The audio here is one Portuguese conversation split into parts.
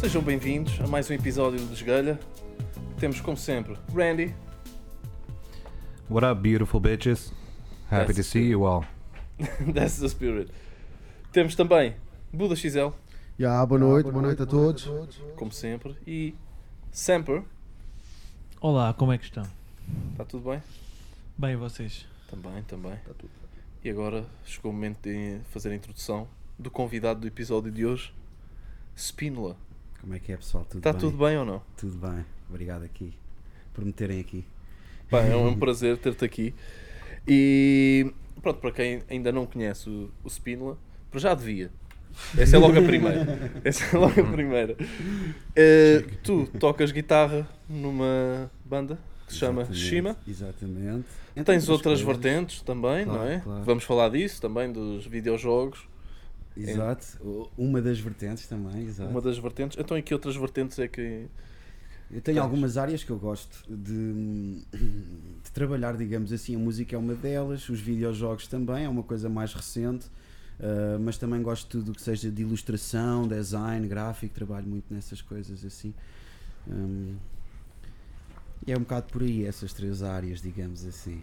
Sejam bem-vindos a mais um episódio do Desgalha. Temos, como sempre, Randy. What up, beautiful bitches? Happy That's to see you all. That's the spirit. Temos também Buda XL, Já, boa noite, boa noite a todos. como sempre. E Semper. Olá, como é que estão? Está tudo bem? Bem, vocês? Também, também. E agora chegou o momento de fazer a introdução do convidado do episódio de hoje, Spínola. Como é que é, pessoal? Tudo Está bem? tudo bem ou não? Tudo bem. Obrigado aqui por me terem aqui. Pá, é um prazer ter-te aqui. E pronto, para quem ainda não conhece o, o Spínola, para já devia. Essa é logo a primeira. Essa é logo a primeira. Eh, tu tocas guitarra numa banda que se chama Exatamente, Shima. Exatamente. Entre Tens outras coisas. vertentes também, Claro, não é? claro. Vamos falar disso também, dos videojogos. Exato. O- Uma das vertentes também, exato. Uma das vertentes. Então, em que outras vertentes é que. Eu tenho algumas áreas que eu gosto de, de trabalhar, digamos assim. A música é uma delas, os videojogos também, é uma coisa mais recente. ah, mas também gosto de tudo que seja de ilustração, design, gráfico, trabalho muito nessas coisas assim. E é um bocado por aí, essas três áreas, digamos assim.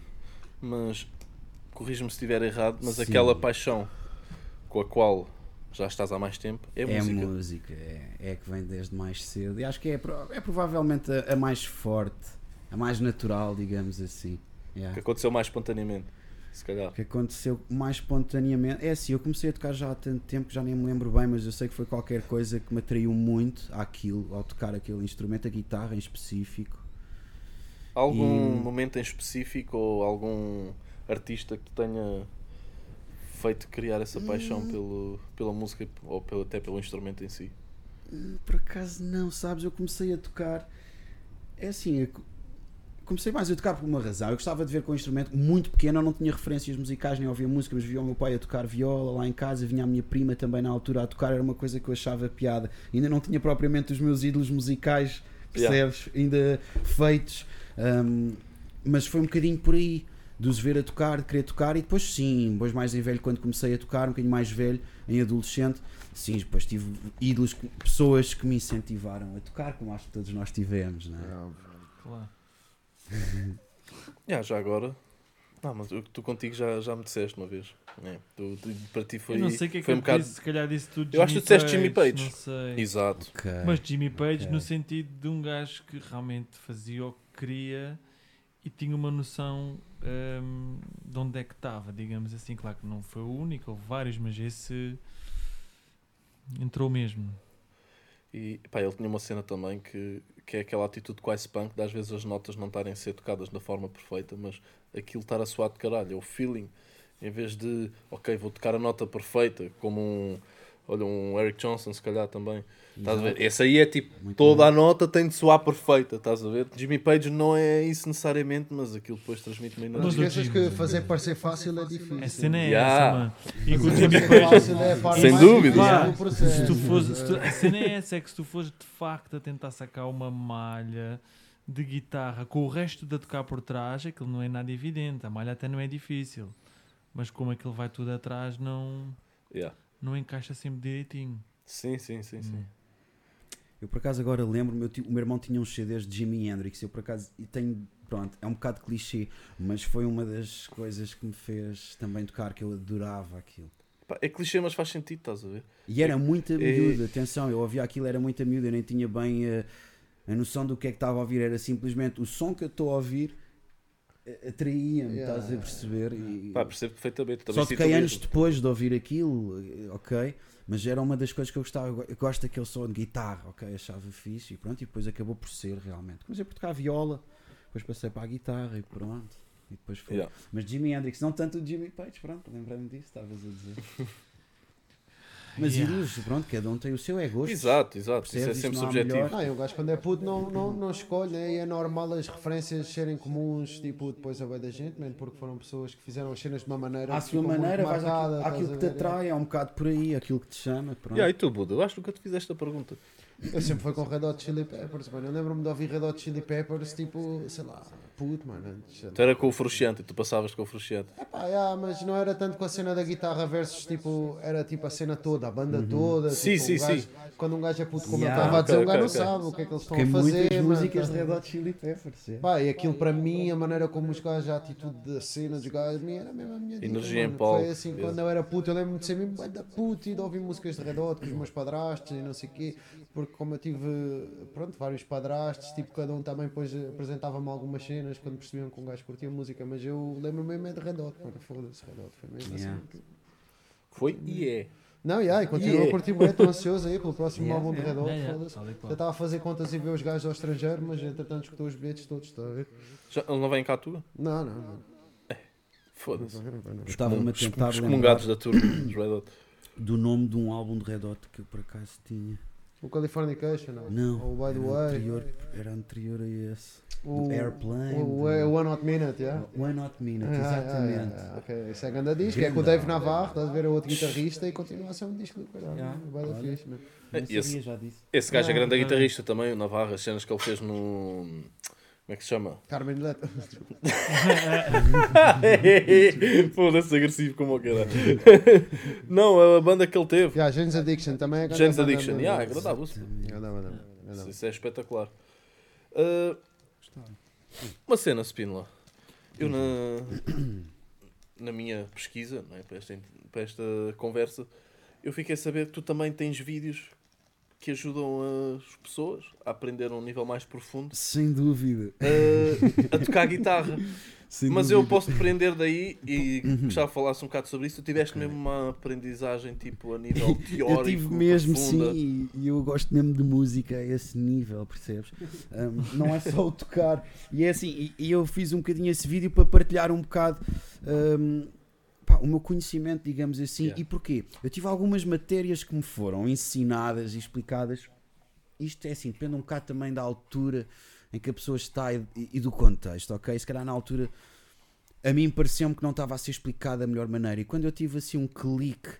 Mas, corrige-me se estiver errado, mas Sim. aquela paixão com a qual já estás há mais tempo é, É música. música, é, é que vem desde mais cedo. E acho que é, é provavelmente a, a mais forte, a mais natural, digamos assim. Yeah. Que aconteceu mais espontaneamente, se calhar. que aconteceu mais espontaneamente. É assim, eu comecei a tocar já há tanto tempo que já nem me lembro bem, mas eu sei que foi qualquer coisa que me atraiu muito àquilo, ao tocar aquele instrumento, a guitarra em específico. Algum E- momento em específico ou algum artista que te tenha feito criar essa paixão Hum. pelo, pela música ou pelo, até pelo instrumento em si? Hum, Por acaso não, sabes? Eu comecei a tocar. É assim, eu co- comecei mais a tocar por uma razão. Eu gostava de ver com um instrumento muito pequeno, eu não tinha referências musicais nem ouvia música, mas via o meu pai a tocar viola lá em casa, vinha a minha prima também na altura a tocar, era uma coisa que eu achava piada. Ainda não tinha propriamente os meus ídolos musicais, percebes? Ainda feitos. Hum, mas foi um bocadinho por aí. De os ver a tocar, de querer tocar, e depois sim, depois mais em velho, quando comecei a tocar, um bocadinho mais velho, em adolescente, sim, depois tive ídolos, pessoas que me incentivaram a tocar, como acho que todos nós tivemos, não é? Claro. Já, já agora. Não, mas eu- tu contigo já, já me disseste uma vez. É, tu- tu- para ti foi, eu não sei o que é que foi eu um bocado. disse, se calhar disse tudo Eu acho que tu disseste Jimmy Page. Não sei. Exato. Ok. Mas Jimmy Page ok. no sentido de um gajo que realmente fazia o que queria e tinha uma noção hum, de onde é que estava, digamos assim. Claro que não foi o único, houve vários, mas esse entrou mesmo. E pá, ele tinha uma cena também que, que é aquela atitude quase punk de às vezes as notas não estarem a ser tocadas da forma perfeita, mas aquilo estar a soar de caralho, é o feeling. Em vez de, ok, vou tocar a nota perfeita, como um, olha, um Eric Johnson, se calhar também. Estás a ver? Esse aí é tipo, Muito toda bem. a nota tem de soar perfeita, estás a ver? Jimmy Page não é isso necessariamente, mas aquilo depois transmite uma Não Mas esqueças que fazer parecer fácil é difícil. A cena é Yeah. essa, mano. E com o Jimmy Page. fácil é Sem dúvida. Se tu fores, se tu- a cena é essa, é que se tu fores de facto a tentar sacar uma malha de guitarra com o resto de a tocar por trás, aquilo não é nada evidente. A malha até não é difícil. Mas como aquilo vai tudo atrás, não, Yeah. Não encaixa sempre direitinho. Sim, sim, sim, sim. Hum. Eu por acaso agora lembro, meu tio- o meu irmão tinha uns CDs de Jimi Hendrix, eu por acaso e tenho, pronto, é um bocado clichê, mas foi uma das coisas que me fez também tocar, que eu adorava aquilo. É clichê, mas faz sentido, estás a ver? E era muito É- miúdo, atenção, eu ouvia aquilo, era muito miúdo, eu nem tinha bem eh, a noção do que é que estava a ouvir, era simplesmente o som que eu estou a ouvir atraía-me, Yeah, estás a perceber? E- Pá, percebo perfeitamente. Também Só toquei anos mesmo. depois de ouvir aquilo, eh, ok? Mas era uma das coisas que eu gostava. Eu gosto daquele som de guitarra, ok? Achava fixe e pronto. E depois acabou por ser realmente. Comecei por tocar viola, depois passei para a guitarra e pronto. E depois foi. Yeah. Mas Jimi Hendrix, não tanto o Jimmy Page, pronto, lembrei-me disso, estavas a dizer. Mas Yeah. ídolos, pronto, cada um tem o seu é gosto. Exato, exato. Isso é Percebes? sempre Isso não há subjetivo. melhor. Não, e um gajo quando é puto não, não, não escolhe, né? e é normal as referências serem comuns, tipo, depois a bem da gente, man, porque foram pessoas que fizeram as cenas de uma maneira À que sua maneira, vais marcada, àquilo, àquilo estás que te ver? atrai, é um bocado por aí, aquilo que te chama. Pronto. Yeah, e tu, Buda? Eu acho que nunca te fiz esta pergunta. Eu sempre fui com Red Hot Chili Peppers, mano. Eu lembro-me de ouvir Red Hot Chili Peppers, tipo, sei lá, puto, mano. antes- Tu era com o Fruxiante e tu passavas com o Fruxiante. Epá, yeah, mas não era tanto com a cena da guitarra versus, tipo, era tipo a cena toda, a banda toda. Sim, tipo, sim, um gajo- sim. Quando um gajo é puto, como Yeah. eu estava a dizer, Ok, um gajo ok, não sabe o que é que eles estão Tem a fazer. muitas mano, músicas tá- de Red Hot Chili Peppers. é. Pá, e aquilo para mim, a maneira como os gajos, a atitude da cena dos gajos, era mesmo a minha dica, Energia em mano. palco, Foi assim, quando eu era puto, eu lembro-me de ser mesmo da puto e de ouvir músicas de Red Hot com os meus padrastos e não sei o quê, porque como eu tive, pronto, vários padrastos, tipo, cada um também depois apresentava-me algumas cenas quando percebiam que um gajo curtia música, mas eu lembro-me mesmo é de Red Hot, mano, foda-se, Red Hot, foi mesmo Yeah. assim. Foi e é. Não, yeah, e continuo Yeah. a curtir bem, estou ansioso aí pelo próximo Yeah, álbum de Red Hot, Yeah, yeah, foda-se. Já estava a fazer contas e ver os gajos ao estrangeiro, mas entretanto escutou os bilhetes todos, está a ver? Já, ele não vem cá à tua? Não, não, não. Foda-se. Estava-me a tentar lembrar da turma dos Red Hot. do nome de um álbum de Red Hot que eu por acaso tinha. O Californication, não? Não, O By the era, Way. anterior, era anterior a esse. O do Airplane. O, o, o One Hot Minute, yeah? Why Not Minute, Ah, ah, exatamente. ah, ah, ok, esse é grande disco, é com o Dave Navarro, estás a ver, é outro guitarrista e continua a ser um disco do caralho. Yeah, Vai da fixe, mano. Sabia esse-. Esse gajo é Ah, grande guitarrista também, o Navarro, as cenas que ele fez no. Como é que se chama? Carmen Leta. Foda-se, agressivo como o caralho. Não, a banda que ele teve. yeah, James Addiction também é James Addiction. mesmo. Yeah, é agradável. Grande Isso é espetacular. Uh, uma cena, Spinola. Eu na, na minha pesquisa, é, para, esta, para esta conversa, eu fiquei a saber que tu também tens vídeos que ajudam as pessoas a aprender a um nível mais profundo Sem dúvida. uh, a tocar guitarra. Sem Mas eu dúvida. posso depender daí e gostava de falasse um bocado sobre isso. Tu tiveste mesmo uma aprendizagem tipo a nível teórico, Eu tive mesmo, profunda. sim, e, e eu gosto mesmo de música a esse nível, percebes? Um, não é só o tocar. E é assim, e, e eu fiz um bocadinho esse vídeo para partilhar um bocado um, pá, o meu conhecimento, digamos assim. Yeah. E porquê? Eu tive algumas matérias que me foram ensinadas e explicadas. Isto é assim, depende um bocado também da altura em que a pessoa está e, e do contexto, ok? Se calhar na altura a mim pareceu-me que não estava a ser explicado da melhor maneira. E quando eu tive assim um clique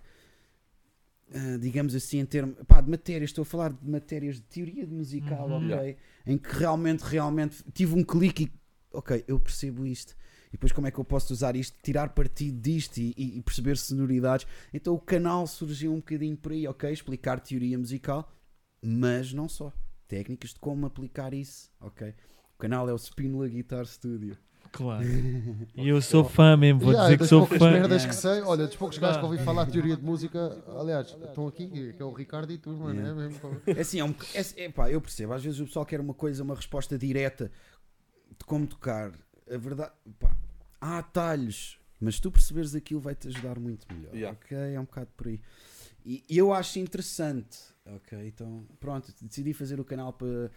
ah, digamos assim, em termos pá, de matérias, estou a falar de matérias de teoria de musical, Uhum. ok? Em que realmente, realmente tive um clique e, ok, eu percebo isto. E depois como é que eu posso usar isto, tirar partido disto e, e- perceber sonoridades. Então o canal surgiu um bocadinho por aí, ok? Explicar teoria musical, mas não só. Técnicas de como aplicar isso, ok? O canal é o Spinola Guitar Studio. Claro. E eu sou fã mesmo, vou Yeah, dizer que das sou poucas fã. merdas Yeah. que sei, olha, dos poucos gajos que ouvi falar de teoria de música, aliás, estão aqui, que é o Ricardo e tu, mano, Yeah. é mesmo. É assim, é um, é, é pá, eu percebo. Às vezes o pessoal quer uma coisa, uma resposta direta de como tocar. A verdade, pá, há atalhos, mas se tu perceberes aquilo vai-te ajudar muito melhor. Yeah. Ok? É um bocado por aí. E, eu acho interessante. Ok? Então, pronto, decidi fazer o canal para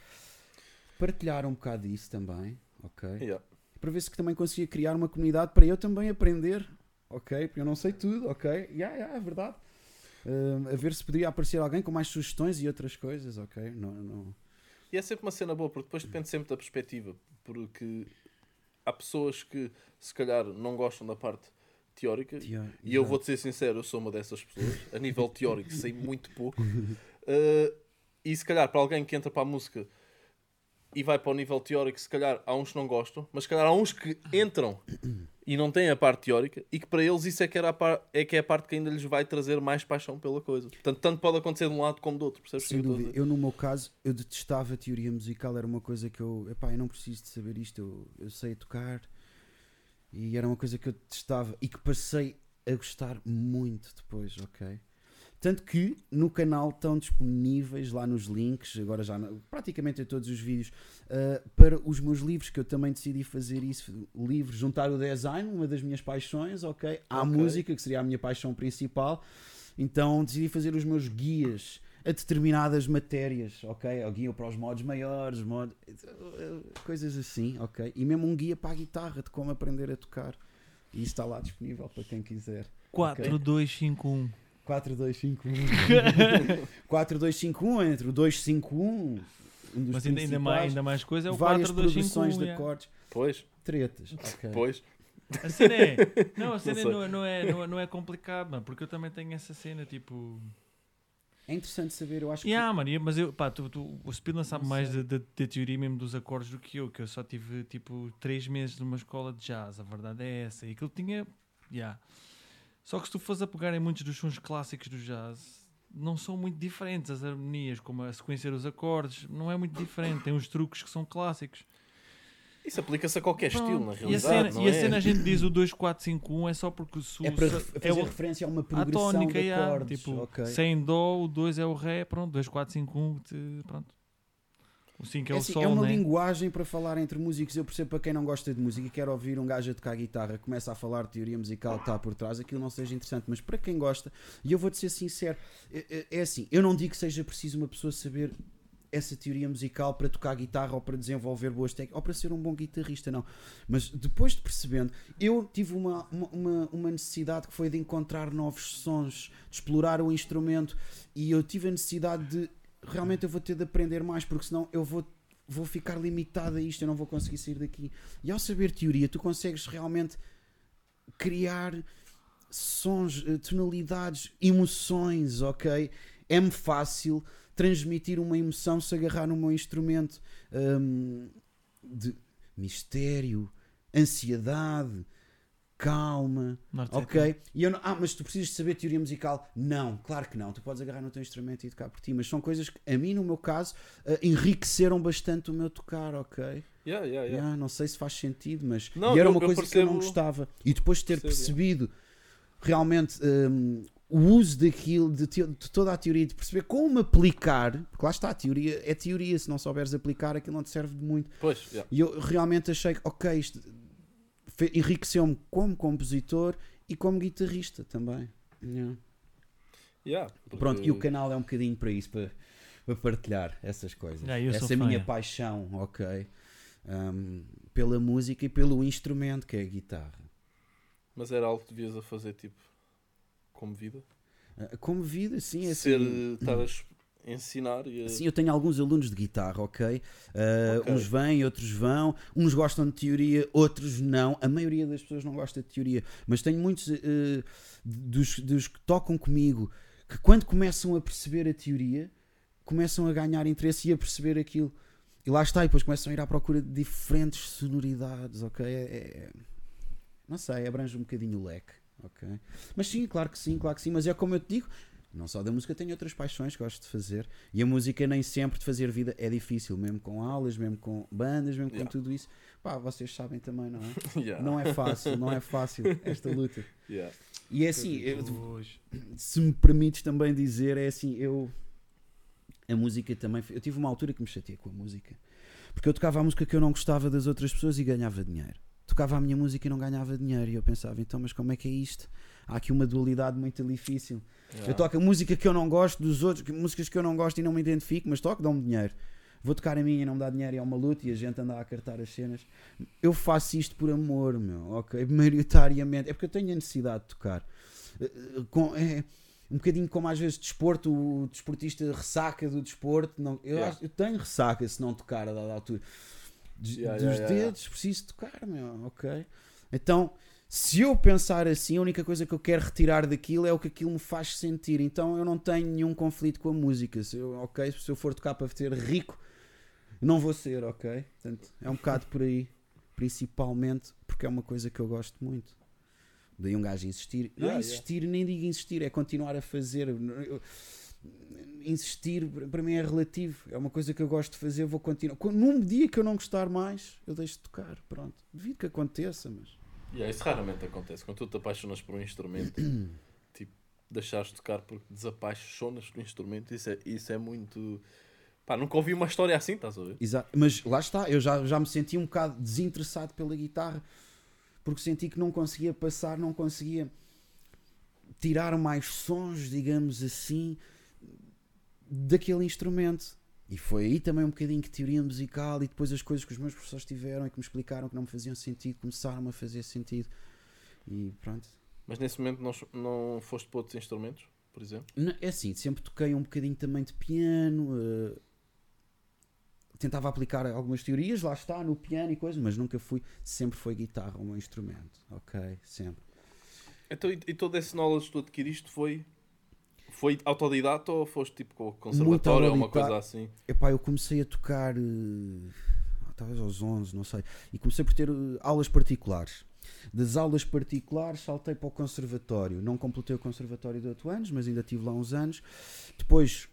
partilhar um bocado disso também. Ok? Yeah. Para ver se que também conseguia criar uma comunidade para eu também aprender. Ok? Porque eu não sei tudo. Ok? Yeah, yeah, é verdade. Hum, a ver se poderia aparecer alguém com mais sugestões e outras coisas, ok? Não, não. E é sempre uma cena boa, porque depois depende sempre da perspectiva. Porque há pessoas que se calhar não gostam da parte teórica. Tio- E eu vou-te ser sincero, eu sou uma dessas pessoas. A nível teórico, sei muito pouco. Uh, e se calhar para alguém que entra para a música e vai para o nível teórico, se calhar há uns que não gostam, mas se calhar há uns que entram e não têm a parte teórica e que para eles isso é que, era a par- é, que é a parte que ainda lhes vai trazer mais paixão pela coisa. Portanto, tanto pode acontecer de um lado como do outro. Percebes Sem dúvida. Eu, no meu caso, eu detestava a teoria musical. Era uma coisa que eu, epá, eu não preciso de saber isto. Eu, eu sei tocar. E era uma coisa que eu detestava e que passei a gostar muito depois, ok? Tanto que no canal estão disponíveis lá nos links, agora já praticamente em todos os vídeos, ah, para os meus livros, que eu também decidi fazer isso, livros, juntar o design, uma das minhas paixões, ok? À Ok. música, que seria a minha paixão principal. Então decidi fazer os meus guias a determinadas matérias, ok? O guia para os modos maiores, modos, coisas assim, ok? E mesmo um guia para a guitarra de como aprender a tocar. E isso está lá disponível para quem quiser. 4, 2, 5, 1. 4251. 4251 entre o 251. Um dos Mas ainda, ainda, mais, ainda mais coisa é o várias 4, 2, 5, progressões 1. de yeah. acordes, Pois, tretas. ok. pois. A cena é. Não, a cena não, é- não, é, não, é, não é complicado, mano, porque eu também tenho essa cena, tipo. É interessante saber, eu acho que. Yeah, mano, mas eu, pá, tu, tu- o Spindler sabe Não mais da teoria mesmo dos acordes do que eu, que eu só tive tipo 3 meses numa escola de jazz, a verdade é essa. E aquilo tinha. Yeah. Só que se tu fores a pegar em muitos dos sons clássicos do jazz, não são muito diferentes. As harmonias, como a sequência dos acordes, não é muito diferente. Tem uns truques que são clássicos. Isso aplica-se a qualquer estilo, na Pronto. e a realidade. cena, não e a é? cena a gente diz o 2, 4, 5, 1 é só porque o su, É para é fazer o, referência a uma a progressão tónica, de yeah, acordes. tipo, ok. sem dó, o 2 é o ré, pronto, 2, 4, 5, 1, te- pronto. O 5 é, É, assim, sol, é uma né? linguagem para falar entre músicos. Eu percebo para quem não gosta de música e quer ouvir um gajo a tocar guitarra, começa a falar teoria musical que está por trás, aquilo não seja interessante. Mas para quem gosta, e eu vou-te ser sincero, é, é- é assim: eu não digo que seja preciso uma pessoa saber essa teoria musical para tocar guitarra ou para desenvolver boas técnicas ou para ser um bom guitarrista, não. Mas depois de percebendo, eu tive uma, uma- uma necessidade que foi de encontrar novos sons, de explorar o instrumento e eu tive a necessidade de realmente eu vou ter de aprender mais porque senão eu vou vou ficar limitado a isto, eu não vou conseguir sair daqui. E ao saber teoria, tu consegues realmente criar sons, eh, tonalidades, emoções, ok? É-me fácil transmitir uma emoção se agarrar no meu instrumento hum, de mistério, ansiedade, calma, ok? E eu não- ah, mas tu precisas de saber teoria musical? Não, claro que não. Tu podes agarrar no teu instrumento e tocar por ti, mas são coisas que a mim, no meu caso, eh, enriqueceram bastante o meu tocar, ok? Yeah, yeah, yeah. Não sei se faz sentido, mas Não, e era eu- uma coisa que eu não percebo- gostava. E depois de ter Percebo, percebido realmente hum, o uso daquilo, de, te- de toda a teoria, de perceber como aplicar, porque lá está, a teoria é teoria, se não souberes aplicar, aquilo não te serve de muito. Pois, yeah. E eu realmente achei que, ok, isto enriqueceu-me como compositor e como guitarrista também. Yeah. Yeah, porque- Pronto, e o canal é um bocadinho para isso, para, para partilhar essas coisas. Yeah, Essa é a minha é. paixão, ok? Um, pela música e pelo instrumento que é a guitarra. Mas era algo que devias a fazer, tipo, como vida? Uh, Como vida, sim, é Ser, assim. estar a ensinar e. Sim, eu tenho alguns alunos de guitarra, ok? Uh. Uns vêm, outros vão. Uns gostam de teoria, outros não. A maioria das pessoas não gosta de teoria. Mas tenho muitos uh, dos, dos que tocam comigo que, quando começam a perceber a teoria, começam a ganhar interesse e a perceber aquilo. E lá está, e depois começam a ir à procura de diferentes sonoridades, ok? É, é- não sei, abrange um bocadinho o leque, ok? Mas sim, claro que sim, claro que sim. Mas é como eu te digo, não só da música, tenho outras paixões que gosto de fazer. E a música nem sempre de fazer vida é difícil, mesmo com aulas, mesmo com bandas, mesmo com Yeah. tudo isso. Pá, vocês sabem também, não é? Yeah. Não é fácil, não é fácil esta luta. Yeah. E é assim, eu- se me permites também dizer, é assim, eu. A música também. Eu tive uma altura que me chateei com a música. Porque eu tocava a música que eu não gostava das outras pessoas e ganhava dinheiro. Tocava a minha música e não ganhava dinheiro. E eu pensava, então, mas como é que é isto? Há aqui uma dualidade muito difícil. Yeah. Eu toco a música que eu não gosto dos outros, músicas que eu não gosto e não me identifico, mas toco, dão-me dinheiro. Vou tocar a minha e não me dá dinheiro e é uma luta e a gente anda a cartar as cenas. Eu faço isto por amor, meu, ok? Maioritariamente. É porque eu tenho a necessidade de tocar. Eh, eh, com- é um bocadinho como às vezes desporto, o desportista ressaca do desporto. Não, eu, Yeah. acho- eu tenho ressaca se não tocar a dada altura. Dos, yeah, yeah. dedos, preciso tocar, meu, ok? Então, se eu pensar assim, a única coisa que eu quero retirar daquilo é o que aquilo me faz sentir. Então eu não tenho nenhum conflito com a música. Se eu, ok, se eu for tocar para ser rico, não vou ser, ok? Portanto, é um bocado por aí. Principalmente porque é uma coisa que eu gosto muito. Daí um gajo insistir. Não é Yeah, insistir, nem digo insistir, é continuar a fazer. Insistir para mim é relativo. É uma coisa que eu gosto de fazer, vou continuar. Num dia que eu não gostar mais, eu deixo de tocar. Pronto. Devido que aconteça, mas. Yeah, isso raramente acontece. Quando tu te apaixonas por um instrumento, tipo, deixares de tocar porque desapaixonas do instrumento, isso é, isso é muito. Pá, nunca ouvi uma história assim, estás a ver? Exato. Mas lá está, eu já, já me senti um bocado desinteressado pela guitarra porque senti que não conseguia passar, não conseguia tirar mais sons, digamos assim, daquele instrumento. E foi aí também um bocadinho que teoria musical e depois as coisas que os meus professores tiveram e que me explicaram que não me faziam sentido, começaram a fazer sentido. E pronto. Mas nesse momento não, não foste para outros instrumentos, por exemplo? Não, É assim, sempre toquei um bocadinho também de piano, eh, tentava aplicar algumas teorias, lá está, no piano e coisas, mas nunca fui, sempre foi guitarra o meu instrumento, ok? Sempre. Então, e, e todo esse knowledge que tu adquiriste foi, Foi autodidata ou foste tipo com o conservatório ou uma coisa assim? Epá, eu comecei a tocar eh, talvez aos 11, não sei, e comecei por ter eh, aulas particulares. Das aulas particulares saltei para o conservatório. Não completei o conservatório de 8 anos, mas ainda tive lá uns anos. Depois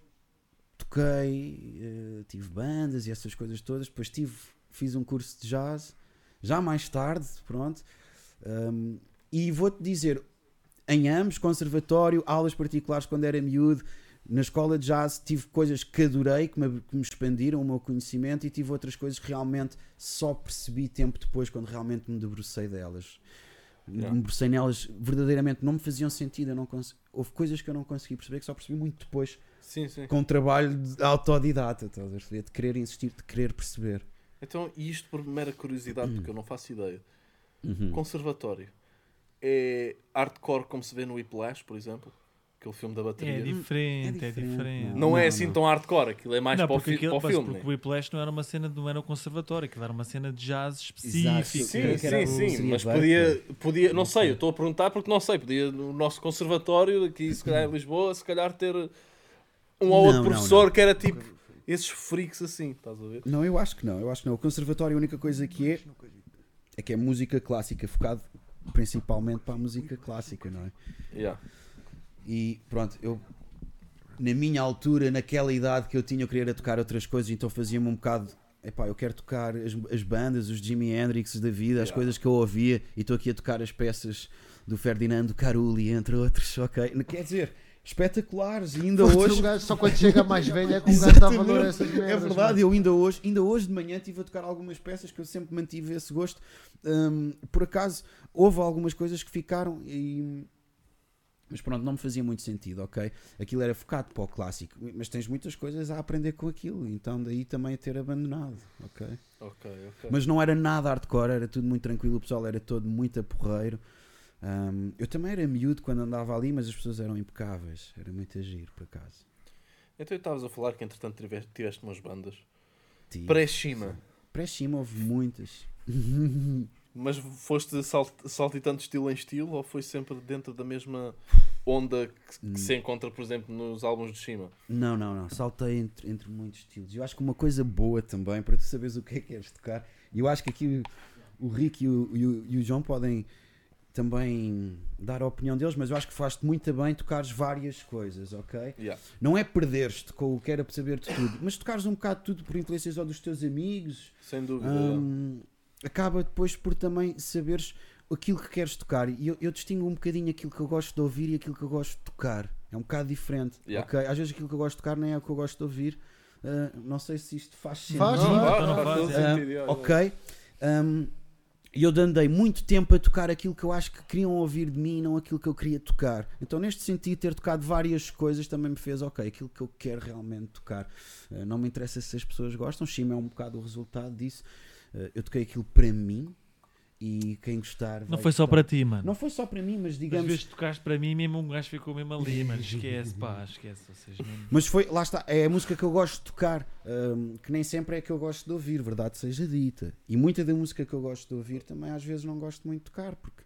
toquei, eh, tive bandas e essas coisas todas. Depois tive, fiz um curso de jazz, já mais tarde, pronto. Um, e vou-te dizer, em ambos, conservatório, aulas particulares quando era miúdo, na escola de jazz tive coisas que adorei, que me, que me expandiram o meu conhecimento e tive outras coisas que realmente só percebi tempo depois, quando realmente me debrucei delas. Yeah. Me debrucei nelas, verdadeiramente não me faziam sentido. Eu não cons- Houve coisas que eu não consegui perceber, que só percebi muito depois, Sim, sim. com o trabalho de autodidata, estás de querer insistir, de querer perceber. Então, isto por mera curiosidade, porque eu não faço ideia. Uhum. Conservatório é hardcore como se vê no Whiplash, por exemplo? Aquele filme da bateria. É diferente, É é diferente, diferente. Não, é Não, assim não. tão hardcore, aquilo é mais não, para, o aquilo, para o mas filme. porque né? o Whiplash não era uma cena, não era um conservatório, aquilo era uma cena de jazz Exato. específica. Sim, sim, o- sim, seria mas podia, podia, não sei, eu estou a perguntar porque não sei, podia no nosso conservatório, aqui se calhar em Lisboa, se calhar ter um ou outro não, professor não. que era tipo esses freaks assim, estás a ver? Não, eu acho que não, eu acho que não. O conservatório, a única coisa que é, é que é música clássica, focado principalmente para a música clássica, não é? Yeah. E pronto, eu na minha altura, naquela idade que eu tinha, eu queria tocar outras coisas, então fazia-me um bocado. Epá, eu quero tocar as, as bandas, os Jimi Hendrix da vida, as Yeah. coisas que eu ouvia, e estou aqui a tocar as peças do Ferdinando Carulli, entre outros, ok? Quer dizer, espetaculares, e ainda Foste hoje. um gajo, só quando chega mais velho é que um gajo dá valor a essas merdas. É verdade, eu ainda hoje, ainda hoje de manhã estive a tocar algumas peças que eu sempre mantive esse gosto. Hum, por acaso, houve algumas coisas que ficaram e. Mas pronto, não me fazia muito sentido, ok? Aquilo era focado para o clássico, mas tens muitas coisas a aprender com aquilo, então daí também ter abandonado, ok? Ok, ok. Mas não era nada hardcore, era tudo muito tranquilo, o pessoal era todo muito aporreiro. Hum, eu também era miúdo quando andava ali, mas as pessoas eram impecáveis, era muito giro, por acaso. Então estavas a falar que entretanto tiveste, tiveste umas bandas. Tive. Pré-Shima. Pré-cima houve muitas. Mas foste salt, saltitando de estilo em estilo ou foi sempre dentro da mesma onda que, Hum. que se encontra, por exemplo, nos álbuns de Shima? Não, não, não. Saltei entre, entre muitos estilos. Eu acho que uma coisa boa também, para tu saberes o que é que queres tocar, e eu acho que aqui o, o Rick e o, e o- e o João podem também dar a opinião deles, mas eu acho que faz-te muito bem tocares várias coisas, ok? Yeah. Não é perderes-te com o que era para saber-te tudo, mas tocares um bocado de tudo por influências ou dos teus amigos, Sem dúvida. hum, acaba depois por também saberes aquilo que queres tocar. E eu, eu distingo um bocadinho aquilo que eu gosto de ouvir e aquilo que eu gosto de tocar. É um bocado diferente. Yeah. ok? Às vezes aquilo que eu gosto de tocar nem é o que eu gosto de ouvir. Uh, não sei se isto faz sentido. Faz, Não, faz, então não faz faz, é. sentido, yeah, Ok. Um, e eu andei muito tempo a tocar aquilo que eu acho que queriam ouvir de mim e não aquilo que eu queria tocar. Então, neste sentido, ter tocado várias coisas também me fez, ok, aquilo que eu quero realmente tocar. Uh, não me interessa se as pessoas gostam, Shima é um bocado o resultado disso. Uh, eu toquei aquilo para mim e quem gostar. Não foi só gostar. para ti, mano. Não foi só para mim, mas digamos. vezes tocaste para mim, mesmo um gajo ficou mesmo ali, mano. Esquece, pá, esquece. Vocês mesmo. Mas foi, lá está, é a música que eu gosto de tocar, hum, que nem sempre é que eu gosto de ouvir, verdade seja dita. E muita da música que eu gosto de ouvir também às vezes não gosto muito de tocar, porque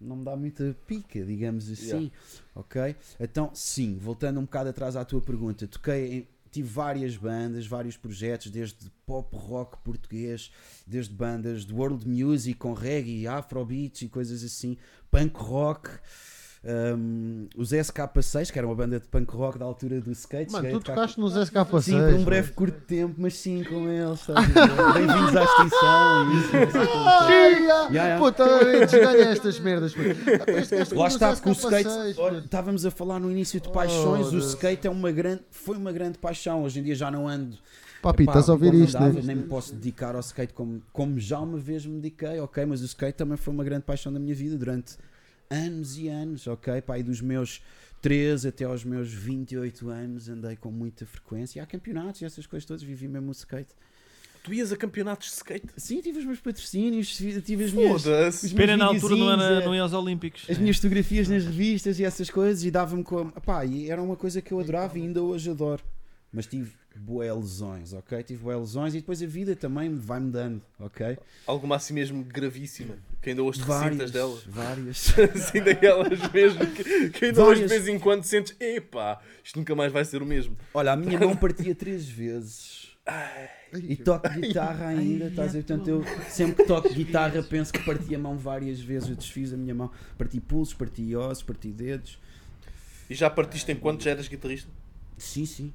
não me dá muita pica, digamos assim. Yeah. Ok? Então, sim, voltando um bocado atrás à tua pergunta, toquei em- Tive várias bandas, vários projetos, desde pop rock português, desde bandas de world music com reggae, afrobeats e coisas assim, punk rock, um, os SK6, que era uma banda de punk rock da altura do skate. Mano, tu tocaste nos SK6. Sim, por um breve curto tempo, mas sim com eles. Bem-vindos à extinção. isso, está. yeah. yeah. Puta, desganha estas merdas. Lá está, porque o skate. SK6, olha, puto. estávamos a falar no início de paixões. O skate é uma grande, foi uma grande paixão. Hoje em dia já não ando. Papi, estás a ouvir isto, andava, né? Nem me posso dedicar ao skate como, como já uma vez me dediquei, ok? Mas o skate também foi uma grande paixão da minha vida durante anos e anos, ok? E dos meus 13 até aos meus 28 anos andei com muita frequência. E há campeonatos e essas coisas todas, vivi mesmo o skate. Tu ias a campeonatos de skate? Sim, tive os meus patrocínios, tive as minhas. Meus na altura não, era, não ia aos Olímpicos. As minhas fotografias nas revistas e essas coisas e dava-me com. Pá, e era uma coisa que eu adorava e ainda hoje adoro. Mas tive boé lesões, ok? Tive boé lesões e depois a vida também vai-me dando, ok? Alguma assim mesmo gravíssima, que ainda hoje Várias, ressintas dela. várias. assim daquelas mesmo que, que ainda hoje de Várias. vez em quando sentes, epá, isto nunca mais vai ser o mesmo. Olha, a minha mão partia três vezes. E toco guitarra ainda, estás a ver? Portanto, eu sempre que toco guitarra penso que parti a mão várias vezes. Eu desfiz a minha mão, parti pulsos, parti ossos, parti dedos. E já partiste enquanto já eras guitarrista? Sim, sim.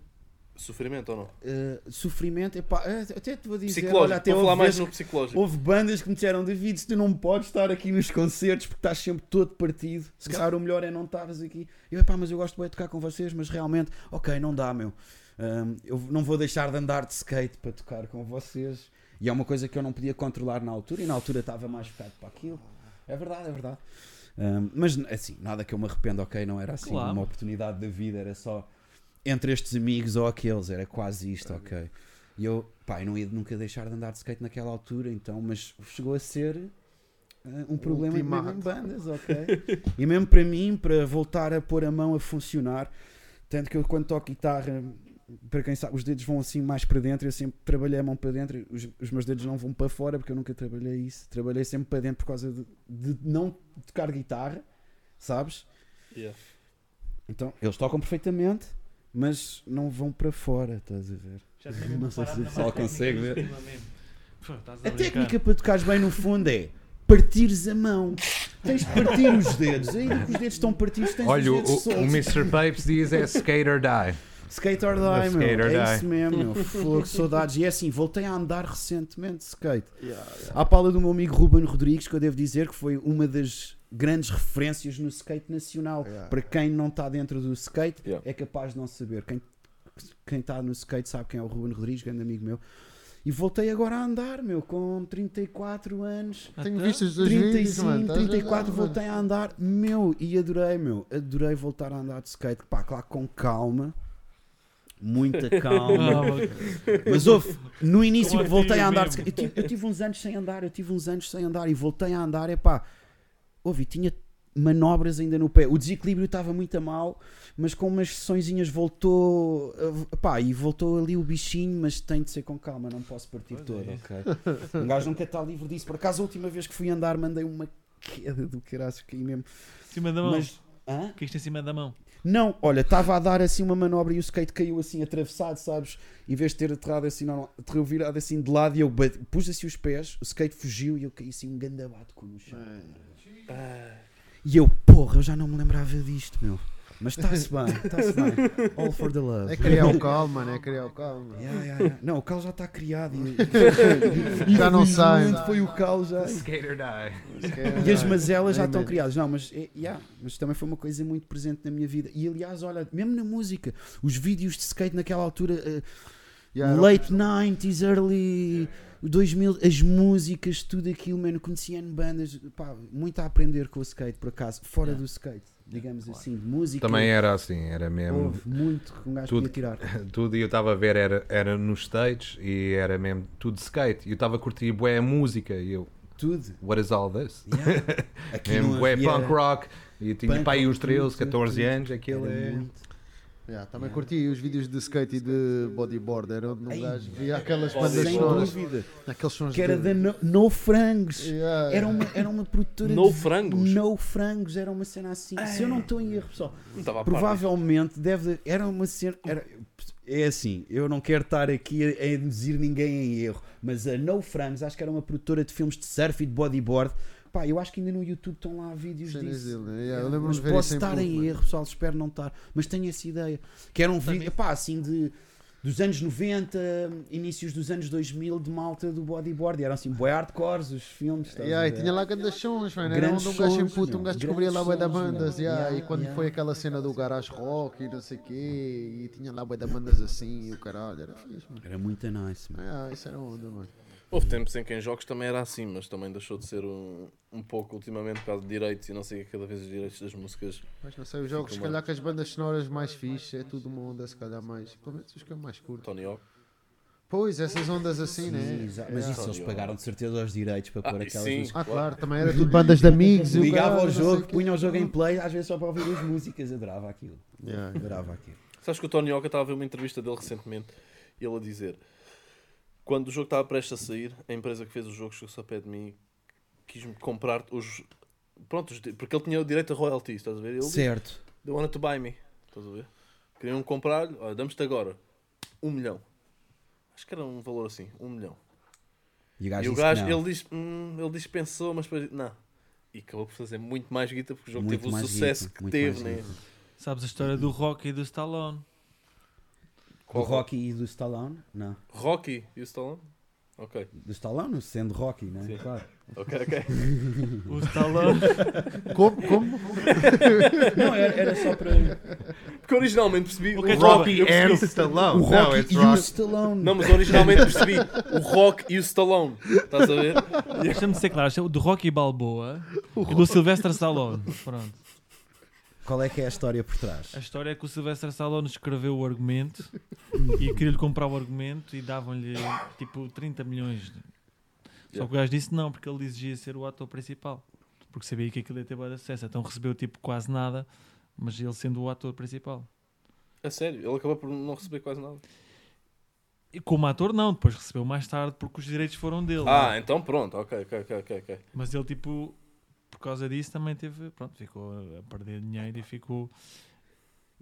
Sofrimento ou não? Uh, sofrimento, epá, eh, até te vou dizer, Psicológico, olha, até vou falar houve, mais no psicológico. houve bandas que me disseram, David, se tu não podes estar aqui nos concertos porque estás sempre todo partido, se calhar o melhor é não estares aqui. Eu, epá, mas eu gosto bem de tocar com vocês, mas realmente, ok, não dá, meu. Um, eu não vou deixar de andar de skate para tocar com vocês. E é uma coisa que eu não podia controlar na altura, e na altura estava mais focado para aquilo. É verdade, é verdade. Um, mas assim, nada que eu me arrependo, ok, não era assim Claro. uma oportunidade da vida, era só entre estes amigos ou aqueles, era quase isto, ok. E eu, pá, eu não ia nunca deixar de andar de skate naquela altura, então, mas chegou a ser eh, um problema mesmo em bandas, ok. e mesmo para mim, para voltar a pôr a mão a funcionar, tanto que eu quando toco guitarra, para quem sabe, os dedos vão assim mais para dentro, eu sempre trabalhei a mão para dentro, os, os meus dedos não vão para fora porque eu nunca trabalhei isso, trabalhei sempre para dentro por causa de, de não tocar guitarra, sabes? Yeah. Então, eles tocam perfeitamente, mas não vão para fora, estás a ver? Já Não sei se o na pessoal mais consegue ver. Pô, a A técnica para tocares bem no fundo é partires a mão. Tens de partir os dedos. Ainda que os dedos estão partidos, tens Olha, o, os dedos o, o. Mr. Papes diz é skate or die. Skate or die, meu. Skate or é die. isso mesmo, meu. Fogo, saudades. E é assim, voltei a andar recentemente de skate. Yeah, yeah. À pala do meu amigo Ruben Rodrigues, que eu devo dizer que foi uma das grandes referências no skate nacional. Yeah. Para quem não está dentro do skate, Yeah. é capaz de não saber. Quem quem está no skate sabe quem é o Ruben Rodrigues, grande amigo meu. E voltei agora a andar, meu, com 34 anos. Tenho visto os dois vídeos, 35, mano. estás a ver, 34, mano? voltei a andar, meu, e adorei, meu, adorei voltar a andar de skate, pá, claro, com calma, muita Ah, calma, mano. mas houve, no início que voltei a andar de skate, eu tive, eu tive uns anos sem andar, eu tive uns anos sem andar e voltei a andar, é pá, houve, e tinha manobras ainda no pé, o desequilíbrio estava muito a mal, mas com umas sessõezinhas voltou, uh, pá, e voltou ali o bichinho, mas tem de ser com calma, não posso partir Pois todo, é. ok? Um gajo nunca está livre disso. Por acaso, a última vez que fui andar, mandei uma queda do caraças, caí mesmo. Em cima da mão. Mas, hã? Que isto em cima da mão. Não, olha, estava a dar assim uma manobra e o skate caiu assim atravessado, sabes? Em vez de ter aterrado assim, normal, aterrou virado assim de lado e eu bate- pus assim os pés, o skate fugiu e eu caí assim um gandabate com no chão. Ah, E eu, porra, eu já não me lembrava disto, meu. Mas está-se bem, está-se bem. All for the love. É criar o calmo, mano. É criar o calmo. Yeah, yeah, yeah. Não, o cal já está criado. E, Já não sai. Foi o cal já. Skate or die. E as mazelas já estão criadas. Não, mas, é, yeah, mas também foi uma coisa muito presente na minha vida. E aliás, olha, mesmo na música, os vídeos de skate naquela altura, eh, Yeah, late 90s, early 2000, as músicas, tudo aquilo, mano, conhecia em bandas, pá, muito a aprender com o skate, por acaso, fora Yeah. do skate, digamos assim, de música. Também era assim, era mesmo. Houve muito que um gajo Tudo. podia tirar. Tudo e eu estava a ver era, era nos States e era mesmo tudo skate. E eu estava a curtir bué a música e eu, Tudo. what is all this? Yeah. Aqui Mesmo bué havia- punk rock. E eu tinha Punk para aí rock, os 13, tudo, 14 tudo. anos, aquilo é. muito. Yeah, também Yeah. curti os vídeos de skate e de bodyboard. Era onde um gajo via aquelas bandas Sem sonoras. dúvida. Aqueles sons Que era de... da no, no Frangos. Yeah, Era uma, era uma produtora No de Frangos? No Frangos, era uma cena assim. Se eu não estou em erro, pessoal, não estava a par disso. provavelmente deve. Era uma cena. Era, é assim, eu não quero estar aqui a, a induzir ninguém em erro, mas a No Frangos acho que era uma produtora de filmes de surf e de bodyboard. Pá, eu acho que ainda no YouTube estão lá vídeos Cenas disso. dele, né? Yeah, eu É, lembro-me mas de ver posso em estar em mano. erro, pessoal, espero não estar. Mas tenho essa ideia. Que era um vídeo, pá, assim de. Dos anos 90, inícios dos anos 2000, de malta do bodyboard. E eram assim, boy hardcores, os filmes. Yeah, e tinha lá grandes sons, mano. Era onde um gajo em sons, puto, um gajo descobria lá bué da bandas. Yeah, Yeah, e quando yeah. foi aquela cena do garage rock e não sei o quê, e tinha lá bué da bandas assim, e o caralho, era fixe, mano. Era muito nice, mano. Yeah, isso era onda, mano. Houve tempos em que em jogos também era assim, mas também deixou de ser um, um pouco ultimamente por causa de direitos e não sei cada vez os direitos das músicas. Mas não sei, os jogos, se calhar que as bandas sonoras mais fixe, é tudo uma onda, se calhar mais. Pelo menos os que eu mais curto. Tony Hawk. Pois, essas ondas assim, né? Exato. Mas Yeah. isso eles pagaram de certeza os direitos para Ah, pôr aquelas sim. músicas. Ah, claro, também era tudo bandas de amigos. e o Ligava caralho, ao jogo, punha o jogo em play, às vezes só para ouvir as músicas. Adorava aquilo. Yeah, yeah. Adorava aquilo. Sabes que o Tony Oka estava a ver uma entrevista dele recentemente e ele a dizer: quando o jogo estava prestes a sair, a empresa que fez o jogo chegou-se ao pé de mim quis-me comprar os. Pronto, os porque ele tinha o direito a royalties, estás a ver? Ele disse, Certo. They wanted to buy me, estás a ver? Queriam comprar, olha, damos-te agora um milhão. Acho que era um valor assim, um milhão. E o gajo, e o disse gajo, ele diz, hum, ele diz que pensou, mas depois, não. E acabou por fazer muito mais guita porque o jogo Muito teve o sucesso guita, que teve, né? Sabes a história do Rock e do Stallone? Do Rocky e do Stallone? Não. Rocky e o Stallone? Ok, Do Stallone, sendo Rocky, né? Sim. Claro. ok, ok. O Stallone. Como? Como? Não, era, era só para. Porque originalmente percebi. O Rocky and Stallone. O Rocky it's e o. Stallone. Não, mas originalmente percebi o Rock e o Stallone. Estás a ver? Deixa-me ser claro, é o do Rocky Balboa e do Sylvester Stallone. Pronto. Qual é que é a história por trás? A história é que o Sylvester Stallone escreveu o argumento e queria-lhe comprar o argumento e davam-lhe tipo 30 milhões. Só que o gajo disse não, porque ele exigia ser o ator principal. Porque sabia que aquilo ia ter bom acesso. Então recebeu tipo quase nada, mas ele sendo o ator principal. A sério, ele acabou por não receber quase nada. E como ator não, depois recebeu mais tarde porque os direitos foram dele. Ah, então pronto, ok, ok, ok, ok. ok. Mas ele tipo, por causa disso também teve, pronto, ficou a perder dinheiro e ficou...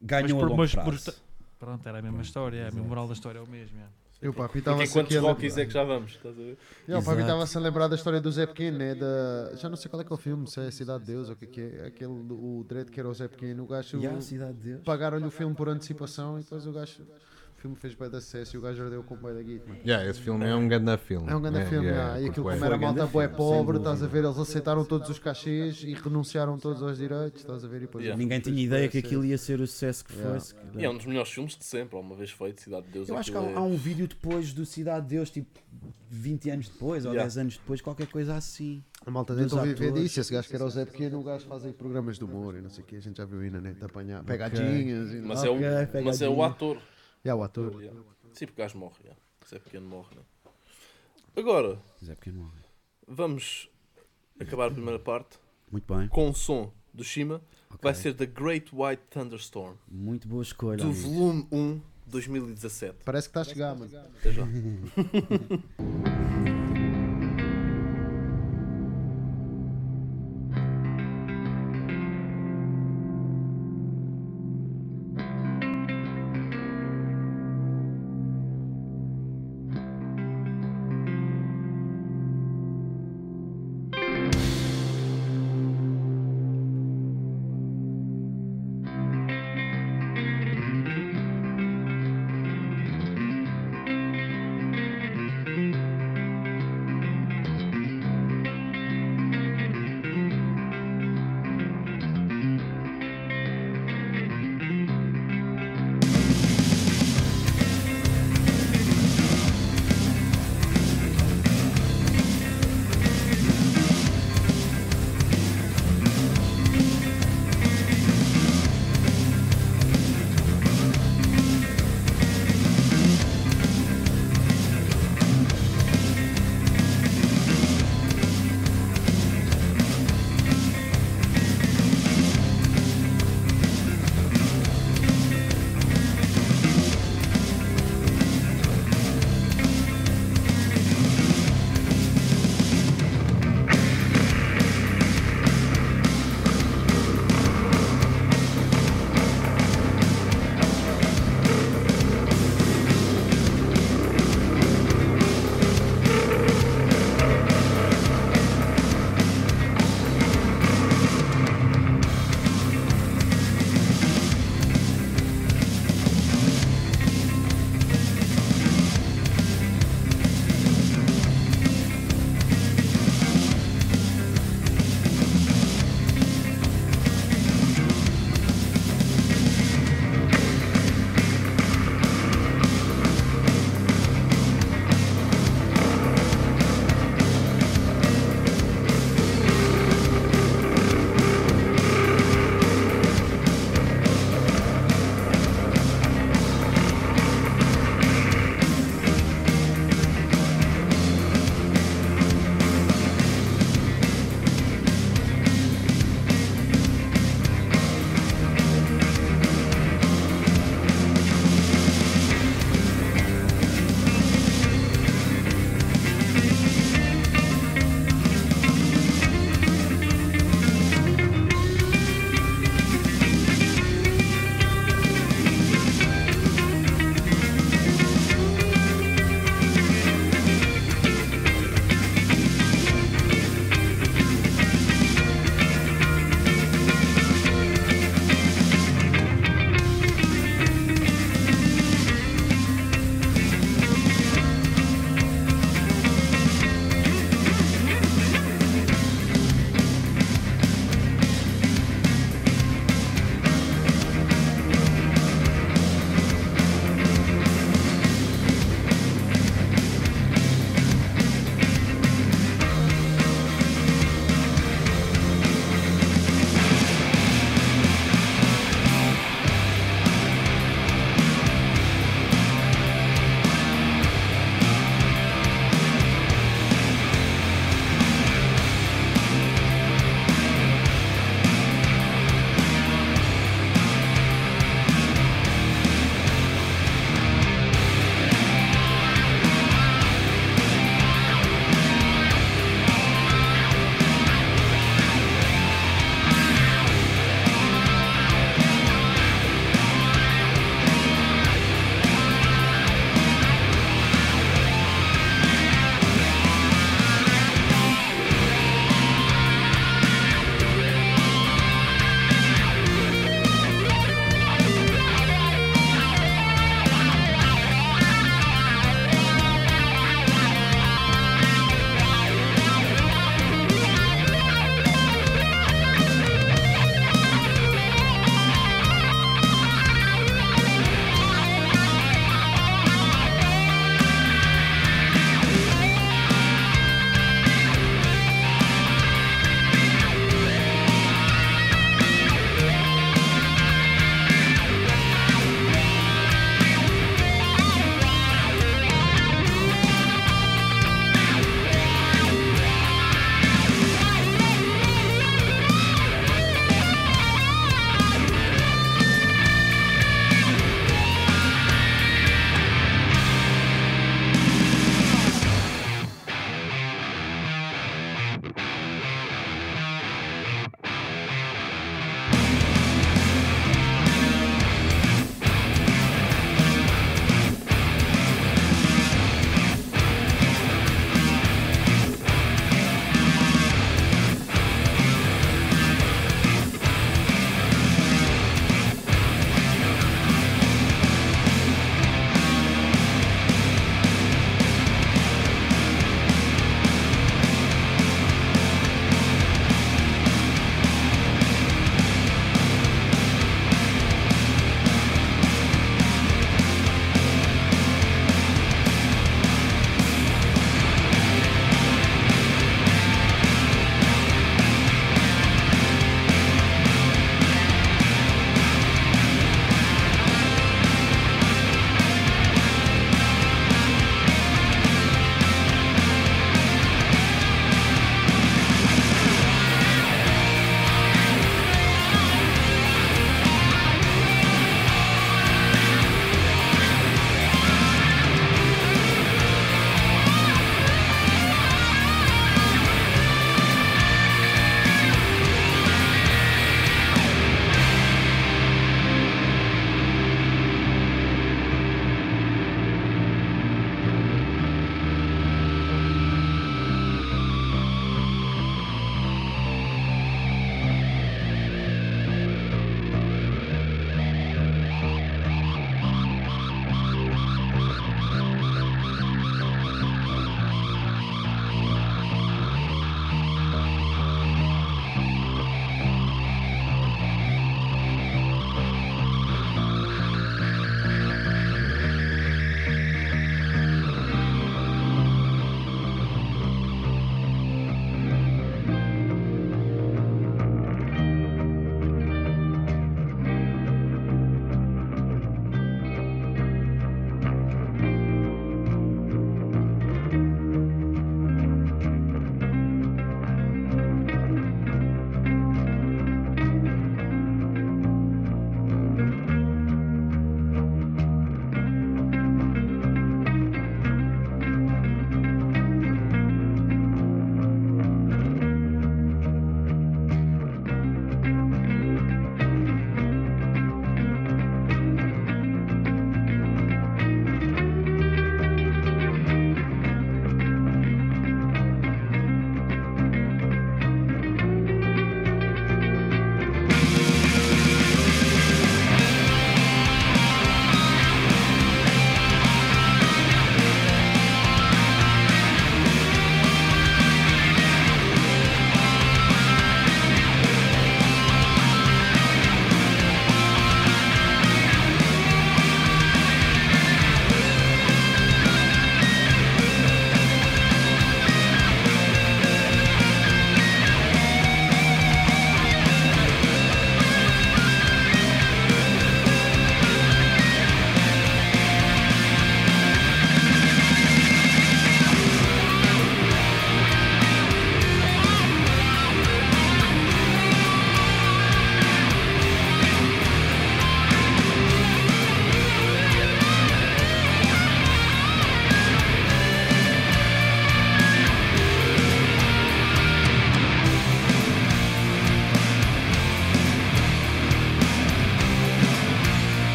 Ganham Mas a por- longo mas por prazo. esta- Pronto, era a mesma história, a moral da história é o mesmo. é. Eu, papi, E estava que quantos Rockies é que já vamos? Estás a ver? Eu, papi, Exato. estava-se a lembrar da história do Zé Pequeno, né? Da... Já não sei qual é que é o filme, se é Cidade de Deus ou o que é que é. Aquele, o Dredd que era o Zé Pequeno. O gajo. E a cidade de Deus. Pagaram-lhe o filme por antecipação e depois o gajo. O filme fez bem de acesso e o gajo ardeu com o pai da guita. Yeah, esse filme é um grande filme. É um grande filme, yeah, ah, e aquilo bué. como era Foi um malta filme, pobre, estás a ver? Eles aceitaram todos os cachês e renunciaram todos aos direitos, estás a ver? E depois Yeah. Ninguém tinha ideia que aquilo ia ser o sucesso que Yeah. fosse. E é um dos melhores filmes de sempre, uma vez feito, Cidade de Deus. Eu acho que há, aquilo há é- um vídeo depois do Cidade de Deus, tipo 20 anos depois ou Yeah. 10 anos depois, qualquer coisa assim. A malta tentou viver disso. Esse gajo que era o Zé Pequeno, o gajo faz aí programas de humor e não sei o que. A gente já viu aí na net apanhar pegadinhas. E... Mas, Ah, é o, Ok, mas é o ator. Yeah, o ator. Yeah. Sim, porque o gajo morre. Yeah. É pequeno, morre. Né? Agora, Zé Pequeno morre. vamos acabar a primeira parte Muito bem. com o som do Shima. ok. Vai ser The Great White Thunderstorm, Muito boa escolha. do amigo. volume 1, 2017. Parece que está a chegar, mano. Até já.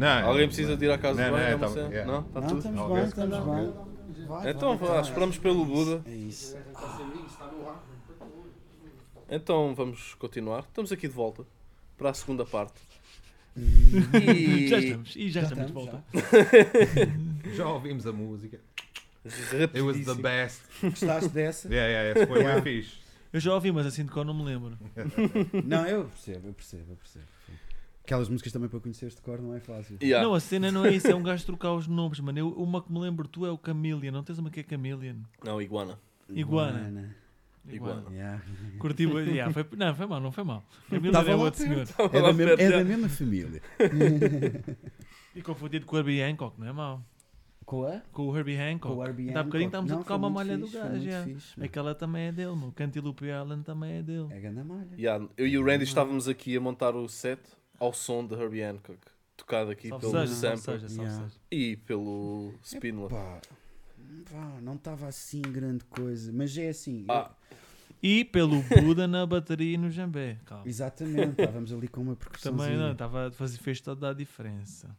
Não, Alguém precisa de ir à casa Não, de não, banho? é, Não, é. não? Tá Não, tudo? estamos bem, estamos bem. Vai, Então vai, vá, esperamos pelo Buda. É isso. Então vamos continuar. Estamos aqui de volta para a segunda parte. E Já estamos. E já, Já estamos de volta. Já ouvimos a música. It was the best. Gostaste dessa? Yeah, yeah, esse foi bem fixe. Eu já ouvi, mas assim de cor não me lembro. Não, eu percebo, eu percebo, eu percebo. Aquelas músicas também para conheceres de cor não é fácil. Yeah. Não, a cena não é isso, é um gajo trocar os nomes, mano. Eu, uma que me lembro tu é o Chameleon. Não tens uma que é Chameleon? Não, iguana. Iguana. Iguana. Yeah. Curti, yeah, foi, não, foi mal, não foi mal. Chameleon é outro senhor. É da, mesma, é da mesma família. E confundido com o Herbie Hancock, não é mau? Com a? Com o Herbie Hancock. Com o Herbie Dá bocadinho Hancock. estamos a tocar uma malha do fixe, foi gajo. yeah. fixe, mano. Aquela também é dele, meu. Cantilupe Island também é dele. É ganda malha. Yeah, Eu e o Randy estávamos aqui a montar o set ao som de Herbie Hancock. Tocado aqui Salve pelo seja, salve Sample seja, salve Yeah. e pelo Spinler. Pá, não estava assim grande coisa, mas é assim. Ah. E pelo Buda na bateria e no jambé. Calma. Exatamente, estávamos ali com uma percussão. Também não, estava a fazer, fez toda a diferença.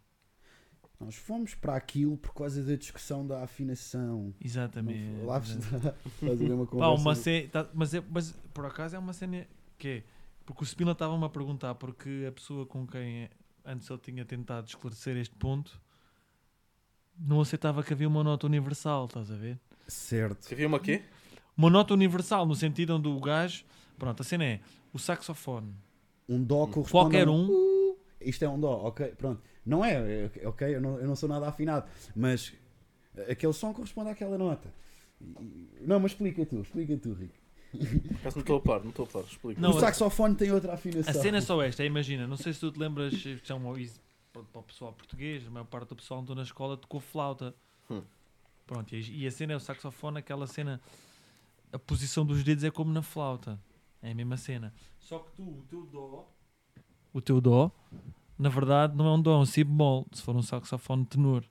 Nós fomos para aquilo por causa da discussão da afinação. Exatamente. Lá está. Uma Pá, conversa. uma cena, tá- mas, é, mas por acaso é uma cena que é. Porque o Spina estava-me a perguntar, porque a pessoa com quem antes ele tinha tentado esclarecer este ponto não aceitava que havia uma nota universal, estás a ver? Certo. Que havia uma quê? Uma nota universal, no sentido onde o gajo. Pronto, a cena é o saxofone. Um dó corresponde Qualquer um. Uh, isto é um dó, ok, pronto. Não é, é, ok, eu não, eu não sou nada afinado, mas aquele som corresponde àquela nota. Não, mas explica tu, explica tu, Rico. Acaso não estou a par, não estou a par. Explica. Não, o a- saxofone tem outra A afinação. cena é só esta, é, imagina, não sei se tu te lembras, isto é um para o pessoal português, a maior parte do pessoal andou na escola tocou flauta. Hum. Pronto, e, e a cena é o saxofone, aquela cena, a posição dos dedos é como na flauta, é a mesma cena. Só que tu, o teu dó, o teu dó, na verdade não é um dó, é um si bemol, se for um saxofone tenor.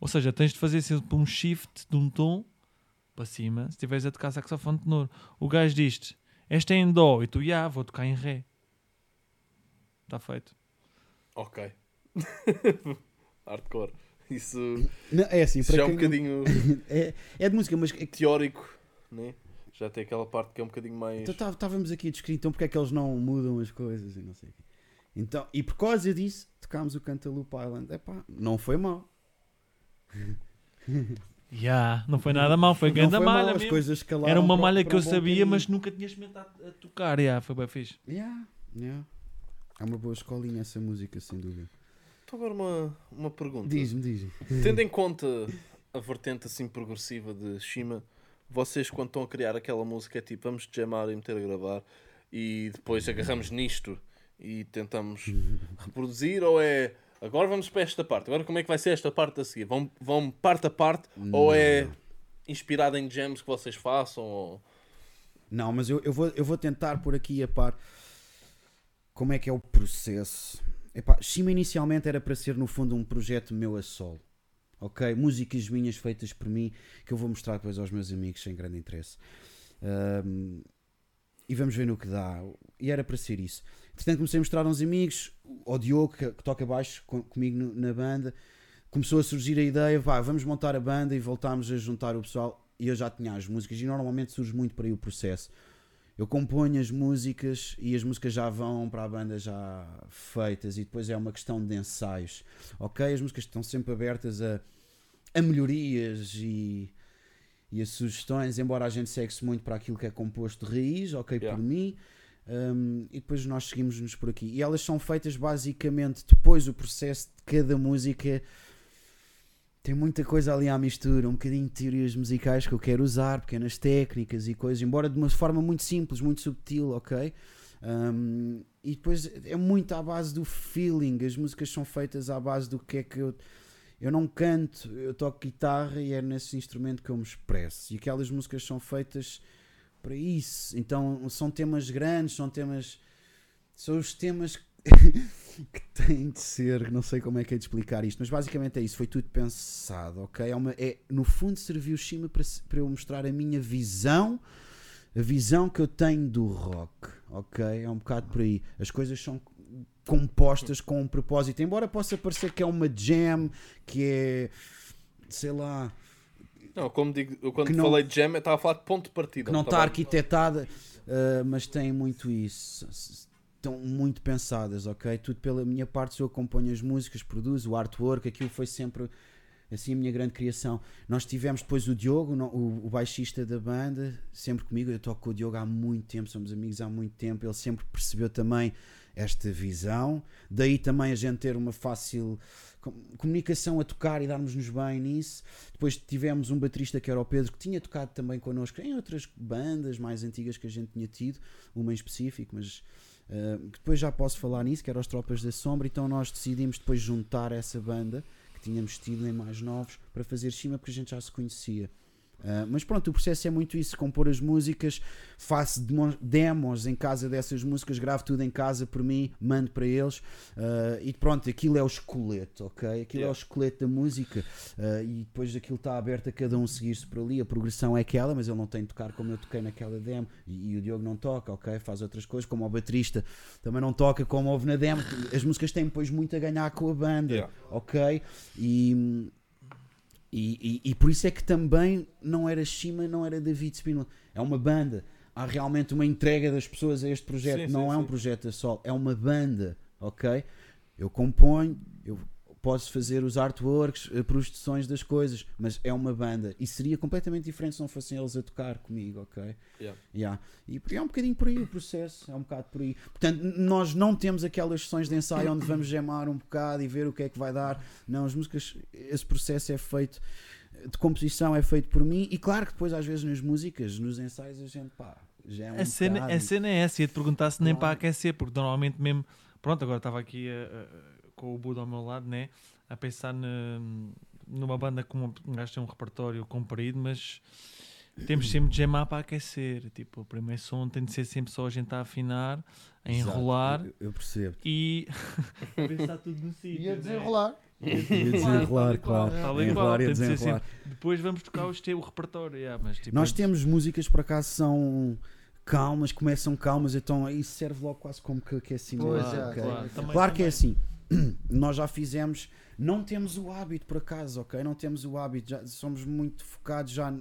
Ou seja, tens de fazer sempre um shift de um tom para cima, se estiveres a tocar saxofone tenor. O gajo diz-te, esta é em dó, e tu, já, vou tocar em ré. Está feito. Ok. Hardcore. Isso, Não, é assim, isso para já é um bocadinho é, é de música, mas é teórico, né? Já tem aquela parte que é um bocadinho mais. então tá- estávamos aqui a discutir então porque é que eles não mudam as coisas e não sei o quê. Então, e por causa disso, tocámos o Cantaloupe Island. Epá, não foi mal. Já, não foi nada mal, foi não grande foi malha mal, as mesmo. coisas escalaram Era uma para- malha que eu um sabia, caminho. mas nunca tinha experimentado a tocar. Já, foi bem fixe. Yeah, yeah. É uma boa escolinha essa música, sem dúvida. Então agora uma, uma pergunta. Diz-me, diz-me. Tendo em conta a vertente assim progressiva de Shima, vocês quando estão a criar aquela música é tipo vamos jamar e meter a gravar e depois agarramos nisto e tentamos reproduzir ou é agora vamos para esta parte, agora como é que vai ser esta parte a seguir? Vão, vão parte a parte ou é inspirado em jams que vocês façam? Ou... Não, mas eu, eu, vou, eu vou tentar por aqui a par como é que é o processo. Epá, Shima inicialmente era para ser no fundo um projeto meu a solo. Ok? Músicas minhas feitas por mim que eu vou mostrar depois aos meus amigos sem grande interesse. Ahm, e vamos ver no que dá. E era para ser isso. Entretanto, comecei a mostrar a uns amigos, ao Diogo, que, que toca baixo com- comigo no- na banda. Começou a surgir a ideia, vá, vamos montar a banda e voltámos a juntar o pessoal. E eu já tinha as músicas, e normalmente surge muito por aí o processo. Eu componho as músicas e as músicas já vão para a banda já feitas, e depois é uma questão de ensaios. Ok? As músicas estão sempre abertas a, a melhorias e, e a sugestões, embora a gente segue-se muito para aquilo que é composto de raiz, ok, Yeah. por mim. Um, e depois nós seguimos-nos por aqui. E elas são feitas basicamente depois o processo de cada música. Tem muita coisa ali à mistura, um bocadinho de teorias musicais que eu quero usar, pequenas técnicas e coisas, embora de uma forma muito simples, muito subtil, ok? Um, e depois é muito à base do feeling, as músicas são feitas à base do que é que eu. Eu não canto, eu toco guitarra e é nesse instrumento que eu me expresso. E aquelas músicas são feitas para isso. Então são temas grandes, são temas. São os temas que têm de ser. Não sei como é que é de explicar isto, mas basicamente é isso. Foi tudo pensado, ok? É uma, é, no fundo, serviu o Shima para, para eu mostrar a minha visão, a visão que eu tenho do rock, ok? É um bocado por aí. As coisas são compostas com um propósito. Embora possa parecer que é uma jam, que é sei lá, Não, como digo, eu quando não- falei de jam, eu estava a falar de ponto de partida. que não tá está arquitetada, uh, mas tem muito isso. Estão muito pensadas, ok? Tudo pela minha parte, eu acompanho as músicas, produzo o artwork, aquilo foi sempre assim a minha grande criação. Nós tivemos depois o Diogo, o baixista da banda, sempre comigo. Eu toco com o Diogo há muito tempo, somos amigos há muito tempo. Ele sempre percebeu também esta visão. Daí também a gente ter uma fácil com- comunicação a tocar e darmos-nos bem nisso. Depois tivemos um baterista que era o Pedro, que tinha tocado também connosco em outras bandas mais antigas que a gente tinha tido, uma em específico, mas uh, depois já posso falar nisso, que era os Tropas da Sombra. Então nós decidimos depois juntar essa banda que tínhamos tido em mais novos para fazer cima porque a gente já se conhecia. Uh, mas pronto, o processo é muito isso: compor as músicas, faço demo- demos em casa dessas músicas, gravo tudo em casa por mim, mando para eles uh, e pronto, aquilo é o esqueleto, ok? Aquilo é o Yeah. esqueleto da música uh, e depois aquilo está aberto a cada um seguir-se por ali. A progressão é aquela, mas ele não tem de tocar como eu toquei naquela demo e, e o Diogo não toca, ok? Faz outras coisas, como o baterista também não toca como houve na demo. As músicas têm depois muito a ganhar com a banda, Yeah. ok? E. E, e, e por isso é que também não era Shima, não era David Spinola. É uma banda. Há realmente uma entrega das pessoas a este projeto. Sim, não sim, é um sim. projeto a sol, é uma banda, ok? Eu componho, eu posso fazer os artworks, eh, produções das coisas, mas é uma banda. E seria completamente diferente se não fossem eles a tocar comigo, ok? Yeah. Yeah. E é um bocadinho por aí o processo, é um bocado por aí. Portanto, nós não temos aquelas sessões de ensaio onde vamos gemar um bocado e ver o que é que vai dar. Não, as músicas, esse processo é feito de composição, é feito por mim. E claro que depois, às vezes, nas músicas, nos ensaios, a gente pá, já é um A cena, bocado. a cena é essa, ia te perguntar se nem Claro. para aquecer, porque normalmente mesmo. Pronto, agora estava aqui eh, eh, com o Buda ao meu lado, né? A pensar na- numa banda com um gajo tem um repertório comprido, mas temos sempre de gemar para aquecer. Tipo, o primeiro som tem de ser sempre só a gente a afinar, a Exato, enrolar Eu, eu percebo. e pensar tudo no sítio. E a né? desenrolar. E a desenrolar, claro. Tal e qual, e. Depois vamos tocar os teu repertório. yeah, mas, tipo, Nós é- temos músicas por acaso são calmas, começam calmas, então isso serve logo quase como que aquecimento. Pois, Claro, é, claro, também- Claro que é assim. Nós já fizemos, não temos o hábito por acaso, ok? Não temos o hábito, já somos muito focados já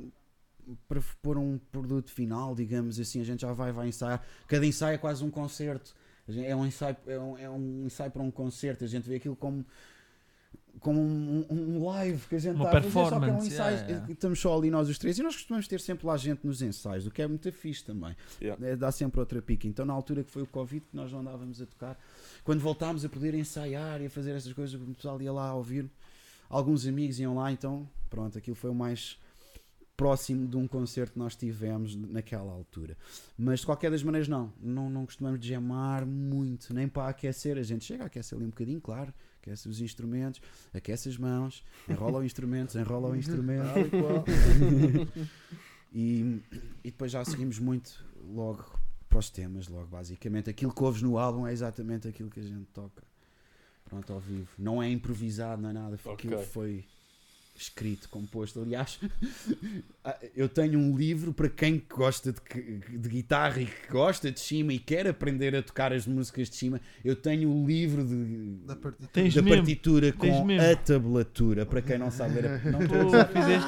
para pôr um produto final, digamos assim. A gente já vai, vai ensaiar. Cada ensaio é quase um concerto. É um ensaio, é um, é um ensaio para um concerto. A gente vê aquilo como como um, um- um live que a gente Uma está a fazer, só que é um performance, ensaio. yeah, yeah. Estamos só ali nós os três e nós costumamos ter sempre lá gente nos ensaios, o que é muito fixe também. Yeah. É, dá sempre outra pica. Então, na altura que foi o Covid, que nós não andávamos a tocar, quando voltámos a poder ensaiar e a fazer essas coisas, o pessoal ia lá a ouvir, alguns amigos iam lá, então, pronto, aquilo foi o mais próximo de um concerto que nós tivemos naquela altura. Mas de qualquer das maneiras, não, não, não costumamos jamar muito, nem para aquecer. A gente chega a aquecer ali um bocadinho, claro, aquece os instrumentos, aquece as mãos, enrola o instrumento, enrola o instrumento. e, e depois já seguimos muito logo para os temas, logo basicamente. Aquilo que ouves no álbum é exatamente aquilo que a gente toca. Pronto, ao vivo. Não é improvisado, não é nada. Aquilo foi escrito, composto. Aliás, ah, eu tenho um livro para quem gosta de, de guitarra e que gosta de cima e quer aprender a tocar as músicas de cima. Eu tenho o livro de, Da partitura. Tens da partitura tens com mesmo. a tablatura. Para quem não sabe ler, não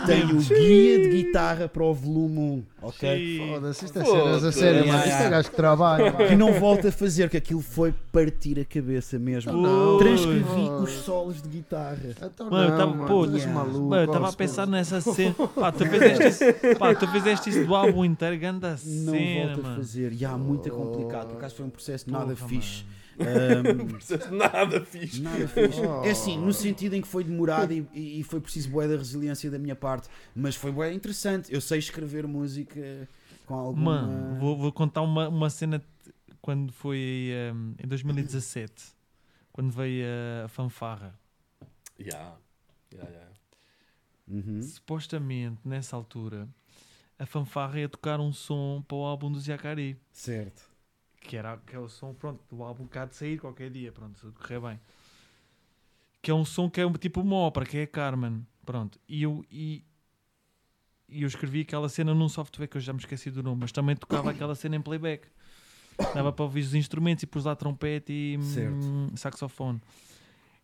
Tenho o guia de guitarra para o volume 1, ok? Foda-se, isto é cenas a sério, mano. Isto é gajo que trabalha. Que não volto a fazer, que aquilo foi partir a cabeça mesmo. Não. Transcrevi Oh. os solos de guitarra. Então Mano, eu não, tava- mano, pô, maluco. Mano, eu estava a pensar nessa cena. Pá, tu fizeste isso, pá, tu fizeste isso do álbum inteiro, ganda Não cena, volto a mano. fazer. E há muito complicado. Por acaso foi um processo nada Porra, fixe. mano. Ahm, Nada fixe. Nada fixe. Oh. É assim, no sentido em que foi demorado e, e- foi preciso boa da resiliência da minha parte, mas foi bué interessante. Eu sei escrever música com alguma. Mano, vou, vou contar uma, uma cena de- quando foi ehm, em 2017, quando veio a fanfarra. Yeah. Yeah, yeah. Uhum. Supostamente, nessa altura, a fanfarra ia tocar um som para o álbum do Ziacari. Certo. que era que é o som pronto, do álbum que há de sair qualquer dia, pronto, se correr bem. Que é um som que é um, tipo uma ópera, que é Carmen. Pronto. E eu, e, e eu escrevi aquela cena num software que eu já me esqueci do nome, mas também tocava aquela cena em playback. dava para ouvir os instrumentos e pus lá trompete e hum, Certo. saxofone.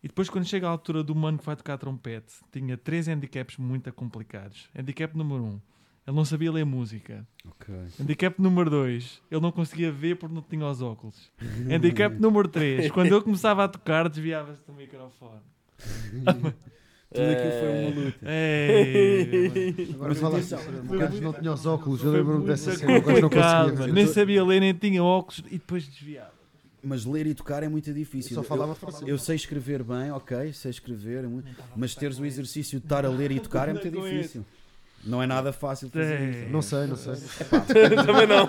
E depois, quando chega a altura do mano que vai tocar trompete, tinha três handicaps muito complicados. Handicap número um, ele não sabia ler música. Ok. Handicap número 2, ele não conseguia ver porque não tinha os óculos. Handicap número 3, quando eu começava a tocar, desviava-se do microfone. Tudo aquilo foi uma luta. Ei, Agora Mas fala atenção, o gajo não tinha os óculos, eu lembro-me dessa cena, o gajo não complicado, conseguia mano. ver. Nem sabia ler, nem tinha óculos e depois desviava. Mas ler e tocar é muito difícil. Só falava eu, francês. eu sei escrever bem, ok, sei escrever, é mas teres o exercício de estar a ler e tocar é muito difícil. Não é nada fácil fazer É. isso. Não sei, não sei. Também não.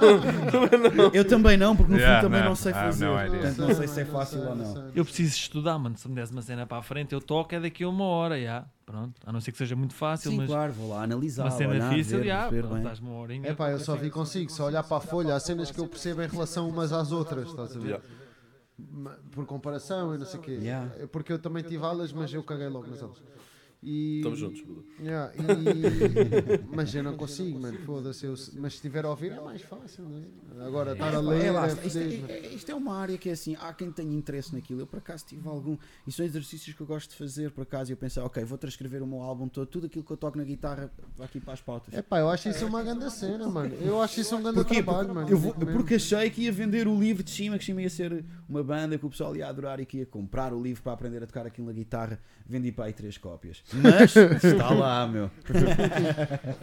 Também não. Eu também não, porque no Yeah, fundo também no, não sei have fazer. no idea. Portanto, não sei se é fácil ou não. Eu preciso estudar, mano. Se me desse uma cena para a frente, eu toco é daqui a uma hora, já. Pronto. A não ser que seja muito fácil, Sim, mas claro, vou lá analisar. uma cena olhar, difícil, ver, já. perceber Pronto, bem. estás uma horinha. É pá, eu só vi consigo, só olhar para a folha, há cenas que eu percebo em relação umas às outras, estás a ver? Yeah. Por comparação e não sei o quê. Yeah. Porque eu também tive aulas, mas eu caguei logo nas aulas. E... Estamos juntos, Buda. Yeah, e- Mas eu não consigo, mano, foda-se. Mas se estiver a ouvir é mais fácil, não é? Agora estar a ler É, lá é, está. isto, é, é- isto é uma área que é assim, há quem tenha interesse naquilo. Eu por acaso tive algum. E são exercícios que eu gosto de fazer por acaso. E eu pensei, ok, vou transcrever o meu álbum todo, tudo aquilo que eu toco na guitarra vai aqui para as pautas. É pá, eu acho isso uma grande cena, mano. Eu acho isso um grande Porquê? trabalho, Porque, mano. eu vou- porque achei que ia vender o livro de Shima, que Shima ia ser uma banda que o pessoal ia adorar e que ia comprar o livro para aprender a tocar aquilo na guitarra. Vendi para aí três cópias. Mas está lá, meu.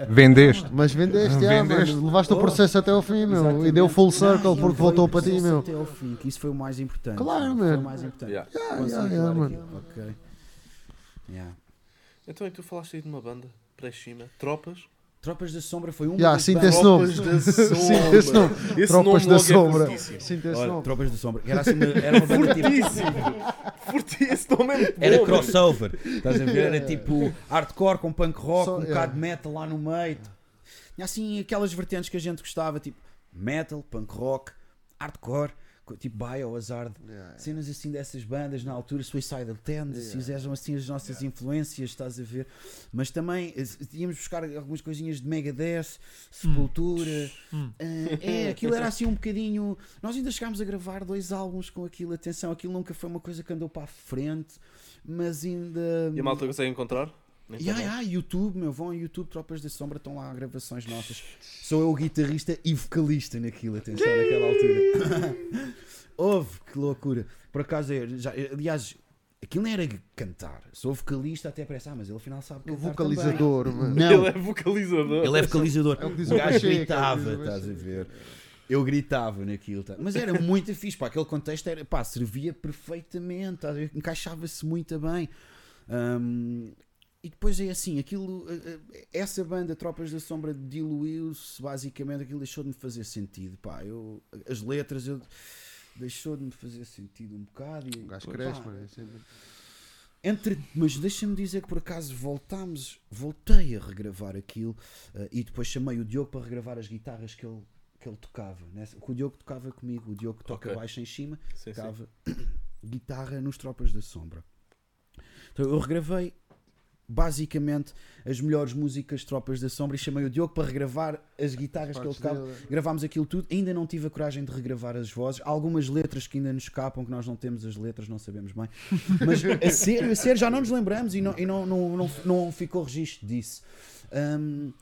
Vendeste. Mas vendeste, já, Vendeste. mano. Levaste o Oh, processo até ao fim, meu. Exatamente. E deu full Não, circle e porque voltou o para ti, processo meu. Até ao fim, que isso foi o mais importante. Claro, Foi mano. o mais importante. Yeah. Yeah, yeah, yeah, mano. Ok. Yeah. Então, e tu falaste aí de uma banda pré-Chima, Tropas? Tropas da Sombra foi um Yeah, sim, esse nome. Tropas da Sombra. Sim, esse nome. Esse Tropas nome da é Sombra. fortíssimo. Sim, esse Olha, nome. Tropas da Sombra. Era assim uma, era uma banda tipo. Fortíssimo. Esse nome é muito Era crossover. Estás a ver? Era tipo hardcore com punk rock, Só- um yeah. bocado de metal lá no meio. Tinha assim aquelas vertentes que a gente gostava, tipo metal, punk rock, hardcore, co- tipo Biohazard. Yeah. Cenas assim dessas bandas na altura, Suicidal Tendencies, eram assim as nossas influências, estás a ver? Mas também eh, íamos buscar algumas coisinhas de Megadeth, Sepultura. Hum. eh, é, aquilo era assim um bocadinho. Nós ainda chegámos a gravar dois álbuns com aquilo. Atenção, aquilo nunca foi uma coisa que andou para a frente, mas ainda. E a malta consegue encontrar? Yeah, yeah, YouTube, meu, vão ao YouTube, Tropas da Sombra, estão lá gravações nossas. Sou eu o guitarrista e vocalista naquilo, atenção, naquela altura. Houve, que loucura. Por acaso, eu já, aliás, aquilo não era cantar. Sou vocalista, até parece, ah, mas ele afinal sabe O cantar vocalizador, também. mano. Não, Ele é vocalizador. ele é vocalizador. É o o gajo é gritava, estás a ver? Eu gritava naquilo, tá? mas era muito fixe, para aquele contexto era, pá, servia perfeitamente, ver? encaixava-se muito bem. Hum, e depois é assim, aquilo, eh, eh, essa banda Tropas da Sombra diluiu-se, basicamente aquilo deixou de me fazer sentido, pá, eu, as letras eu, deixou de me fazer sentido um bocado. E, O gajo pá, cresce, mano. é sempre- entre, mas deixa-me dizer que por acaso voltámos, voltei a regravar aquilo eh, e depois chamei o Diogo para regravar as guitarras que ele, que ele tocava. Né? O Diogo tocava comigo, o Diogo toca Ok. baixo em cima, Sim, sim. tocava guitarra nos Tropas da Sombra. Então eu regravei basicamente as melhores músicas Tropas da Sombra e chamei o Diogo para regravar as guitarras que ele tocava. dele. Gravámos aquilo tudo, ainda não tive a coragem de regravar as vozes. Há algumas letras que ainda nos escapam, que nós não temos as letras, não sabemos bem. Mas a sério, a sério, já não nos lembramos e não, e não, não, não, não ficou registro disso. Hum,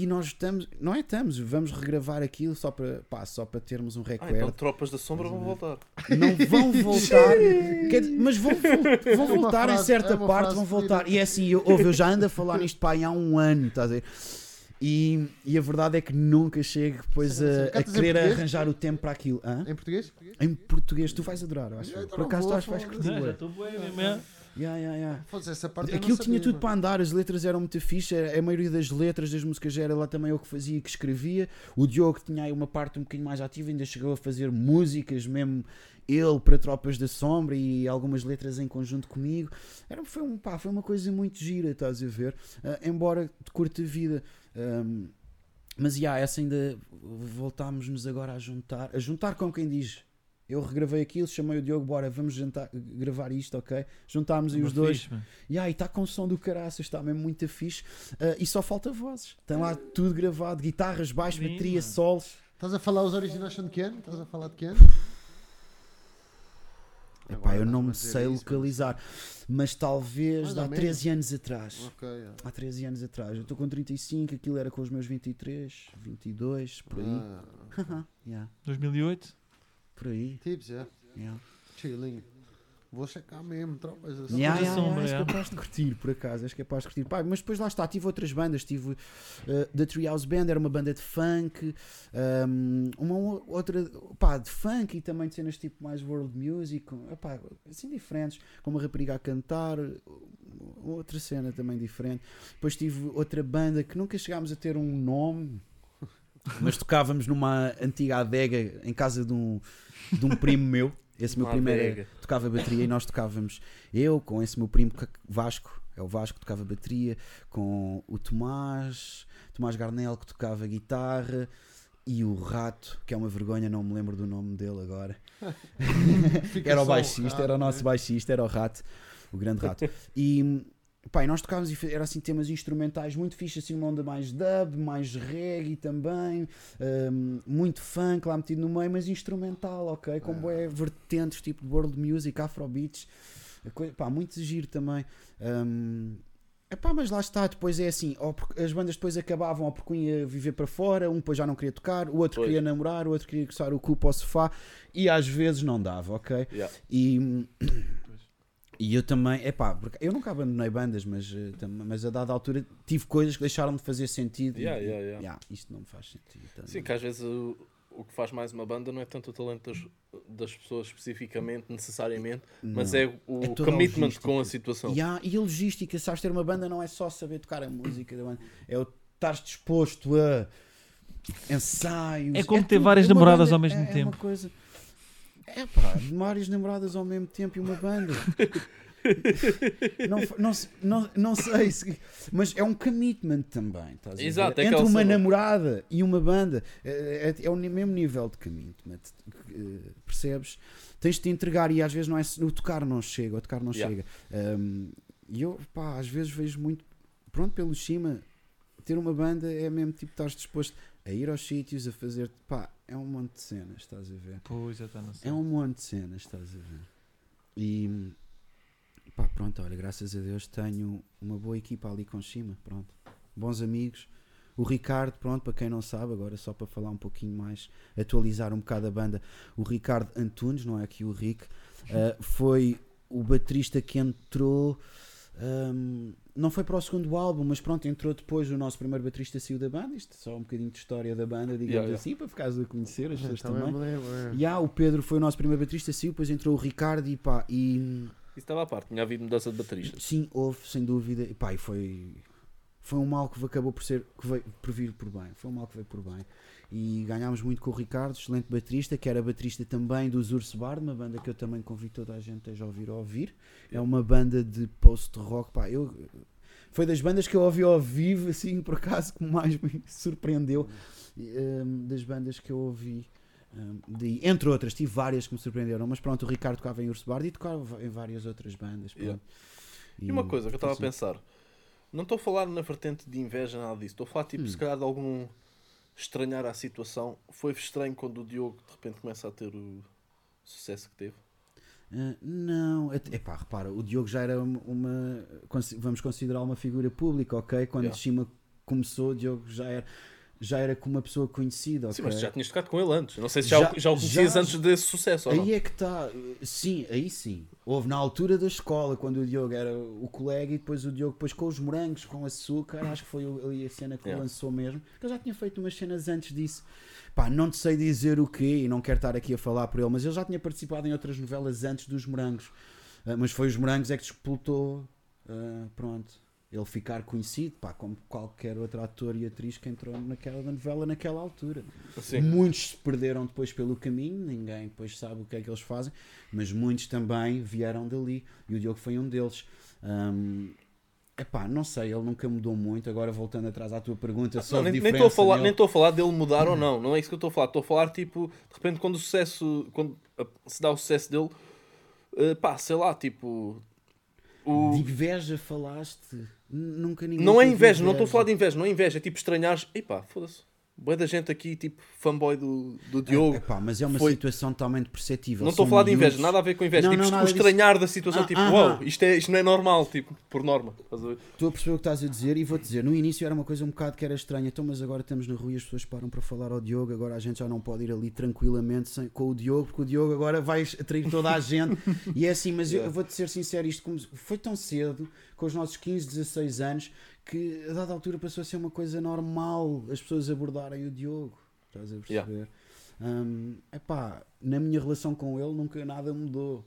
e nós estamos, não é estamos, vamos regravar aquilo só para, pá, só para termos um Ah, recuerdo. então Tropas da Sombra vão voltar. Não vão voltar, quer mas vão, vão É uma voltar em frase- certa é parte, vão voltar. E é assim, eu, ouve, eu já ando a falar nisto pá, há um ano, estás a ver? E, e a verdade é que nunca chego depois a, a em querer arranjar o tempo para aquilo. Hã? Em português? Em português, tu vais adorar, eu acho. Por acaso tu acho que vais curtir. Não, já estou bué mesmo, é. Yeah, yeah, yeah. Foda-se, essa parte Aquilo tinha tudo para andar, as letras eram muito fixe, a maioria das letras das músicas era lá também eu que fazia e que escrevia. O Diogo tinha aí uma parte um bocadinho mais ativa, ainda chegou a fazer músicas mesmo ele para Tropas da Sombra e algumas letras em conjunto comigo. Era, foi, um, pá, foi uma coisa muito gira, estás a ver? Ah, embora de curta vida. Ahm, mas já, essa ainda voltámos-nos agora a juntar, a juntar com quem diz. Eu regravei aquilo, chamei o Diogo, bora, vamos jantar, gravar isto, ok? Juntámos e Uma os dois. fixe, mano. E aí está com o som do caraças, está mesmo muito fixe. Ah, e só falta vozes. Tem lá tudo gravado: guitarras, baixo, Lindo, bateria, mano. solos. Estás a falar os originais são de ano? Estás a falar de ano? Epá, eu não me sei isso, localizar, mas talvez há ou 13 anos atrás. Ok, é. Há 13 anos atrás. Eu estou com 35, aquilo era com os meus 23, 22, por aí. Ah, Yeah, 2008? Por aí. tips, é. Yeah. Chilling. Vou checar mesmo, tropas. assim. Yeah, yeah, sombra, yeah, és capaz de curtir, por acaso, és capaz de curtir. Pá, mas depois lá está, tive outras bandas, tive uh, The Treehouse Band, era uma banda de funk, um, uma o- outra, pá, de funk e também de cenas tipo mais world music, epá, assim diferentes, com uma rapariga a cantar, outra cena também diferente. Depois tive outra banda que nunca chegámos a ter um nome, mas tocávamos numa antiga adega em casa de um, de um primo meu. Esse meu Uma primo era, tocava bateria e nós tocávamos eu com esse meu primo Vasco, é o Vasco que tocava bateria, com o Tomás, Tomás Garnel que tocava guitarra e o Rato, que é uma vergonha, não me lembro do nome dele agora. Era o baixista, era o nosso né? baixista, era o Rato, o grande Rato. E pá, e nós tocávamos e assim temas instrumentais muito fixe, assim uma onda mais dub, mais reggae também, hum, muito funk lá metido no meio, mas instrumental, ok? Com bué vertentes tipo world music, afrobeats, pá, muito giro também. Hum, Epá, mas lá está, depois é assim, as bandas depois acabavam ou porque um ia viver para fora, um depois já não queria tocar, o outro Pois. queria namorar, o outro queria coçar o cu para o sofá e às vezes não dava, ok? Yeah. E, e eu também, epá, porque eu nunca abandonei bandas, mas, eh, mas a dada altura tive coisas que deixaram de fazer sentido. Yeah, e- yeah, yeah. yeah, isto não me faz sentido. tá Sim, que às vezes o, o que faz mais uma banda não é tanto o talento das, das pessoas especificamente, necessariamente, mas Não. é o É a commitment logística. com a situação. E, há- e a logística, sabes, ter uma banda não é só saber tocar a música da banda, é o estar disposto a ensaios. É como ter tudo, várias uma namoradas banda ao mesmo é- É tempo. uma coisa. É pá, várias namoradas ao mesmo tempo e uma banda. não, não, não, não sei se. Mas é um commitment também. Estás? Exato, é Entre uma cena. namorada e uma banda. É, é- é o mesmo nível de commitment. eh, Percebes? Tens de te entregar e às vezes não é. O tocar não chega, o tocar não Yeah. chega. Um, E eu, pá, às vezes vejo muito. Pronto, pelo cima, ter uma banda é mesmo tipo, estás disposto a ir aos sítios, a fazer. Pá, é um monte de cenas, estás a ver? Pois, já está na É um monte de cenas, estás a ver? E pá, pronto, olha, graças a Deus tenho uma boa equipa ali com cima, pronto. Bons amigos. O Ricardo, pronto, para quem não sabe, agora só para falar um pouquinho mais, atualizar um bocado a banda, o Ricardo Antunes, não é aqui o Rick, ah, foi o baterista que entrou. Ahm, não foi para o segundo álbum, mas pronto, entrou depois. O nosso primeiro baterista saiu da banda. Isto é só um bocadinho de história da banda, digamos Yeah, yeah. assim, para ficares a conhecer as pessoas Também também. lembro, é. Ya, o Pedro foi o nosso primeiro baterista, saiu, depois entrou o Ricardo e pá, e Isso estava à parte, tinha havido mudança de bateristas. sim, houve, sem dúvida, e pá, e foi, foi um mal que acabou por ser, que veio por vir por bem, foi um mal que veio por bem. E ganhámos muito com o Ricardo, excelente baterista, que era baterista também dos Urso Bar, uma banda que eu também convido toda a gente a já ouvir a ouvir. É uma banda de post-rock, pá, eu... Foi das bandas que eu ouvi ao vivo, assim, por acaso, que mais me surpreendeu. hum, das bandas que eu ouvi. hum, de- entre outras, tive várias que me surpreenderam, mas pronto, o Ricardo tocava em Urso Bard e tocava em várias outras bandas. Yeah. E uma coisa que eu estava a assim. pensar, não estou a falar na vertente de inveja, nada disso, estou a falar tipo, Hum. se calhar de algum estranhar a situação. Foi estranho quando o Diogo de repente começa a ter o sucesso que teve. Ah, não, é pá, repara, o Diogo já era uma, uma- vamos considerar uma figura pública, ok? Quando Yeah. de cima começou, o Diogo já era, já era como uma pessoa conhecida, ok? Sim, mas já tinhas tocado com ele antes. Não sei se já, Já- já o conhecias já- antes desse sucesso ou não. Aí é que está, sim, aí sim. Houve na altura da escola, quando o Diogo era o colega, e depois o Diogo, depois com os morangos, com açúcar, acho que foi ali a cena que Yeah. lançou mesmo. Ele já tinha feito umas cenas antes disso. Pá, não te sei dizer o quê, e não quero estar aqui a falar por ele, mas ele já tinha participado em outras novelas antes dos morangos. Ah, mas foi os morangos é que disputou, ah, pronto, ele ficar conhecido, pá, como qualquer outro ator e atriz que entrou naquela novela naquela altura. Sim. Muitos se perderam depois pelo caminho, ninguém depois sabe o que é que eles fazem, mas muitos também vieram dali e o Diogo foi um deles. Hum, epá, não sei, ele nunca mudou muito. Agora voltando atrás à tua pergunta Não, sobre nem estou a falar, nele. nem estou a falar dele mudar ou não, não é isso que eu estou a falar. Estou a falar tipo, de repente quando o sucesso, quando ah, se dá o sucesso dele, ah, pá, sei lá, tipo, o, De inveja falaste? Nunca ninguém não é inveja, não estou a falar de inveja, não é inveja, é tipo estranhares, epá, foda-se, Boa da gente aqui, tipo, fanboy do, do Diogo. Epá, mas é uma Foi- situação totalmente perceptível. Não estou a falar de inveja, nada a ver com inveja. Não, tipo, não, o nada disso. estranhar da situação, Ah, tipo, aham. uau, isto, é, isto não é normal, tipo, por norma. Estou a perceber o que estás a dizer e vou-te dizer, no início era uma coisa um bocado que era estranha, então, mas agora estamos na rua e as pessoas param para falar ao Diogo, agora a gente já não pode ir ali tranquilamente sem- com o Diogo, porque o Diogo agora vai atrair toda a gente. e é assim, mas eu, Yeah. eu vou-te ser sincero, isto como- foi tão cedo, com os nossos 15, 16 anos, que a dada altura passou a ser uma coisa normal as pessoas abordarem o Diogo. Estás a perceber? Hum, epá, na minha relação com ele nunca nada mudou.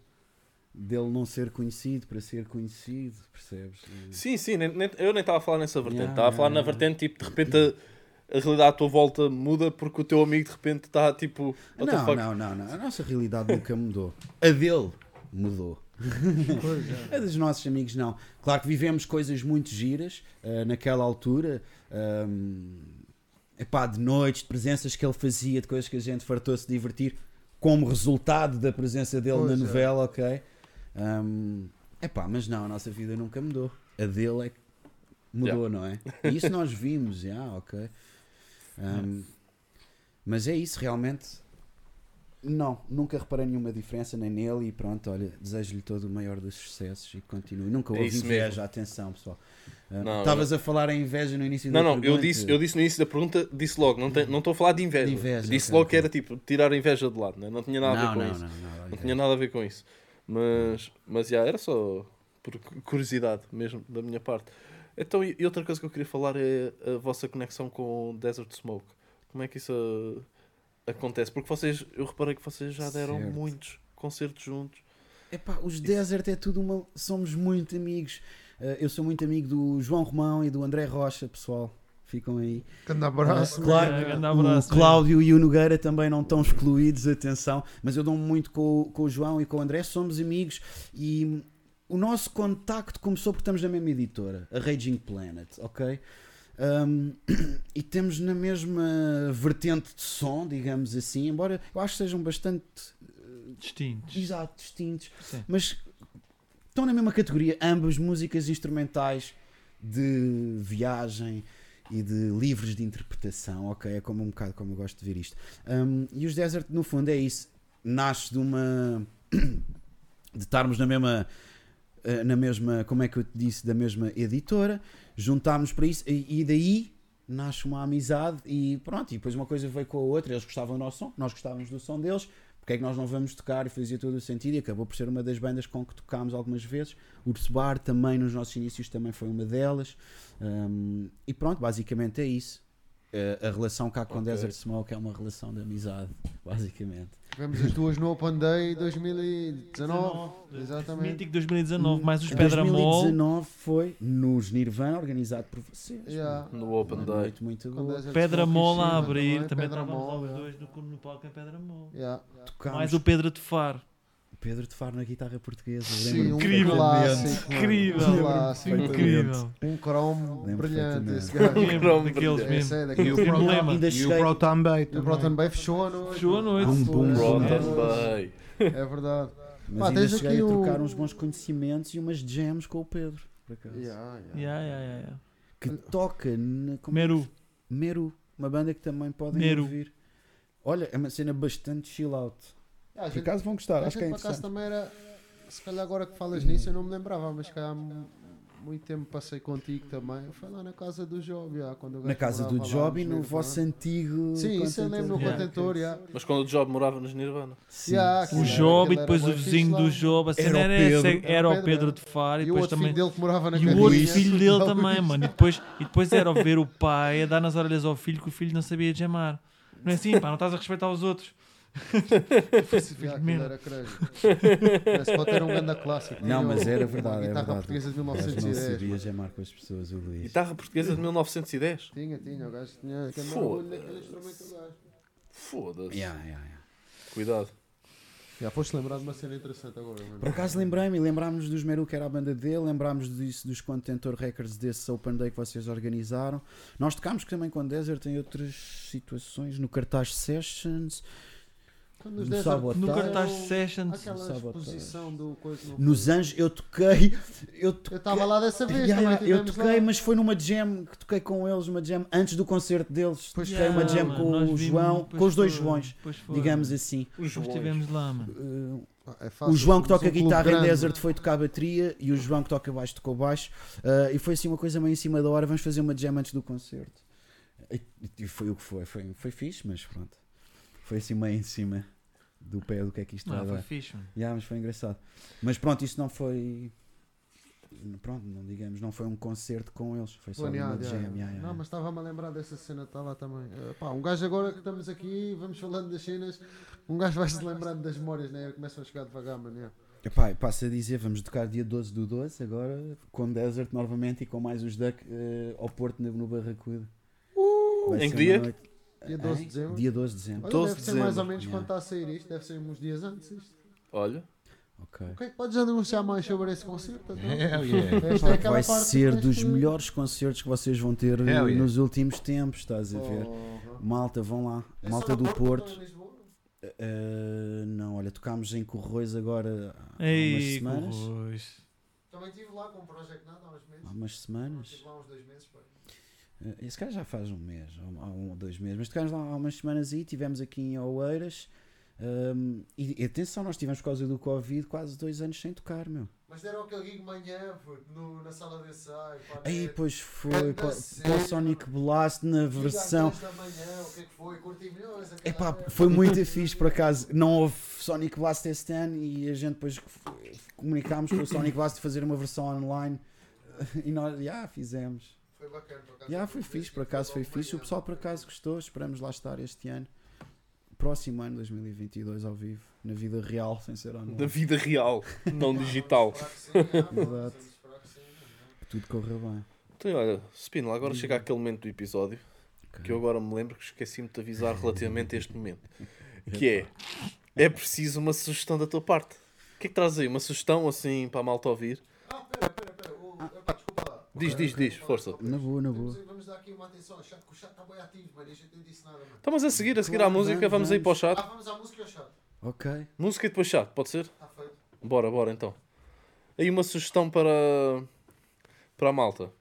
Dele não ser conhecido para ser conhecido, percebes? Sim, sim, nem- nem- eu nem estava a falar nessa vertente. Yeah, Estava a falar yeah, na yeah. vertente, tipo, de repente a, a realidade à tua volta muda porque o teu amigo de repente está, tipo, Não, não, não, não. A nossa realidade nunca mudou. A dele mudou. Pois é. A dos nossos amigos não. Claro que vivemos coisas muito giras eh, naquela altura. Um, epá, de noites, de presenças que ele fazia, de coisas que a gente fartou-se divertir como resultado da presença dele Pois na é. novela, ok? Um, epá, mas não, a nossa vida nunca mudou. A dele é que mudou, não é? E isso nós vimos, já, ok. Um, mas é isso, realmente. Não, nunca reparei nenhuma diferença nem nele e pronto, olha, desejo-lhe todo o maior dos sucessos e continue. Nunca É houve isso inveja, mesmo. atenção pessoal. Ah, Não, Estavas a falar em inveja no início Não, da não, eu pergunta. disse, eu disse no início da pergunta, disse logo, não não estou a falar de inveja. De inveja, disse ok, logo que era tipo, tirar a inveja de lado, né? não tinha nada a ver não, com não, isso. não, não, Não tinha nada a ver com isso. Mas, mas já, era só por cu- curiosidade mesmo da minha parte. Então, e outra coisa que eu queria falar é a vossa conexão com Desert Smoke. Como é que isso acontece? Porque vocês, eu reparei que vocês já deram Certo. muitos concertos juntos. Epá, os Desert é tudo uma. Somos muito amigos. Ah, eu sou muito amigo do João Romão e do André Rocha, pessoal. Ficam aí. Grande abraço. Claro, É, grande o abraço, Cláudio e o Nogueira também não estão excluídos, atenção. Mas eu dou-me muito com, o- com o João e com o André, somos amigos e o nosso contacto começou porque estamos na mesma editora, a Raging Planet, ok? Um, e temos na mesma vertente de som, digamos assim, embora eu acho que sejam bastante Distintos. exato, distintos, Sim. mas estão na mesma categoria, ambas músicas instrumentais de viagem e de livros de interpretação, ok? É como um bocado como eu gosto de ver isto. Um, e os Desert, no fundo, é isso. Nasce de uma. de estarmos na mesma. Eh, Na mesma, como é que eu te disse, da mesma editora, juntámos para isso e, daí nasce uma amizade e pronto, e depois uma coisa veio com a outra, eles gostavam do nosso som, nós gostávamos do som deles, porque é que nós não vamos tocar e fazia todo o sentido e acabou por ser uma das bandas com que tocámos algumas vezes. Urso Bar também nos nossos inícios também foi uma delas. Um, e pronto, basicamente é isso. Eh, a relação cá com Ok. Desert Smoke é uma relação de amizade, basicamente. Tivemos as duas no Open Day 2019. Exatamente. Mítico 2019, mais os Pedra Mol. 2019 foi nos Nirvana, organizado por vocês. Yeah. No Open Day. noite muito Com boa. Pedra Mol a abrir, também Pedra estávamos Mol, os yeah. dois no, no palco em Pedra Mol. Yeah. Tocámos Mais o Pedro de Faro. Pedro de Faro na guitarra portuguesa. Sim, um Incrível. clássico. Incrível. Um clássico. Incrível. Um cromo Lembro brilhante perfeitamente. esse gajo. Um cromo Daqueles mesmo. é E daquele o E Proton Bay O. Broton Bay fechou a noite. Fechou a noite. Um bom É Rotten verdade. Bay. É verdade. Mas Pá, ainda tens cheguei aqui a o- trocar uns bons conhecimentos e umas jams com o Pedro, por acaso. Yeah, yeah. Yeah, yeah, yeah, yeah. Que toca na como é Meru. Meru, uma banda que também podem Meru. ouvir. Olha, é uma cena bastante chill out. Yeah, Por acaso vão gostar, a acho que é interessante. também era. Se calhar agora que falas nisso eu não me lembrava, mas se calhar há muito tempo passei contigo também. Foi lá na casa do Job, yeah, quando Na casa do Job e no Nirvana. vosso antigo. Sim, isso eu lembro no Yeah. contentor, yeah. Mas quando o Job morava nos Nirvana. Sim. Yeah, O era- Job e depois era o vizinho do. Job. A cena Era o era, Pedro. Era era o Pedro, era. de Faro e E o depois outro também. filho dele que morava na E o outro filho dele também, mano. E depois, e depois era ver o pai a dar nas orelhas ao filho que o filho não sabia jamar. Não é assim, pá, não estás a respeitar os outros. Era. Esse um grande clássico. Não, mas era verdade, é guitarra verdade. portuguesa de O gajo não 1910. sabia jamar com as pessoas, o Luís. Guitarra portuguesa de 1910. Tinha, tinha, o gajo tinha. Foda-se. naquele instrumento do gajo. Foda-se. Yeah, yeah, yeah. Cuidado. Já foste lembrar de uma cena interessante agora, mano. Por acaso lembrei-me, lembrámos dos Meru, que era a banda dele, lembrámos disso dos Contentor Records desse Open Day que vocês organizaram. Nós tocámos também com Desert em outras situações, no Cartaz Sessions. Quando os No Sabotage. No cartaz Sessions. Aquela exposição do coisa no Nos Anjos eu toquei. Eu toquei. Estava lá dessa vez, Yeah, yeah, eu toquei, lá. mas foi numa jam que toquei com eles, uma jam antes do concerto deles. Pois toquei foi. uma jam mano, com o João, com os dois foi, Joões, digamos assim. Os Nós estivemos lá, mano. Uh, Ah, é fácil, o João que toca guitarra em. Desert foi tocar bateria e o João que toca baixo tocou baixo. Uh, e foi assim uma coisa meio em cima da hora. Vamos fazer uma jam antes do concerto. E, e foi o que foi. Foi, foi fixe, mas pronto. Foi assim meio em cima do pé do que é que isto Não, foi fixe. Yeah, mas foi engraçado. Mas pronto, isso não foi. Pronto, não digamos, não foi um concerto com eles. Foi só Planeado, uma jam. yeah, yeah, Não, mas estava-me a lembrar dessa cena, está lá também. Eh, pá, um gajo agora que estamos aqui, vamos falando das cenas, um gajo vai-se lembrando das memórias, né? Começam a chegar devagar, mano. yeah. Epá, passo a dizer, vamos tocar dia 12 do 12 agora, com Desert novamente e com mais os Duck eh, ao Porto no, no Barracuda. Vai Em que dia? noite- Dia 12 de dezembro. Dia 12 de dezembro. Olha, 12 deve de ser mais ou dezembro. menos Yeah. quando está a sair isto, deve ser uns dias antes isto. Olha, Ok. O que que podes anunciar mais sobre esse concerto? então? Hell yeah. Esta é Vai ser dos que- melhores concertos que vocês vão ter yeah. nos últimos tempos, estás a ver? Porra. Malta, vão lá. É Malta do Porto. Eh, não, olha, tocámos em Corroios agora há Ei, umas semanas. Corroios. Também estive lá com o Project Nada há uns meses. Há umas semanas. Estive lá uns dois meses. pá. Eh, Esse cara já faz um mês, ou há um ou dois meses, mas tocámos lá há umas semanas aí, tivemos aqui em Oeiras. hum, e, e atenção, nós tivemos por causa do Covid quase dois anos sem tocar, meu. Mas deram aquele gig manhã, no, na sala de ensaio. Aí, pois foi, para, para o Sonic Blast na versão. 10 da manhã, o que é que foi? Curti milhões. aquela Epá, merda. foi muito fixe por acaso. Não houve Sonic Blast este ano e a gente depois comunicámos com o Sonic Blast de fazer uma versão online e nós, já, fizemos. Foi bacana, por acaso. Já foi fixe, por acaso foi fixe. O pessoal por acaso gostou, esperamos lá estar este ano. Próximo ano, 2022, ao vivo, na vida real, sem ser da online. vida real, não digital. Exato. Tudo correu bem. Então, olha, Spino, agora chega aquele momento do episódio que eu agora me lembro que esqueci-me de te avisar relativamente a este momento. Que é, é preciso uma sugestão da tua parte. O que é que traz aí? Uma sugestão assim para a malta ouvir? Ah, pera, pera, pera. o- epá, desculpa lá. Diz, diz, diz, força. Na boa, na boa. Vamos, dar aqui uma atenção ao chat, que o chat está bem ativo, e A gente nem disse nada, mano. Estamos a seguir, a seguir à música, vamos, aí para o Ah, chat. vamos à música e ao chat. Ok. Música e depois chat, pode ser? Está feito. Bora, bora então. Aí uma sugestão para, para a malta.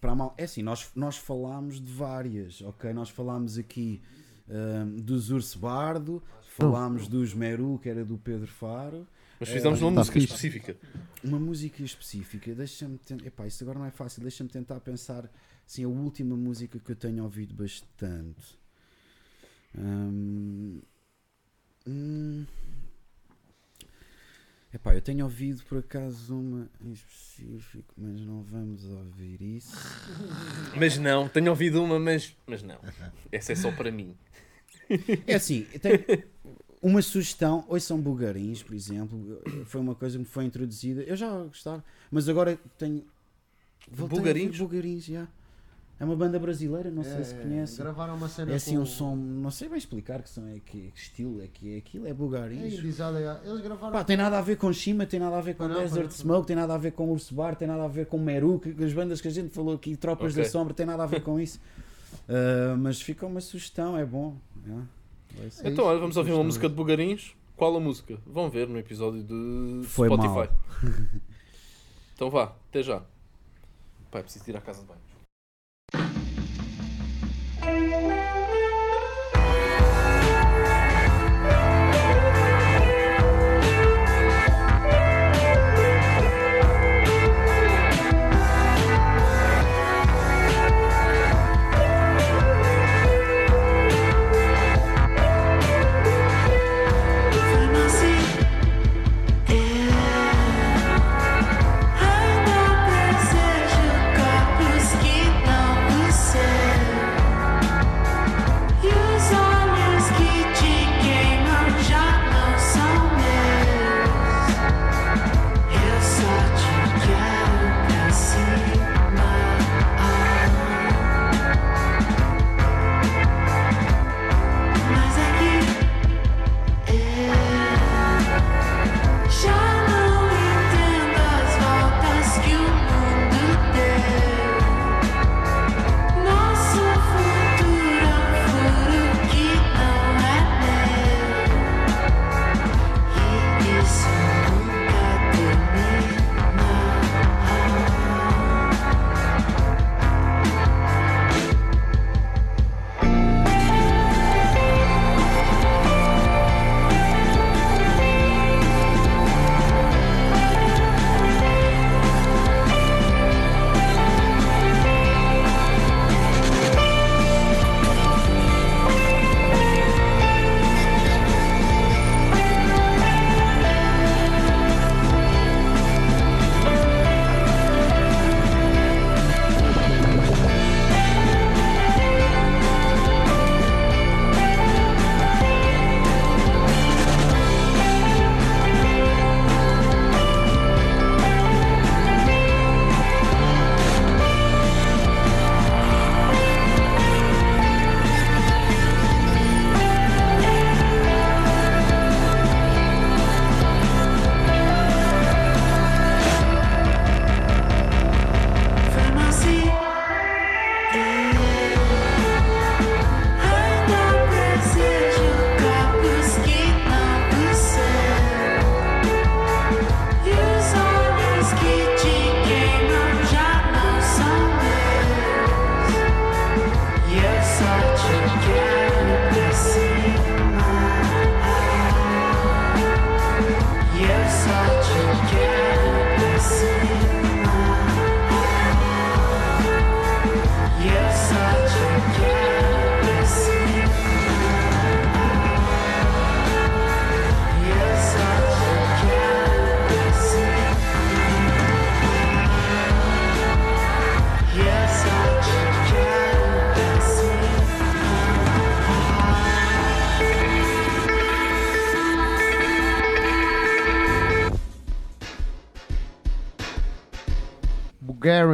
Para a mal... É assim, nós, nós falámos de várias, ok? Nós falámos aqui hum, dos Urso Bardo, falámos dos Meru, que era do Pedro Faro. Mas fizemos uma tá música fixe. específica. Uma música específica, deixa-me tentar. Epá, isso agora não é fácil, deixa-me tentar pensar assim, a última música que eu tenho ouvido bastante. Hum, hum, Epá, eu tenho ouvido por acaso uma em específico, mas não vamos ouvir isso. Mas não, tenho ouvido uma, mas, mas não. Essa é só para mim. É assim, tem uma sugestão, ouçam Bugarins, por exemplo, foi uma coisa que me foi introduzida, eu já gostava, mas agora tenho. Bugarins? Bugarins, já. É uma banda brasileira, não sei se É, conhecem. Gravaram uma cena É assim com... um som, não sei bem explicar que som é que, que estilo é que é aquilo, é É Bugarins. é. Eles gravaram... Pá, tem nada a ver com Shima, tem nada a ver com não, Desert não. Smoke, tem nada a ver com Urso Bar, tem nada a ver com Meru, que, as bandas que a gente falou aqui, Tropas Ok. da Sombra, tem nada a ver com isso. Ah, mas fica uma sugestão, é bom. yeah. Ser. Então, olha, vamos ouvir uma música de Bugarins. Qual a música? Vão ver no episódio de Foi Spotify. então vá, até já. Pai, preciso ir à casa de banho.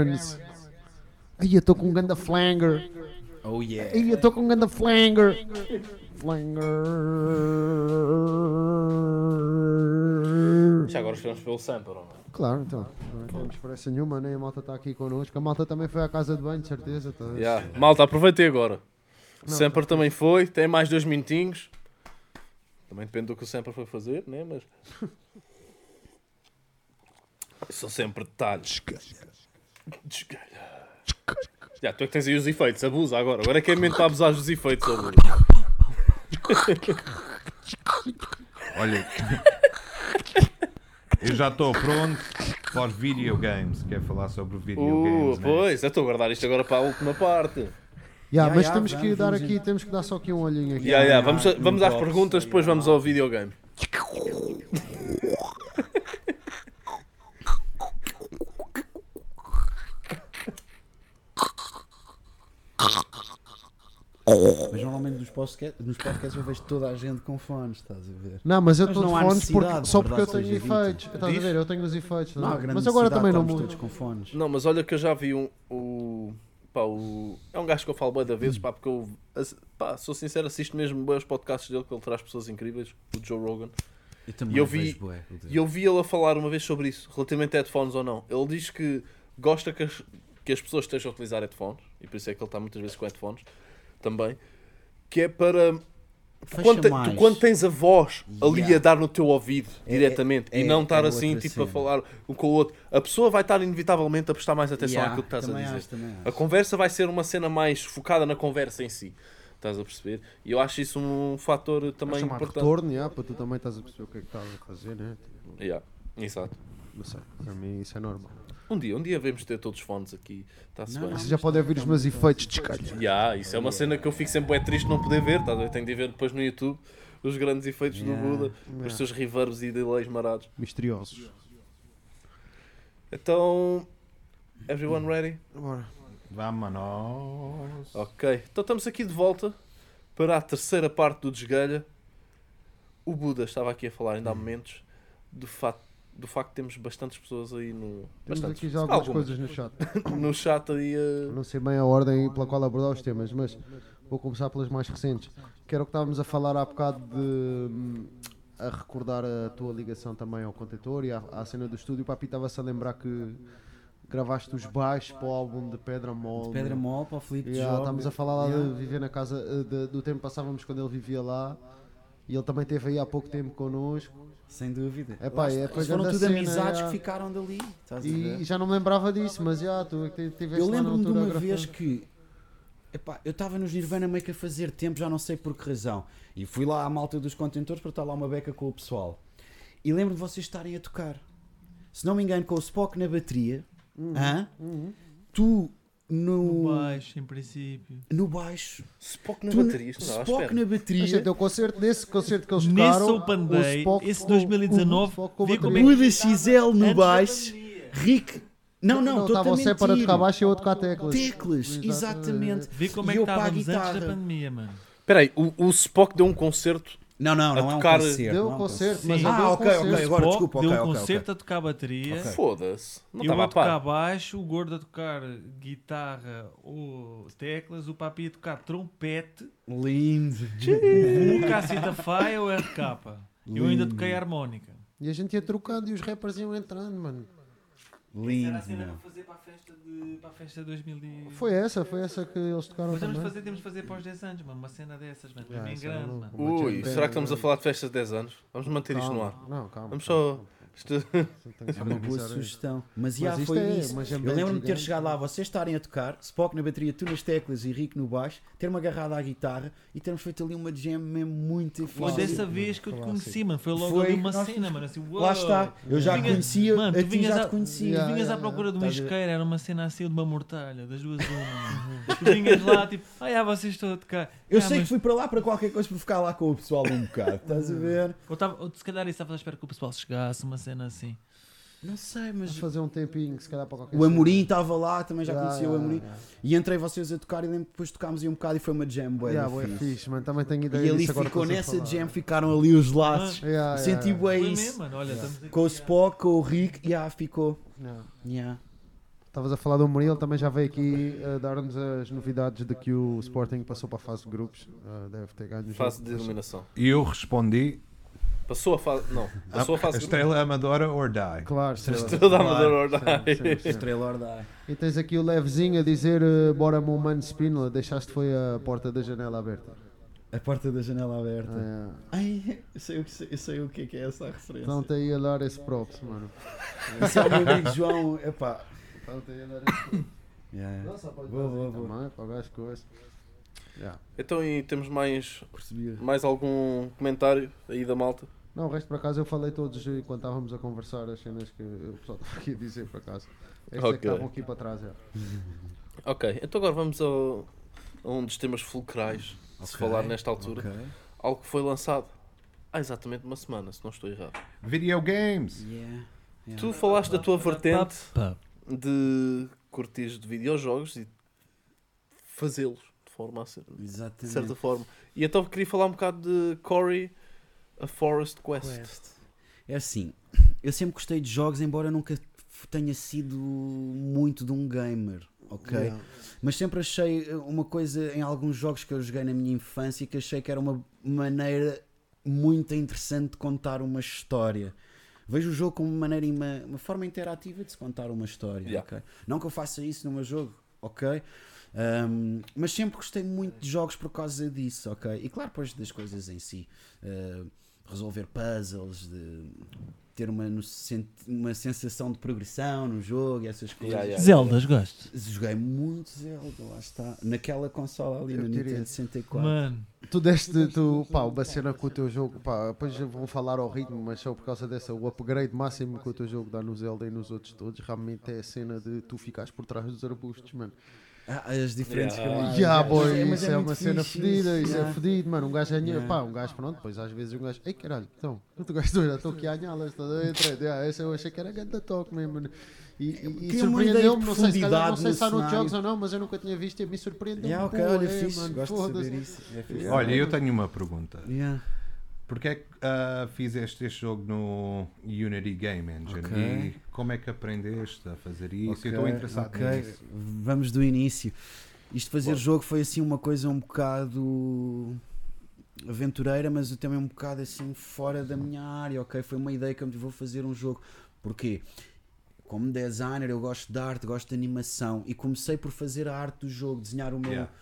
Garens. Ai, eu estou com um ganda flanger. Oh yeah. Ai, eu estou com um ganda flanger. Flanger. Já agora esperamos pelo Samper, ou não? Claro, então. Não temos pressa nenhuma, nem a malta está aqui connosco. A malta também foi à casa de banho, de certeza. Tá? Yeah. Malta, aproveitei agora. O Não. Semper também foi, tem mais dois minutinhos. Também depende do que o Semper foi fazer, né? Mas. São sempre detalhes. Desgalha. Já, tu é que tens aí os efeitos, abusa agora. Agora é que é momento para abusar dos efeitos, Bruno. Olha, eu já estou pronto para os videogames. Quer falar sobre Uh, videogames? né? pois, eu estou a guardar isto agora para a última parte. Yeah, Ya, mas ya, temos que dar aqui, em- temos que dar só aqui um olhinho aqui. Yeah, yeah, Vamos, a- vamos às perguntas, depois vamos ao videogame. Mas normalmente nos podcasts, nos podcasts eu vejo toda a gente com fones, estás a ver? Não, mas eu estou de não fones porque, só porque eu tenho efeitos. Estás a ver? Eu tenho os efeitos. Não ver? grande mas agora também não todos com fones. Não, mas olha que eu já vi um. O, pá, o, é um gajo que eu falo bem da vezes, pá, porque eu pá, sou sincero, assisto mesmo bem os podcasts dele, que ele traz pessoas incríveis, o Joe Rogan. Eu também E eu vi- vejo bué, E eu vi ele a falar uma vez sobre isso, relativamente a headphones ou não. Ele diz que gosta que as, que as pessoas estejam a utilizar headphones, e por isso é que ele está muitas vezes com headphones também, que é para. Fecha Quando, te- tu, quando tens a voz ali Yeah. a dar no teu ouvido É- diretamente é- e não é estar outra assim tipo cena. a falar um com o outro, a pessoa vai estar inevitavelmente a prestar mais atenção Yeah, àquilo que estás a dizer. acho, A acho. conversa vai ser uma cena mais focada na conversa em si. Estás a perceber? E eu acho isso um fator também chamar importante. retorno, yeah, para tu também estás a perceber o que é que estás a fazer, né? Tipo, Yeah, exato. não sei, para mim isso é normal. Um dia, um dia vamos ter todos os fones aqui. Está-se Não, bem. não. Vocês já podem ouvir os meus efeitos de escalho. Yeah, isso é uma cena que eu fico sempre é triste não poder ver. A ver? Tenho de ver depois no YouTube os grandes efeitos Yeah. do Buda, os Yeah. seus reverbs e delays marados. Misteriosos. Então, everyone ready? Bora. Vámonos. Ok, então estamos aqui de volta para a terceira parte do Desgalha. O Buda estava aqui a falar ainda há momentos do facto, do facto de termos bastantes pessoas aí no. Temos bastantes, aqui já algumas, algumas, coisas no chat. no chat aí a. Não sei bem a ordem pela qual abordar os temas, mas vou começar pelas mais recentes. Que era o que estávamos a falar há bocado de. hum, a recordar a tua ligação também ao contentor e à, à cena do estúdio. O Papi estava-se a lembrar que gravaste os baixos para o álbum de Pedra Mole. Pedra Mole para o Felipe Yeah, Job. estamos a falar lá Yeah. de viver na casa, eh, de- do tempo que passávamos quando ele vivia lá. E ele também esteve aí há pouco tempo connosco. Sem dúvida. É pá, é depois foram tudo cena, amizades já. que ficaram dali. E, e já não me lembrava disso, mas já, tu é que tiveste Eu lembro-me de uma vez que epá, eu estava nos Nirvana meio que a fazer tempo, já não sei por que razão. E fui lá à malta dos contentores para estar lá uma beca com o pessoal. E lembro de vocês estarem a tocar. Se não me engano, com o Spock na bateria, hã? Uhum. tu no, No baixo, em princípio. no baixo, Spock na tu bateria, não Spock espera. na Mas bateria, então, o concerto, nesse concerto que eles Nesse tocaram, Open o Day, Spock esse com- 2019, o vê como é Buda XL no baixo. Rick. Não, não, estava a o Sé para tocar baixo e eu a tocar teclas. Teclas, exatamente. Vê como é que estávamos antes da pandemia, mano. Espera aí, o, o Spock deu um concerto. Não, não, A não é um tocar- concerto. Deu não é um concerto, Sim. mas ele Ah, deu ok, concerto. ok, agora desculpa, deu ok, um ok, ok. concerto a tocar bateria. Ok. Foda-se. Não Eu estava a a tocar par. baixo, o gordo a tocar guitarra ou teclas, o papi a tocar trompete, Lindo. o Cacita Faia ou RK. Eu ainda toquei harmónica. E a gente ia trocando e os rappers iam entrando, mano. Lindo, meu. Para a festa de, para a festa de 2000 e... Foi essa, foi essa que eles tocaram Mas temos de também. fazer, temos de fazer para os 10 anos, mano. Uma cena dessas, mano. Ah, bem isso é grande, louco. mano. Ui, será que estamos a falar de festas de 10 anos? Vamos manter isto no ar. Calma, Não, calma. Vamos só. Isto- É uma boa sugestão. Mas já foi é isso. Eu lembro-me de ter chegado lá, vocês estarem a tocar, Spock na bateria, tu nas teclas e Rico no baixo, ter-me agarrado à guitarra e termos feito ali uma jam mesmo muito Foi dessa vez que eu te conheci, mano. Foi logo Foi, ali uma nós- cena, mano. Assim. Lá está. Eu já conhecia, Mano, a ti já a- te conhecia. Tu vinhas yeah, à procura de um isqueiro, era uma cena assim de uma mortalha, das duas uma. tu vinhas lá, tipo, ah, vocês estão a tocar. Eu Ah, sei mas- que fui para lá para qualquer coisa para ficar lá com o pessoal um bocado, estás a ver? Ou, tava, ou se calhar isso estava à espera que o pessoal chegasse, uma cena assim. Não sei, Vamos mas fazer um tempinho, se calhar para qualquer o Amorim estava lá, também já Yeah, conhecia o Amorim. yeah. E entrei vocês a tocar e depois tocámos aí um bocado e foi uma jam bué Yeah, bué fixe. mano. Também tenho ideia E ali ficou nessa jam, ficaram ali os laços. Yeah, Senti Foi isso. Com o Spock, com o Rick, yeah, ficou. yeah. Yeah. Estavas a falar do Murilo, também já veio aqui uh, dar-nos as novidades de que o Sporting passou para a fase de grupos. Uh, deve ter ganho Fase de eliminação. E eu respondi: Passou a fase. Não, passou a fase Estrela Amadora or die. Claro, estrela. Estrela da Amadora Sim, Ordem. sim, sim. Estrela Ordai. E tens aqui o Levezinho a dizer: uh, Bora, meu mano Spínola, deixaste foi a porta da janela aberta. A porta da janela aberta. É. Ai, eu sei, o que, eu sei o que é que é essa referência. Estão-te aí a dar esse props, mano. Esse é o meu amigo João. Epá. Estão-te aí a dar esse props. Yeah, Não, só pode fazer boa, boa. também, para o gajo com esse. Yeah. Então, e temos mais, percebi. mais algum comentário aí da malta? Não, o resto por acaso eu falei todos enquanto estávamos a conversar as cenas que o pessoal estava aqui a dizer por acaso. Estes é que Ok. estavam aqui para trás. É. Ok, então agora vamos ao, a um dos temas fulcrais de se falar nesta altura. Ok. Algo que foi lançado há exatamente uma semana, se não estou errado. Video games. Yeah. yeah. Tu falaste da tua vertente de curtir de videojogos e fazê-los de forma a ser, de Exatamente. certa forma. E então queria falar um bocado de Cory, a Forest Quest. Quest. É assim, eu sempre gostei de jogos, embora nunca tenha sido muito de um gamer, ok? Yeah. Mas sempre achei eh, uma coisa em alguns jogos que eu joguei na minha infância que achei que era uma maneira muito interessante de contar uma história. Vejo o jogo como uma maneira, uma, uma forma interativa de se contar uma história. Yeah. ok? Não que eu faça isso no meu jogo, ok? Um, mas sempre gostei muito de jogos por causa disso, ok? E claro, depois das coisas em si, uh, resolver puzzles, de ter uma, uma sensação de progressão no jogo e essas coisas. Yeah, yeah. Zeldas, gosto. Joguei muito Zelda, lá está. Naquela consola ali Eu no. Nintendo 64. Mano, Tu deste, tu, pá, uma cena com o teu jogo, pá, depois vão falar ao ritmo, mas só por causa dessa, o upgrade máximo que o teu jogo dá no Zelda e nos outros todos, realmente é a cena de tu ficares por trás dos arbustos, mano. Ah, as diferentes Yeah. camadas. Yeah, boy, Mas isso é, muito uma cena fixe fedida, isso Yeah. é fedido, mano. Um gajo ganha, Yeah. pá, um gajo pronto, depois às vezes um gajo, ei caralho, então, tu gajo já estou aqui a anhalas, estás a ver? Yeah, esse eu achei que era grande toque mesmo, mano. E, e, e surpreendeu-me, de não sei se calhar, não sei se há noutros jogos ou não, mas eu nunca tinha visto e me surpreendeu. Yeah, ok, olha, fixe. Gosto de saber isso. É fixe. Olha, eu tenho uma pergunta. Yeah. Porquê é que ah, fizeste este jogo no Unity Game Engine? Ok. E como é que aprendeste a fazer isso? Ok, eu estou interessado ok. nisso. Vamos do início. Isto de fazer Bora. jogo foi assim uma coisa um bocado aventureira, mas também um bocado assim fora da minha área, ok? Foi uma ideia que eu me vou fazer um jogo. Porquê? Como designer eu gosto de arte, gosto de animação e comecei por fazer a arte do jogo, desenhar o meu, Yeah.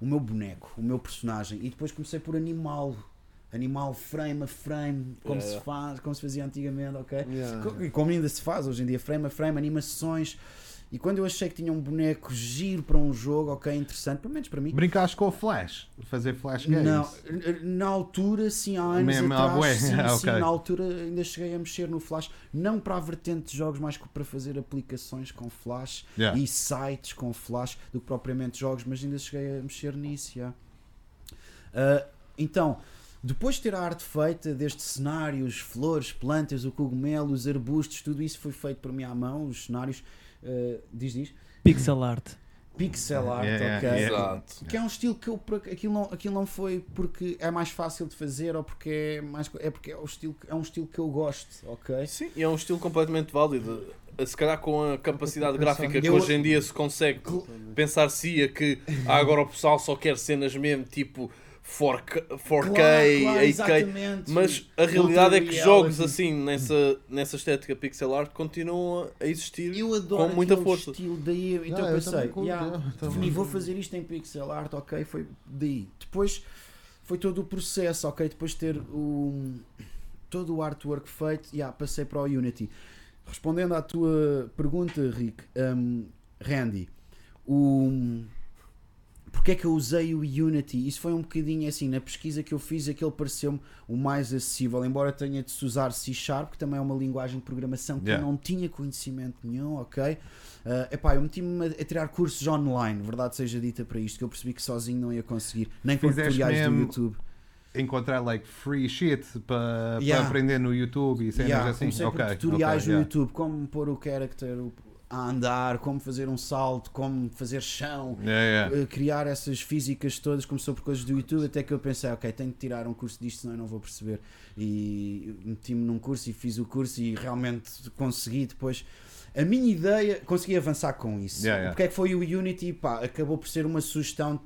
o meu boneco, o meu personagem e depois comecei por animá-lo. Animal frame a frame, como Yeah, se yeah. faz, como se fazia antigamente, ok? Yeah. Co- E como ainda se faz hoje em dia, frame a frame, animações. E quando eu achei que tinha um boneco giro para um jogo, ok, interessante, pelo menos para mim. Brincaste com o Flash? Fazer Flash Games? Não, na altura, sim, há anos Mesmo há atrás, sim, ah, sim, na altura ainda cheguei a mexer no Flash, não para a vertente de jogos, mas para fazer aplicações com Flash Yeah. e sites com Flash do que propriamente jogos, mas ainda cheguei a mexer nisso. já. Ah, então, depois de ter a arte feita destes cenários, flores, plantas, o cogumelo, os arbustos, tudo isso foi feito por mim à mão, os cenários, ah, diz, diz, pixel art. pixel art, Yeah, yeah, ok. yeah. Exato. Que é um estilo que eu aquilo não, aquilo não foi porque é mais fácil de fazer ou porque é mais é porque é, o estilo, que- é um estilo que eu gosto, ok? Sim, e é um estilo completamente válido. Se calhar com a capacidade gráfica que Eu- hoje em dia se consegue pensar-se que ah, agora o pessoal só quer cenas mesmo tipo 4K, 4K 8K. exatamente. Mas a realidade é que jogos assim, nessa, nessa estética pixel art, continuam a existir eu adoro com muita força. estilo, daí então eu pensei, curto, yeah, defini, vou fazer isto em pixel art, ok, foi daí. Depois foi todo o processo, ok, depois de ter o, todo o artwork feito, yeah, passei para o Unity. Respondendo à tua pergunta, Rick, um, Randy, o, porque é que eu usei o Unity? Isso foi um bocadinho assim, na pesquisa que eu fiz, aquele pareceu-me o mais acessível, embora tenha de se usar C Sharp, que também é uma linguagem de programação que Yeah. eu não tinha conhecimento nenhum, ok? Uh, epá, eu meti-me a, a tirar cursos online, verdade seja dita para isto, que eu percebi que sozinho não ia conseguir, nem com tutoriais do YouTube. Encontrar like free shit para Yeah. aprender no YouTube e cenas Yeah, assim. comecei Ok, por tutoriais ok, no yeah. YouTube, como pôr o character, o a andar, como fazer um salto, como fazer chão, Yeah, yeah. eh, criar essas físicas todas, começou por coisas do YouTube, até que eu pensei, ok, tenho que tirar um curso disto, senão eu não vou perceber. E meti-me num curso e fiz o curso e realmente consegui depois. A minha ideia, consegui avançar com isso. Yeah, yeah. Porque é que foi o Unity, pá, acabou por ser uma sugestão.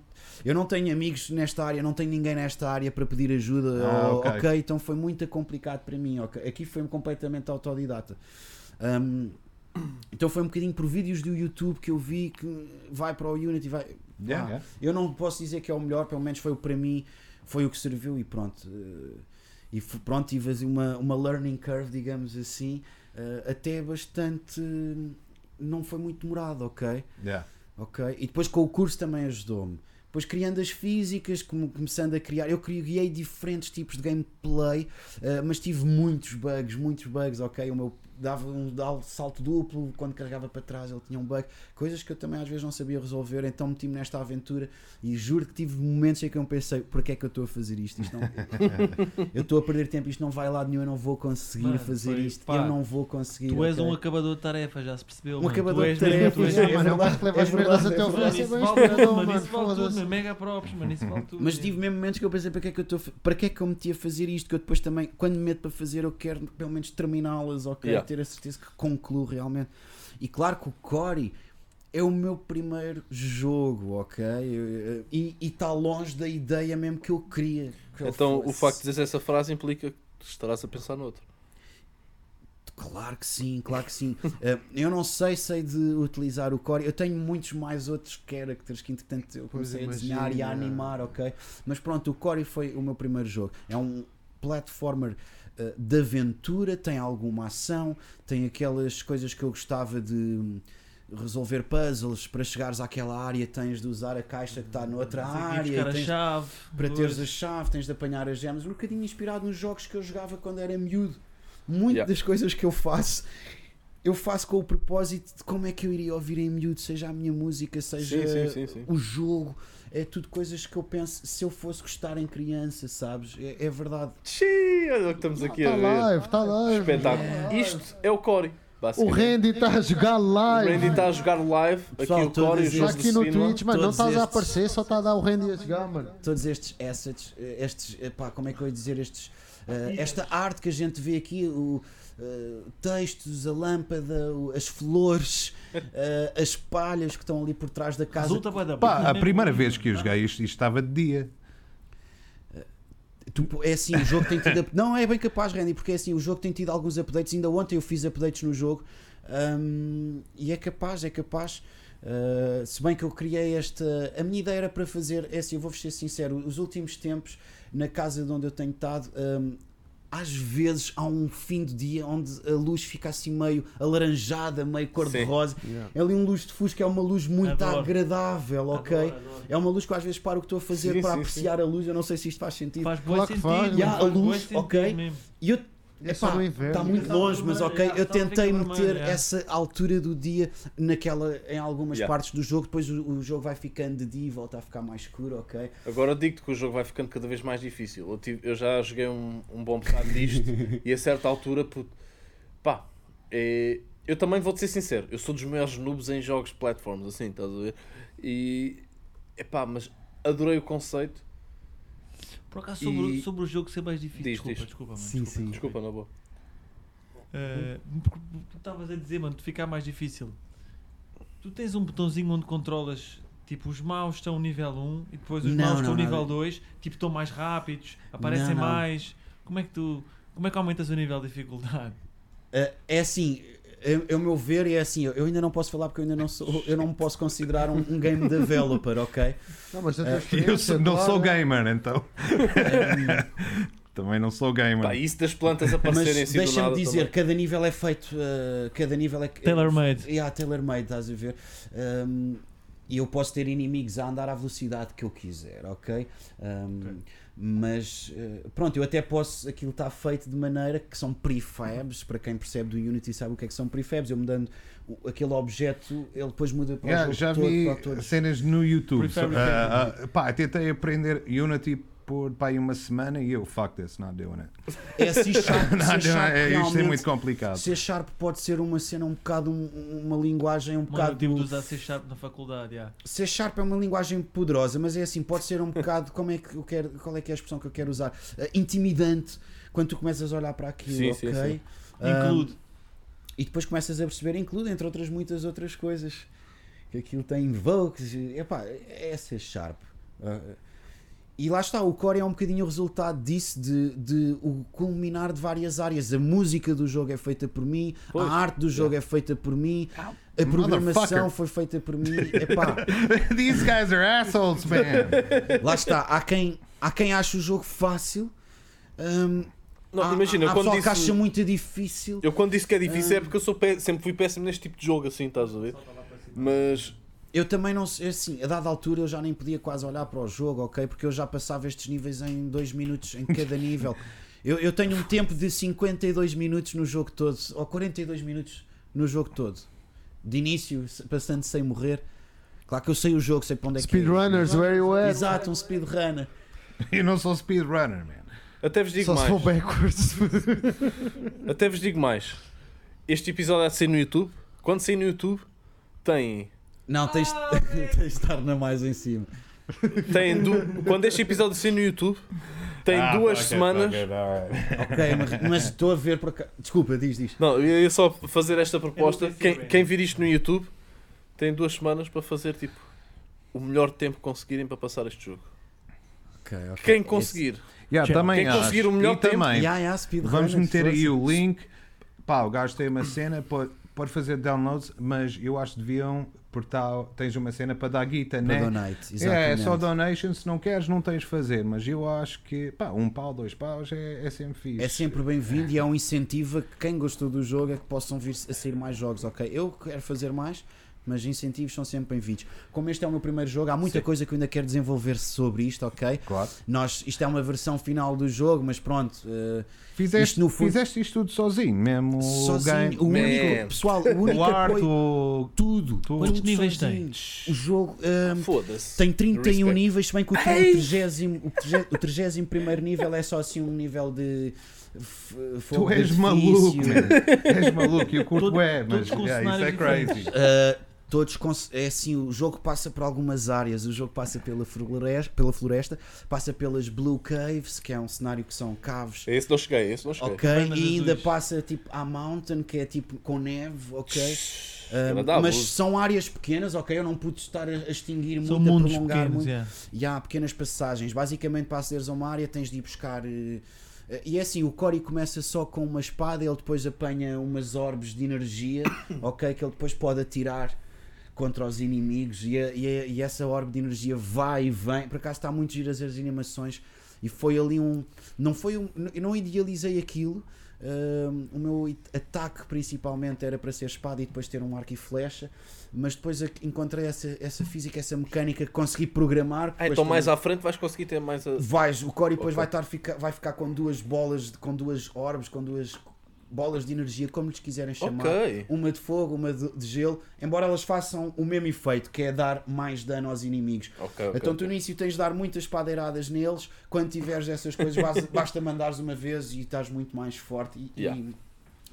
Eu não tenho amigos nesta área, não tenho ninguém nesta área para pedir ajuda. Ah, ou- ok. ok, então foi muito complicado para mim. Aqui foi completamente autodidata. Hum, então foi um bocadinho por vídeos do YouTube que eu vi que vai para o Unity, vai. Yeah, pá, yeah. Eu não posso dizer que é o melhor, pelo menos foi o para mim, foi o que serviu e pronto. eh, E pronto, tive assim uma, uma learning curve, digamos assim, eh, até bastante. Não foi muito demorado, ok? Yeah. Ok? E depois com o curso também ajudou-me. Depois criando as físicas, começando a criar. Eu criei diferentes tipos de gameplay, eh, mas tive muitos bugs, muitos bugs, ok? O meu dava um salto duplo, quando carregava para trás ele tinha um bug, coisas que eu também às vezes não sabia resolver, então meti-me nesta aventura e juro que tive momentos em que eu pensei, porquê é que eu estou a fazer isto? Isto não- eu estou a perder tempo, isto não vai lá nenhum, eu não vou conseguir Mano, fazer foi- isto, pá, eu não vou conseguir. Tu és ok? um acabador de tarefa, já se percebeu. Um mano. acabador Tu de mesmo- tarefas, é mesmo- Mano, é verdade, que é verdade, até é ao verdade. bem mano, isso vale tudo, foda-se. mano, mega props, mano, isso vale tudo. Mas tive mesmo momentos que eu pensei para que é que eu estou para que é que eu me meti a fazer isto que eu depois também quando me meto para fazer eu quero pelo menos terminá-las ok Yeah. Ter a certeza que concluo realmente e claro que o Cory é o meu primeiro jogo ok Eu- e está longe da ideia mesmo que eu queria que Então o fosse. facto de dizer essa frase implica que estarás a pensar noutro. Claro que sim, claro que sim. Eh, eu não sei, sei de utilizar o core. Eu tenho muitos mais outros characters que entretanto eu comecei a desenhar e a animar, ok? Mas pronto, o core foi o meu primeiro jogo. É um platformer eh, de aventura, tem alguma ação, tem aquelas coisas que eu gostava de hum, resolver puzzles para chegares àquela área tens de usar a caixa que está noutra área tens chave. para dois. teres a chave, tens de apanhar as gemas, um bocadinho inspirado nos jogos que eu jogava quando era miúdo. Muitas Yeah. das coisas que eu faço, eu faço com o propósito de como é que eu iria ouvir em miúdo, seja a minha música, seja Sim, sim, sim, sim. o jogo. É tudo coisas que eu penso se eu fosse gostar em criança, sabes? É, é verdade. Xiii, olha o que estamos aqui Está a ver. live, está live. Espetáculo. Isto é o Cory. O basicamente. Randy está a jogar O live. Randy está a jogar live. Pessoal, aqui o Cory, o jogo aqui no Spinball. Twitch, mano. Não estás a estes- aparecer, só está a dar o Randy a jogar, mano. Todos estes assets, estes, epá, como é que eu ia dizer, estes, eh, esta arte que a gente vê aqui, o eh, textos, a lâmpada, as flores, eh, as palhas que estão ali por trás da casa. Resulta da Pá, a primeira vez que eu joguei isto, isto estava de dia. Tu- é assim, o jogo tem tido. Não é bem capaz, Randy, porque é assim, o jogo tem tido alguns updates. Ainda ontem eu fiz updates no jogo hum, e é capaz, é capaz. uh, se bem que eu criei esta. A minha ideia era para fazer. É assim, eu vou-vos ser sincero, os últimos tempos, na casa de onde eu tenho estado. hum, às vezes há um fim de dia onde a luz fica assim meio alaranjada, meio cor-de-rosa. É ali um luz de fusco, é uma luz muito Adoro. agradável, ok? Adoro, adoro. É uma luz que eu às vezes paro o que estou a fazer Sim, para sim, apreciar a luz. Eu não sei se isto faz sentido. Faz bué Claro que sentido. faz, Yeah, a faz luz, ok. mesmo. E eu É só Epá, no inverno. Está muito Estava longe, mas vermelho, ok. já, Eu estava tentei meter já. essa altura do dia naquela, em algumas Yeah. partes do jogo. Depois o, o jogo vai ficando de dia e volta a ficar mais escuro, ok? Agora digo-te que o jogo vai ficando cada vez mais difícil. Eu, tive- eu já joguei um, um bom bocado disto e a certa altura, puto, pá, é- eu também vou-te ser sincero, eu sou dos maiores noobs em jogos de platforms, assim, estás a ver? E, epá, mas adorei o conceito. Por acaso, sobre, E- sobre o jogo ser mais difícil. Diz, desculpa, diz. desculpa, mano. Sim, desculpa, sim. Desculpa, na boa. Uh, porque tu estavas a dizer, mano, de ficar mais difícil. Tu tens um botãozinho onde controlas, tipo, os maus estão nível 1 e depois os Não, maus não, estão nível nada. 2, tipo, estão mais rápidos, aparecem Não, não. mais. Como é que tu. Como é que aumentas o nível de dificuldade? Eh, é assim, o meu ver, é assim. Eu ainda não posso falar porque eu ainda não sou. Eu não me posso considerar um, um game developer, ok? Não, mas Eh, Eu sou- não sou gamer, então. Também não sou gamer. Pá, isso das plantas aparecerem assim deixa-me dizer, também. cada nível é feito. eh, cada nível é. Tailor-made. Yeah, tailor-made, estás a ver? Um, e eu posso ter inimigos a andar à velocidade que eu quiser, ok? Um. Mas eh, pronto, eu até posso. Aquilo está feito de maneira que são prefabs. Para quem percebe do Unity sabe o que é que são prefabs. Eu mudando o- aquele objeto, ele depois muda para o Yeah, jogo já todo, vi para todos. cenas no YouTube. Ah, ah, pá, tentei aprender Unity por pá, aí uma semana e eu, fuck this, not doing it. É C Sharp, Not C Sharp. É, Isto é muito complicado. C Sharp pode ser uma cena um bocado, um- uma linguagem um Mano, eu bocado. tive de usar C Sharp na faculdade, já. C Sharp é uma linguagem poderosa, mas é assim, pode ser um bocado, como é que eu quero, qual é que é a expressão que eu quero usar? Eh, intimidante, quando tu começas a olhar para aquilo, Sim, ok? sim, sim. Include. e depois começas a perceber, include entre outras muitas outras coisas, que aquilo tem invokes, epá, é C Sharp. Ah, e lá está, o core é um bocadinho o resultado disso, de, de o culminar de várias áreas. A música do jogo é feita por mim, Pois, a arte do jogo é feita por mim, a programação foi feita por mim. Epá, These guys are assholes, man. Lá está, há quem, há quem acha o jogo fácil. hum, Não, há, imagina, há eu quando que acha disse, muito difícil. eu quando disse que é difícil é porque eu sou sempre fui péssimo neste tipo de jogo, assim, estás a ver? Mas Eu também não sei, assim, a dada altura eu já nem podia quase olhar para o jogo, ok? Porque eu já passava estes níveis em 2 minutos em cada nível. Eu, eu tenho um tempo de 52 minutos no jogo todo, ou 42 minutos no jogo todo. De início, passando sem morrer. Claro que eu sei o jogo, sei para onde é que é. Speedrunners, where you at? Exato, um speedrunner. Eu não sou speedrunner, man. até vos digo Só mais. for backwards. Até vos digo mais. Este episódio há de sair no YouTube. Quando sair no YouTube, tem. Não, tens, tens de estar na mais em cima. tem du- Quando este episódio sair no YouTube, tem Ah, duas it, semanas. alright. Ok, mas- estou a ver por cá. Desculpa, diz, diz. Não, eu ia só fazer esta proposta. Quem, é quem vir isto no YouTube tem duas semanas para fazer tipo o melhor tempo que conseguirem para passar este jogo. Ok, ok. Quem conseguir. Yeah, Chama. também Quem conseguir acho. o melhor e tempo. também, Yeah, yeah, vamos meter aí o link. Pá, o gajo tem uma cena, pode, pode fazer downloads, mas eu acho que deviam, porque tá, tens uma cena para dar guita, Para né? donate, É, é exatamente. só donation, se não queres, não tens de fazer. Mas eu acho que, pá, um pau, dois paus é, é sempre fixe. É sempre bem-vindo e é um incentivo a que quem gostou do jogo é que possam vir a sair mais jogos, ok? Eu quero fazer mais, mas incentivos são sempre bem-vindos. Como este é o meu primeiro jogo, há muita coisa que eu ainda quero desenvolver sobre isto, ok? Claro. Nós, isto é uma versão final do jogo, mas pronto, eh, Fizeste, Isto no fundo- fizeste isto tudo sozinho, mesmo. o sozinho, game- o único, pessoal, o único o arte, apoio, o- tudo. tudo. Quantos tudo níveis tens? O jogo eh, Foda-se. tem 31 Respect. níveis, se bem que o, Ei! 30, o 30 o 31 nível é só assim um nível de. Tu és maluco, és maluco. Eu curto é, mas yeah, isso é crazy. Uh, todos é assim, o jogo passa por algumas áreas. O jogo passa pela floresta, pela floresta, passa pelas Blue Caves, que é um cenário que são caves. Esse não cheguei, esse não cheguei. Ok, e ainda azuis. passa tipo à Mountain, que é tipo com neve, ok. Um, dá mas abuso. são áreas pequenas, ok. Eu não pude estar a, extinguir São muito, a prolongar pequenos, muito. yeah. E há pequenas passagens. Basicamente, para acederes a uma área, tens de ir buscar. eh, E é assim: o Cory começa só com uma espada, ele depois apanha umas orbes de energia, ok? Que ele depois pode atirar contra os inimigos. E, a- e a- e essa orbe de energia vai e vem. Por acaso está muito ver as animações. E foi ali um. Não foi um. Eu não idealizei aquilo. O meu ataque principalmente era para ser espada e depois ter um arco e flecha, mas depois encontrei essa, essa física, essa mecânica que consegui programar. Ah, então mais também- à frente vais conseguir ter mais a. Vais, o Cory depois Ok. vai, estar, fica, vai ficar com duas bolas, com duas orbes, com duas bolas de energia, como lhes quiserem chamar. Ok. Uma de fogo, uma de, de gelo, embora elas façam o mesmo efeito, que é dar mais dano aos inimigos. Ok, ok. Então tu no início tens de dar muitas padeiradas neles, quando tiveres essas coisas basta, basta mandares uma vez e estás muito mais forte e, Yeah. e,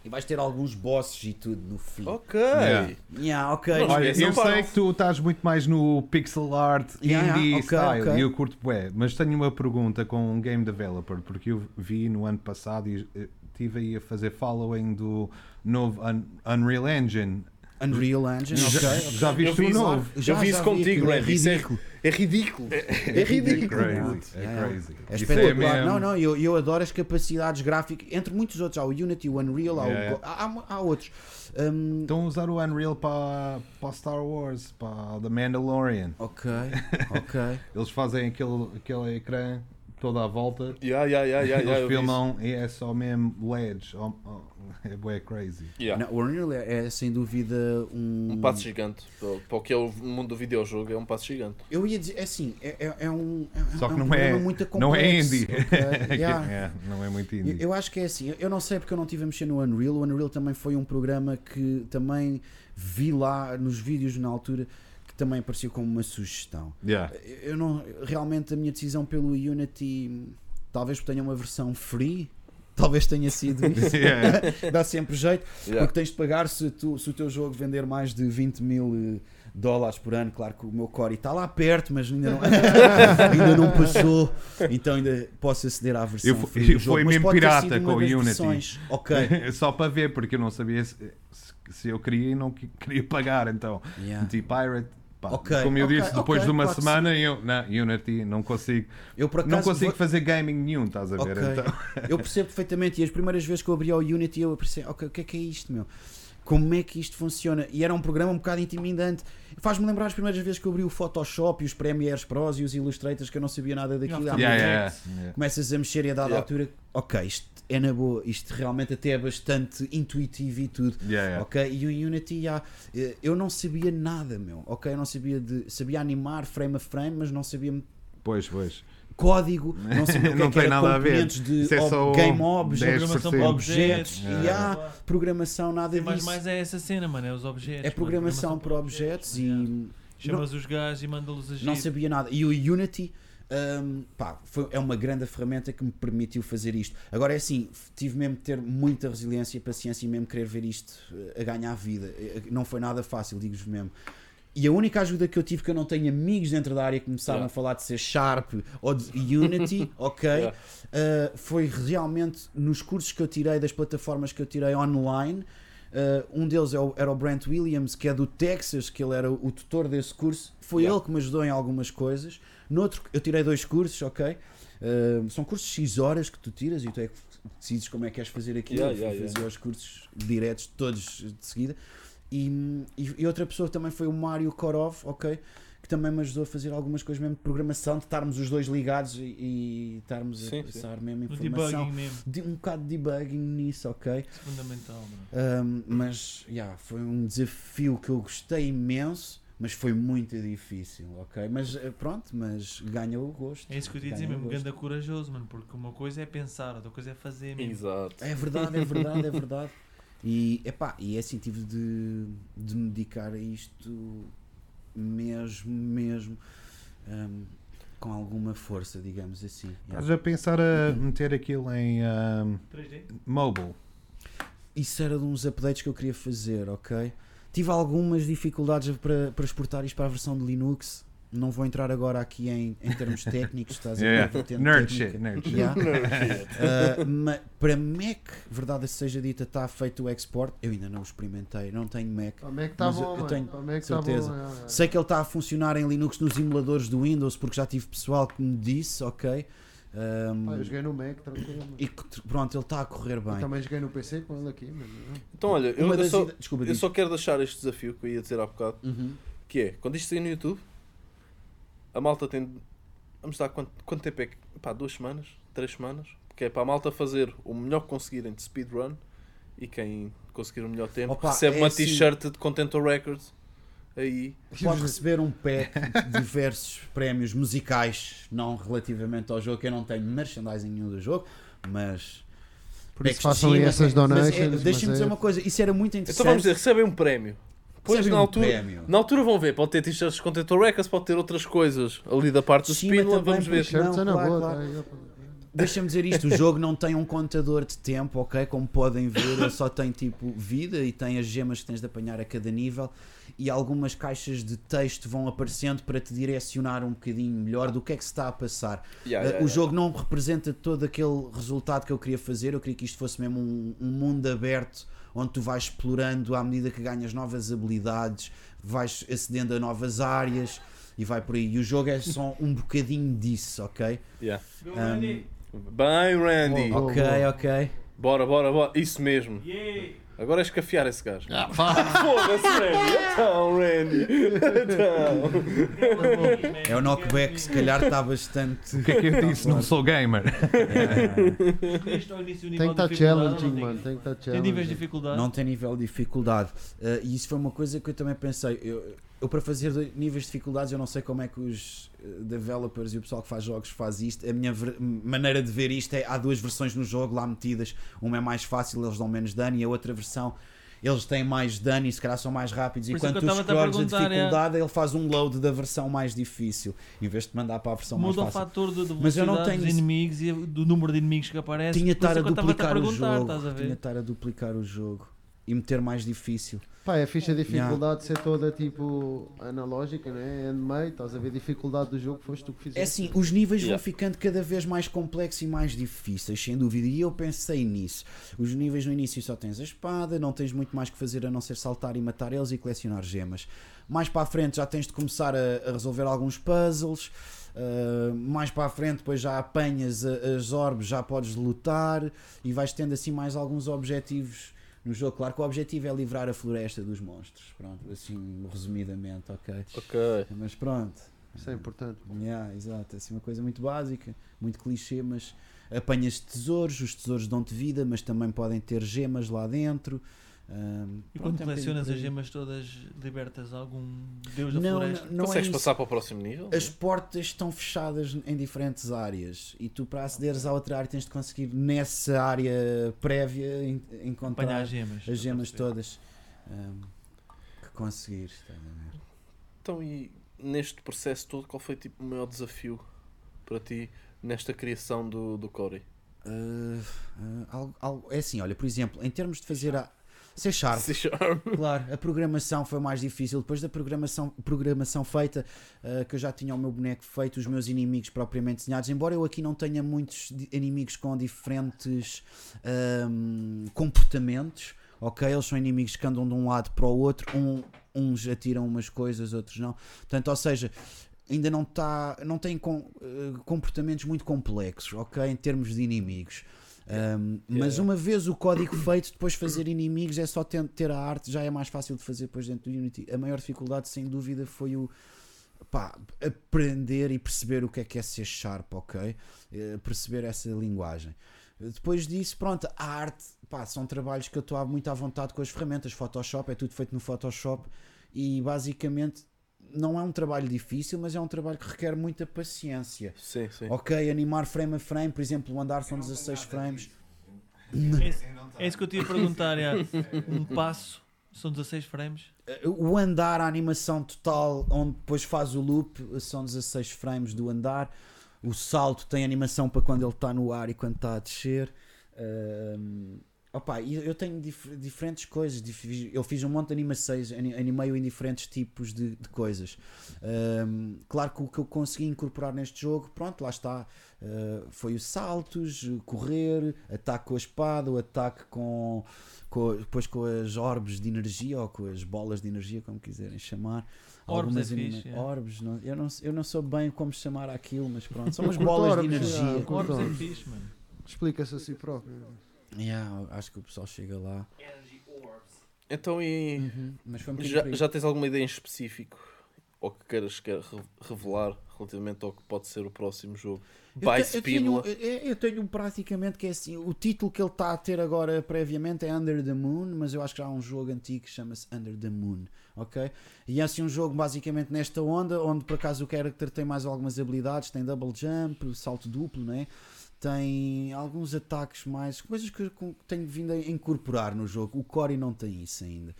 e vais ter alguns bosses e tudo no fim. Ok. Yeah. Yeah, ok. Não, Olha, eu não sei que tu estás muito mais no pixel art, Yeah, indie yeah, ok, style, ok. e eu curto bué, mas tenho uma pergunta com um game developer, porque eu vi no ano passado e eh, estive aí a fazer following do novo Un- Unreal Engine. Unreal Engine, Já, ok. ok. já viste Eu vi o isso- novo? Eu Já- vi já isso vi contigo, é é ridículo. É ridículo. É É ridículo. crazy, é Yeah. crazy. É espetacular. mesmo- não, não, eu, eu adoro as capacidades gráficas, entre muitos outros. Há o Unity, o Unreal, há, o Yeah. Go- há, há- outros. Hum, Estão a usar o Unreal para, para Star Wars, para The Mandalorian. ok, ok. Eles fazem aquele, aquele ecrã toda à volta, Yeah, yeah, yeah, yeah, yeah, eles eu vi filmam e é só mesmo LEDs. Oh, oh, é bué crazy. Yeah. Não, o Unreal é, é, sem dúvida um. Um passo gigante. Para, o que é o mundo do videojogo, é um passo gigante. Eu ia dizer, é assim, é, é, é um. É, Só que é um não é, muito não é indie. ok? Yeah. Não é muito Eu, indie. eu acho que é assim, eu- eu não sei porque eu não estive a mexer no Unreal. O Unreal também foi um programa que também vi lá nos vídeos na altura também apareceu como uma sugestão. Yeah. Eu não, realmente a minha decisão pelo Unity, talvez tenha uma versão free, talvez tenha sido isso. Yeah. Dá sempre jeito, Yeah. porque tens de pagar se, tu- se o teu jogo vender mais de 20 mil eh, dólares por ano. Claro que o meu core está lá perto, mas ainda não, ainda não passou, então ainda posso aceder à versão Eu fui- free eu fui Mas mesmo pirata com o Unity. versões. Ok. Só para ver, porque eu não sabia se, se- se eu queria e não que- queria pagar, então Yeah. meti Pirate. Pá. Ok, Como eu ok, disse, depois ok, de uma semana, eu, não, Unity, não consigo, Eu por acaso não consigo vou- fazer gaming nenhum, estás a ver? Então, Eu percebo perfeitamente. E as primeiras vezes que eu abri ao Unity, eu pensei, ok, o que é que é isto, meu? Como é que isto funciona? E era um programa um bocado intimidante. Faz-me lembrar as primeiras vezes que eu abri o Photoshop e os Premieres Pros e os Illustrators, que eu não sabia nada daquilo. Yeah, yeah, yeah. Começas a mexer e a dada Yeah. altura, ok, isto é na boa, isto realmente até é bastante intuitivo e tudo. Yeah, yeah. Ok, e o Unity já, eh, eu não sabia nada, meu. Ok, eu não sabia de. Sabia animar frame a frame, mas não sabia Pois, pois. código, não sabia o que, Não é que tem era nada a ver. componentes de é ob- game obs, 10%. Programação para objetos. objetos, É. e há programação, nada Mas disso. mais é essa cena, mano, é os objetos. é mano, programação por objetos e Chamas os gajos e manda-los agir. não sabia nada. E o Unity hum, pá, foi- é uma grande ferramenta que me permitiu fazer isto. Agora é assim, tive mesmo de ter muita resiliência e paciência e mesmo querer ver isto eh, a ganhar vida. Eh, Não foi nada fácil, digo-vos mesmo. E a única ajuda que eu tive, que eu não tenho amigos dentro da área que começaram Yeah. a falar de ser Sharp ou de Unity, ok? Yeah. Uh, foi realmente nos cursos que eu tirei, das plataformas que eu tirei online. uh, um deles é o- era o Brent Williams, que é do Texas, que ele era o tutor desse curso. Foi Yeah. ele que me ajudou em algumas coisas. Noutro, eu tirei dois cursos, ok? Uh, são cursos de X horas que tu tiras e tu é que decides como é que queres fazer aquilo. Yeah, yeah, fazer os cursos diretos, todos de seguida. E, e, e outra pessoa também foi o Mário Korov, ok? Que também me ajudou a fazer algumas coisas mesmo de programação, de estarmos os dois ligados e, e estarmos Sim, a sim. passar mesmo No informação. debugging mesmo. De, um bocado de debugging nisso, ok? Isso é fundamental, mano. Um, mas yeah, foi um desafio que eu gostei imenso, mas foi muito difícil, ok? Mas eh, pronto, mas ganhou o gosto. É isso que eu te ia dizer mesmo, ganda corajoso, mano, porque uma coisa é pensar, outra coisa é fazer mesmo. Exato. É verdade, é verdade, é verdade. E, epá, e é assim, tive de, de me dedicar a isto mesmo, mesmo, um, com alguma força, digamos assim. Estás a pensar a meter aquilo em um, 3D? mobile? Isso era de uns updates que eu queria fazer, ok? Tive algumas dificuldades para, para exportar isto para a versão de Linux. Não vou entrar agora aqui em, em termos técnicos, estás a ver? Yeah. Nerd técnica. shit, nerd shit. Yeah. Uh, ma- para Mac, verdade seja dita, está feito o export. Eu ainda não o experimentei, não tenho Mac. Para Mac está Mas eu- bom, eu mano. tenho Mac está certeza. bom. é, é. Sei que ele está a funcionar em Linux nos emuladores do Windows, porque já tive pessoal que me disse, ok. Um, Pá, eu joguei no Mac, tranquilo. e pronto, ele está a correr Eu bem. também joguei no PC com ele aqui, mano. Então, olha, eu, eu só, Desculpa, eu diz. só quero deixar este desafio que eu ia dizer há bocado, Uhum. que é, quando isto sair no YouTube, a malta tem... Vamos dar quanto, quanto tempo é que... Pá, duas semanas? Três semanas? Que é para a malta fazer o melhor que conseguirem de speedrun e quem conseguir o melhor tempo Opa, recebe é uma assim. t-shirt de Contentor Records. Aí, Pode receber um pack de diversos prémios musicais, não relativamente ao jogo, que eu não tenho merchandising nenhum do jogo, mas. Por isso de façam aí essas mas é- donations. é- dizer uma coisa, isso era muito interessante. então vamos dizer, recebem um prémio. Depois Recebem na altura, prémio. na altura vão ver, pode ter t-shirts de Contentor Records, pode ter outras coisas ali da parte do também, vamos ver. Não, é na claro, boa, claro. tá. Deixa-me dizer isto: o jogo não tem um contador de tempo, ok? Como podem ver, ele só tem tipo vida e tem as gemas que tens de apanhar a cada nível. E algumas caixas de texto vão aparecendo para te direcionar um bocadinho melhor do que é que se está a passar. Yeah, Uh, yeah, o yeah. jogo não representa todo aquele resultado que eu queria fazer. Eu queria que isto fosse mesmo um, um mundo aberto onde tu vais explorando à medida que ganhas novas habilidades, vais acedendo a novas áreas e vai por aí. E o jogo é só um bocadinho disso, ok? Yeah. Um, Bem, Randy. Ok, ok. Bora, bora, bora. Isso mesmo. Agora é escafiar esse gajo. Foda-se, Randy. Então, Randy. Então. É o knockback, se calhar está bastante. O que é que eu disse? Não sou gamer. Tem que estar challenging, mano. Tem que estar Tem níveis de challenging. dificuldade? Não tem nível de dificuldade. Uh, e isso foi uma coisa que eu também pensei. Eu, eu para fazer níveis de dificuldades, eu não sei como é que os uh, developers e o pessoal que faz jogos faz isto. A minha maneira de ver isto é: há duas versões no jogo lá metidas. Uma é mais fácil, eles dão menos dano, e a outra versão eles têm mais dano e se calhar são mais rápidos. Por isso é eu tu a escolhes a perguntar, é. dificuldade, ele faz um load da versão mais difícil em vez de mandar para a versão Muda o mais fácil. fator de, de Mas eu não velocidade dos tenho- inimigos e do número de inimigos que aparece. Tinha de Por estar a é duplicar o perguntar, jogo. a Tinha estar a duplicar o jogo e meter mais difícil. Pá, é a ficha de dificuldade ser toda tipo analógica, não é? Handmade, estás a ver a dificuldade do jogo, foste tu que fizeste. É assim, os níveis vão Yeah. ficando cada vez mais complexos e mais difíceis, sem dúvida. E eu pensei nisso. Os níveis no início só tens a espada, não tens muito mais que fazer a não ser saltar e matar eles e colecionar gemas. Mais para a frente já tens de começar a, a resolver alguns puzzles. Uh, mais para a frente, depois já apanhas as orbes, já podes lutar e vais tendo assim mais alguns objetivos no jogo. Claro que o objetivo é livrar a floresta dos monstros. Pronto, assim, resumidamente, ok? Ok. Mas pronto. Isso é importante. Yeah, exato, assim uma coisa muito básica, muito clichê, mas apanhas tesouros, os tesouros dão-te vida, mas também podem ter gemas lá dentro. Ahm, E pronto, quando é um colecionas as gemas todas, libertas algum deus da não, floresta? não, não é Consegues isso. passar para o próximo nível? As portas estão fechadas em diferentes áreas e tu para acederes à outra área tens de conseguir nessa área prévia Apanhar encontrar as gemas. as gemas a todas ahm, que conseguir. estás a ver? Então, e neste processo todo, qual foi tipo, o maior desafio para ti nesta criação do, do Corey? Ah, ah, algo- algo- é assim, olha, por exemplo, em termos de fazer a C Sharp, C Sharp. Claro, a programação foi mais difícil. Depois da programação, programação feita, uh, que eu já tinha o meu boneco feito, os meus inimigos propriamente desenhados, embora eu aqui não tenha muitos inimigos com diferentes um, comportamentos, ok? Eles são inimigos que andam de um lado para o outro, um- uns atiram umas coisas, outros não. Portanto, ou seja, ainda não está, não tem com- uh, comportamentos muito complexos, ok? Em termos de inimigos. Um, Mas uma vez o código feito, depois fazer inimigos é só ter, a arte, já é mais fácil de fazer depois dentro do Unity. A maior dificuldade, sem dúvida, foi o pá, aprender e perceber o que é que é ser sharp, ok? Eh, Perceber essa linguagem. Depois disso, pronto, a arte, pá, são trabalhos que eu estou muito à vontade com as ferramentas. Photoshop, é tudo feito no Photoshop e basicamente não é um trabalho difícil, mas é um trabalho que requer muita paciência. Sim, sim. Ok, animar frame a frame, por exemplo, o andar são 16 frames. É isso que eu te ia perguntar. é, Um passo são 16 frames. O andar, a animação total, onde depois faz o loop, são 16 frames do andar. O salto tem animação para quando ele está no ar e quando está a descer. Opa, e eu tenho dif- diferentes coisas. dif- Eu fiz um monte de animações, ani- animei-o em diferentes tipos de, de coisas. Ahm, claro que o que eu consegui incorporar neste jogo, pronto, lá está. ah, foi os saltos, correr, ataque com a espada, o ataque com, com, depois com as orbes de energia ou com as bolas de energia, como quiserem chamar. Orbes é Algumas fixe, é. orbes, não, eu, não, eu não sou bem como chamar aquilo, mas pronto, são umas Curto bolas de orbes, energia. yeah, curto Orbs é orbes. fixe, mano. Explica-se a si próprio. Yeah, acho que o pessoal chega lá. Então, e Uhum, um já, já tens alguma ideia em específico ou que queiras que- re- revelar relativamente ao que pode ser o próximo jogo? Eu By te- eu, tenho, eu, eu tenho praticamente que é assim. O título que ele está a ter agora previamente é Under the Moon, mas eu acho que já há um jogo antigo que chama-se Under the Moon, ok? E é assim um jogo basicamente nesta onda, onde por acaso o character tem mais algumas habilidades, tem double jump, salto duplo, né? Tem alguns ataques mais, coisas que eu tenho vindo a incorporar no jogo. O Cory não tem isso ainda.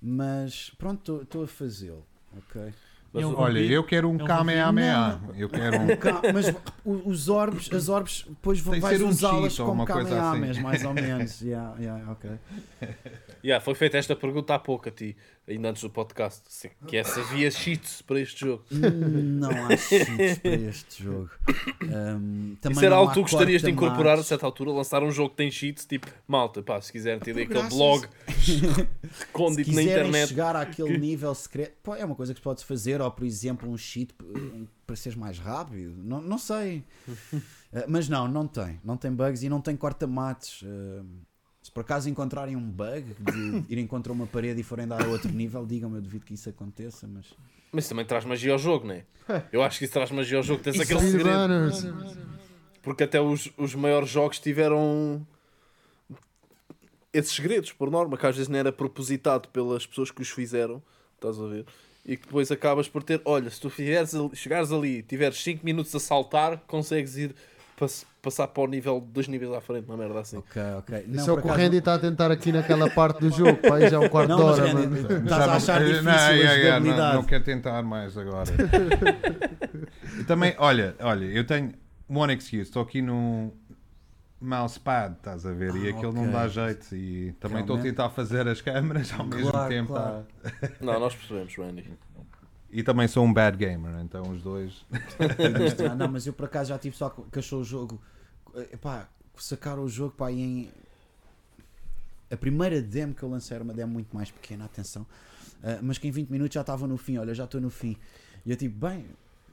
Mas pronto, estou a fazê-lo, ok? Mas É um Olha, vampiro? eu quero um É um Kamehameha. Eu quero um. Mas os orbes, as orbes, depois Tem vais ser um usá-las ou como uma coisa Kamehamehas, assim. mais ou menos. Yeah, yeah, ok. Yeah, foi feita esta pergunta há pouco a ti, ainda antes do podcast, que é se havia cheats para este jogo. Hum, Não há cheats para este jogo. Um, também Isso era não algo que tu gostarias de incorporar a certa altura, lançar um jogo que tem cheats, tipo, malta, pá, se quiserem ter ali aquele blog Se recôndito na internet. chegar àquele nível secreto, pô, é uma coisa que se pode fazer, ou por exemplo, um cheat para seres mais rápido. Não, não sei. Eh, mas não, não tem. Não tem bugs e não tem corta-matos. Eh, se por acaso encontrarem um bug de irem contra uma parede e forem dar a outro nível, digam-me, eu duvido que isso aconteça, mas. Mas isso também traz magia ao jogo, não é? Eu acho que isso traz magia ao jogo, tens Isso aquele segredo. Porque até os, os maiores jogos tiveram esses segredos, por norma, que às vezes não era propositado pelas pessoas que os fizeram, estás a ver? E que depois acabas por ter, olha, se tu fizeres, ali- chegares ali, tiveres 5 minutos a saltar, consegues ir pass- passar para o nível dois níveis à frente, uma merda assim. Ok, ok. Isso é por o que o Randy está a tentar aqui naquela parte do jogo, pá, aí já é um quarto Não, de mas hora, Randy, mano. estás a achar difícil não, a yeah, yeah, não, não quero tentar mais agora. E também, olha, olha, eu tenho one excuse, estou aqui num mousepad, estás a ver? e Ah, aquilo não ok. dá jeito. E também estou a tentar fazer as câmaras ao mesmo Claro, tempo. tá? claro. Não, nós percebemos, Randy. E também sou um bad gamer, então os dois. Ah, não, mas eu por acaso já tive só que achou o jogo. Epá, sacaram o jogo pá, e em. A primeira demo que eu lancei era uma demo muito mais pequena, atenção. Ah, mas que em 20 minutos já estava no fim. Olha, já estou no fim. E eu tipo, bem,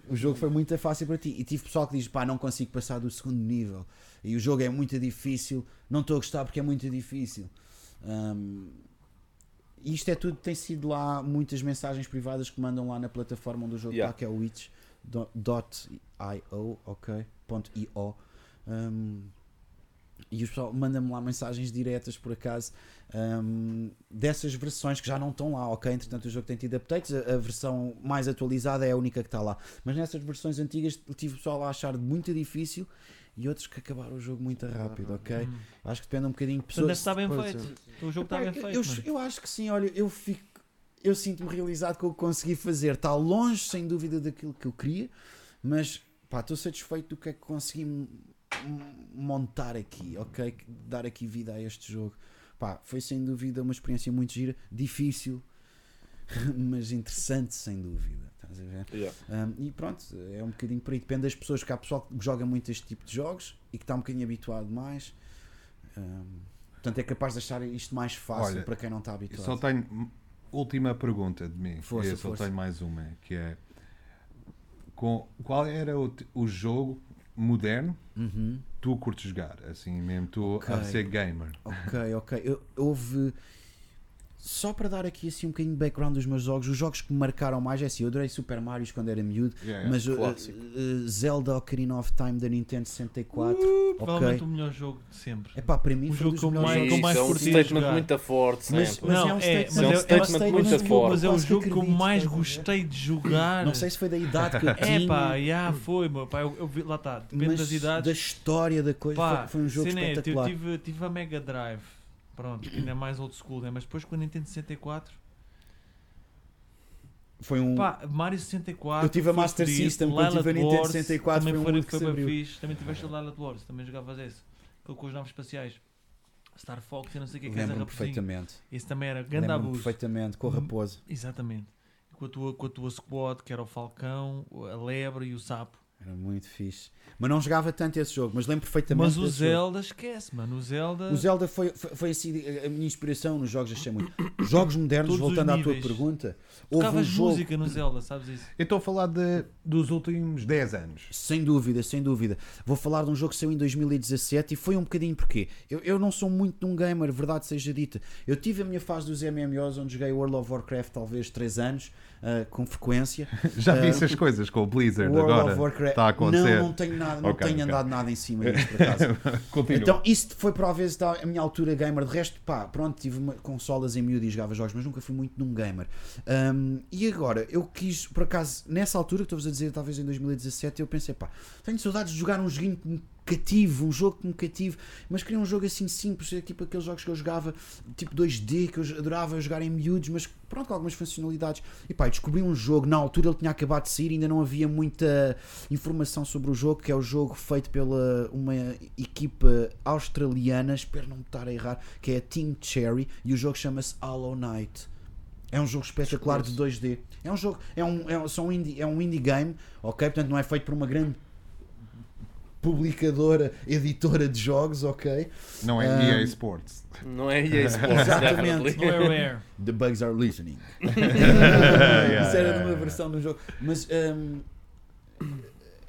o jogo foi muito fácil para ti. E tive pessoal que diz, pá, não consigo passar do segundo nível. E o jogo é muito difícil. Não estou a gostar porque é muito difícil. Ahm, e isto é tudo, tem sido lá muitas mensagens privadas que mandam lá na plataforma onde o jogo Yeah. está, que é o itch.io, ok? Ponto .io. Um, e o pessoal manda-me lá mensagens diretas por acaso um, dessas versões que já não estão lá, ok? Entretanto, o jogo tem tido updates, a, a versão mais atualizada é a única que está lá. Mas nessas versões antigas tive o pessoal a achar muito difícil e outros que acabaram o jogo muito rápido, ok? Hum. Acho que depende um bocadinho de pessoas. estar bem Pois feito. O jogo Epá, está bem eu, feito. eu, mano. eu acho que sim, olha, eu fico. Eu sinto-me realizado com o que consegui fazer. Está longe, sem dúvida, daquilo que eu queria, mas pá, estou satisfeito do que é que consegui montar aqui, ok? Dar aqui vida a este jogo. Pá, foi sem dúvida uma experiência muito gira, difícil, mas interessante, sem dúvida. Estás a ver? Yeah. Um, e pronto, é um bocadinho por aí. Depende das pessoas, que há pessoal que joga muito este tipo de jogos e que está um bocadinho habituado mais. Um, portanto, é capaz de achar isto mais fácil Olha, para quem não está habituado. só tenho última pergunta de mim. Força, eu só força. tenho mais uma, que é com, qual era o, o jogo moderno Uhum. tu curtes jogar? Assim mesmo, tu Ok. a ser gamer. Ok, ok. Eu, houve. Só para dar aqui assim um bocadinho de background dos meus jogos, os jogos que me marcaram mais é assim, eu adorei Super Mario quando era miúdo, Yeah, yeah. mas uh, uh, Zelda Ocarina of Time da Nintendo 64, Provavelmente ok. o melhor jogo de sempre. É pá, para mim O foi jogo dos eu melhores mais- jogos. eu mais é um statement jogar. muito forte, Mas- sempre. mas não, é um é, statement- mas é um statement muito forte. mas é o jogo que eu mais gostei de jogar. Não sei se foi da idade que eu tinha. É pá, já foi, meu pá, eu, eu vi, lá está, depende mas das idades. da história da coisa, Pá, foi, foi um jogo eu espetacular. tive, tive a Mega Drive, pronto, que ainda é mais old school, né? mas depois com a Nintendo 64, Foi um. pá, Mario 64. Eu tive a Master System, quando tive a Nintendo Wars, 64, também foi um foi, que foi bem fixe. Também tiveste o Lylat Wars, também jogavas esse, aquele com os naves espaciais. Star Fox e não sei o que, que és a Lembro-me raposinha. perfeitamente. Esse também era grande abuso. perfeitamente, com a raposa. Exatamente. Com a, tua, com a tua squad, que era o Falcão, a Lebre e o Sapo. Era muito fixe. Mas não jogava tanto esse jogo, mas lembro perfeitamente. Mas o desse jogo. Zelda, esquece, mano. O Zelda. O Zelda foi, foi, foi assim a minha inspiração nos jogos, achei muito. Jogos modernos, Todos os voltando à tua pergunta, houve um Tocavas jogo. música no Zelda, sabes isso? Eu estou a falar de, dos últimos 10 anos. Sem dúvida, sem dúvida. Vou falar de um jogo que saiu em 2017 e foi um bocadinho porque eu, eu não sou muito um gamer, verdade seja dita. Eu tive a minha fase dos MMOs onde joguei World of Warcraft talvez 3 anos, ah, com frequência. Já vi Ah, essas coisas com o Blizzard World agora. of Warcraft. Está a acontecer. Não, não tenho nada, não Ok, tenho ok. andado nada em cima disso por acaso. Então, isso foi para vezes a minha altura gamer. De resto, pá, pronto, tive uma, consolas em miúdo e jogava jogos, mas nunca fui muito de um gamer. Um, e agora, eu quis, por acaso, nessa altura, que estou-vos a dizer, talvez em 2017, eu pensei, pá, tenho saudades de jogar um joguinho que me cative, um jogo que me cative, mas queria um jogo assim simples, é tipo aqueles jogos que eu jogava, tipo 2D, que eu adorava jogar em miúdos, mas pronto, com algumas funcionalidades. E pá, descobri um jogo, na altura ele tinha acabado de sair, ainda não havia muita informação sobre o jogo, que é o jogo feito pela uma equipa australiana, espero não me estar a errar, que é a Team Cherry, e o jogo chama-se Hollow Knight. É um jogo espetacular de 2D. É um jogo, é um, é, são indie, é um indie game, ok? Portanto, não é feito por uma grande publicadora, editora de jogos, ok? Não é Um, EA Sports. Não é EA Sports, Exatamente. definitely. Não é rare. The bugs are listening. Yeah, Isso era yeah, numa yeah. versão do jogo. Mas hum,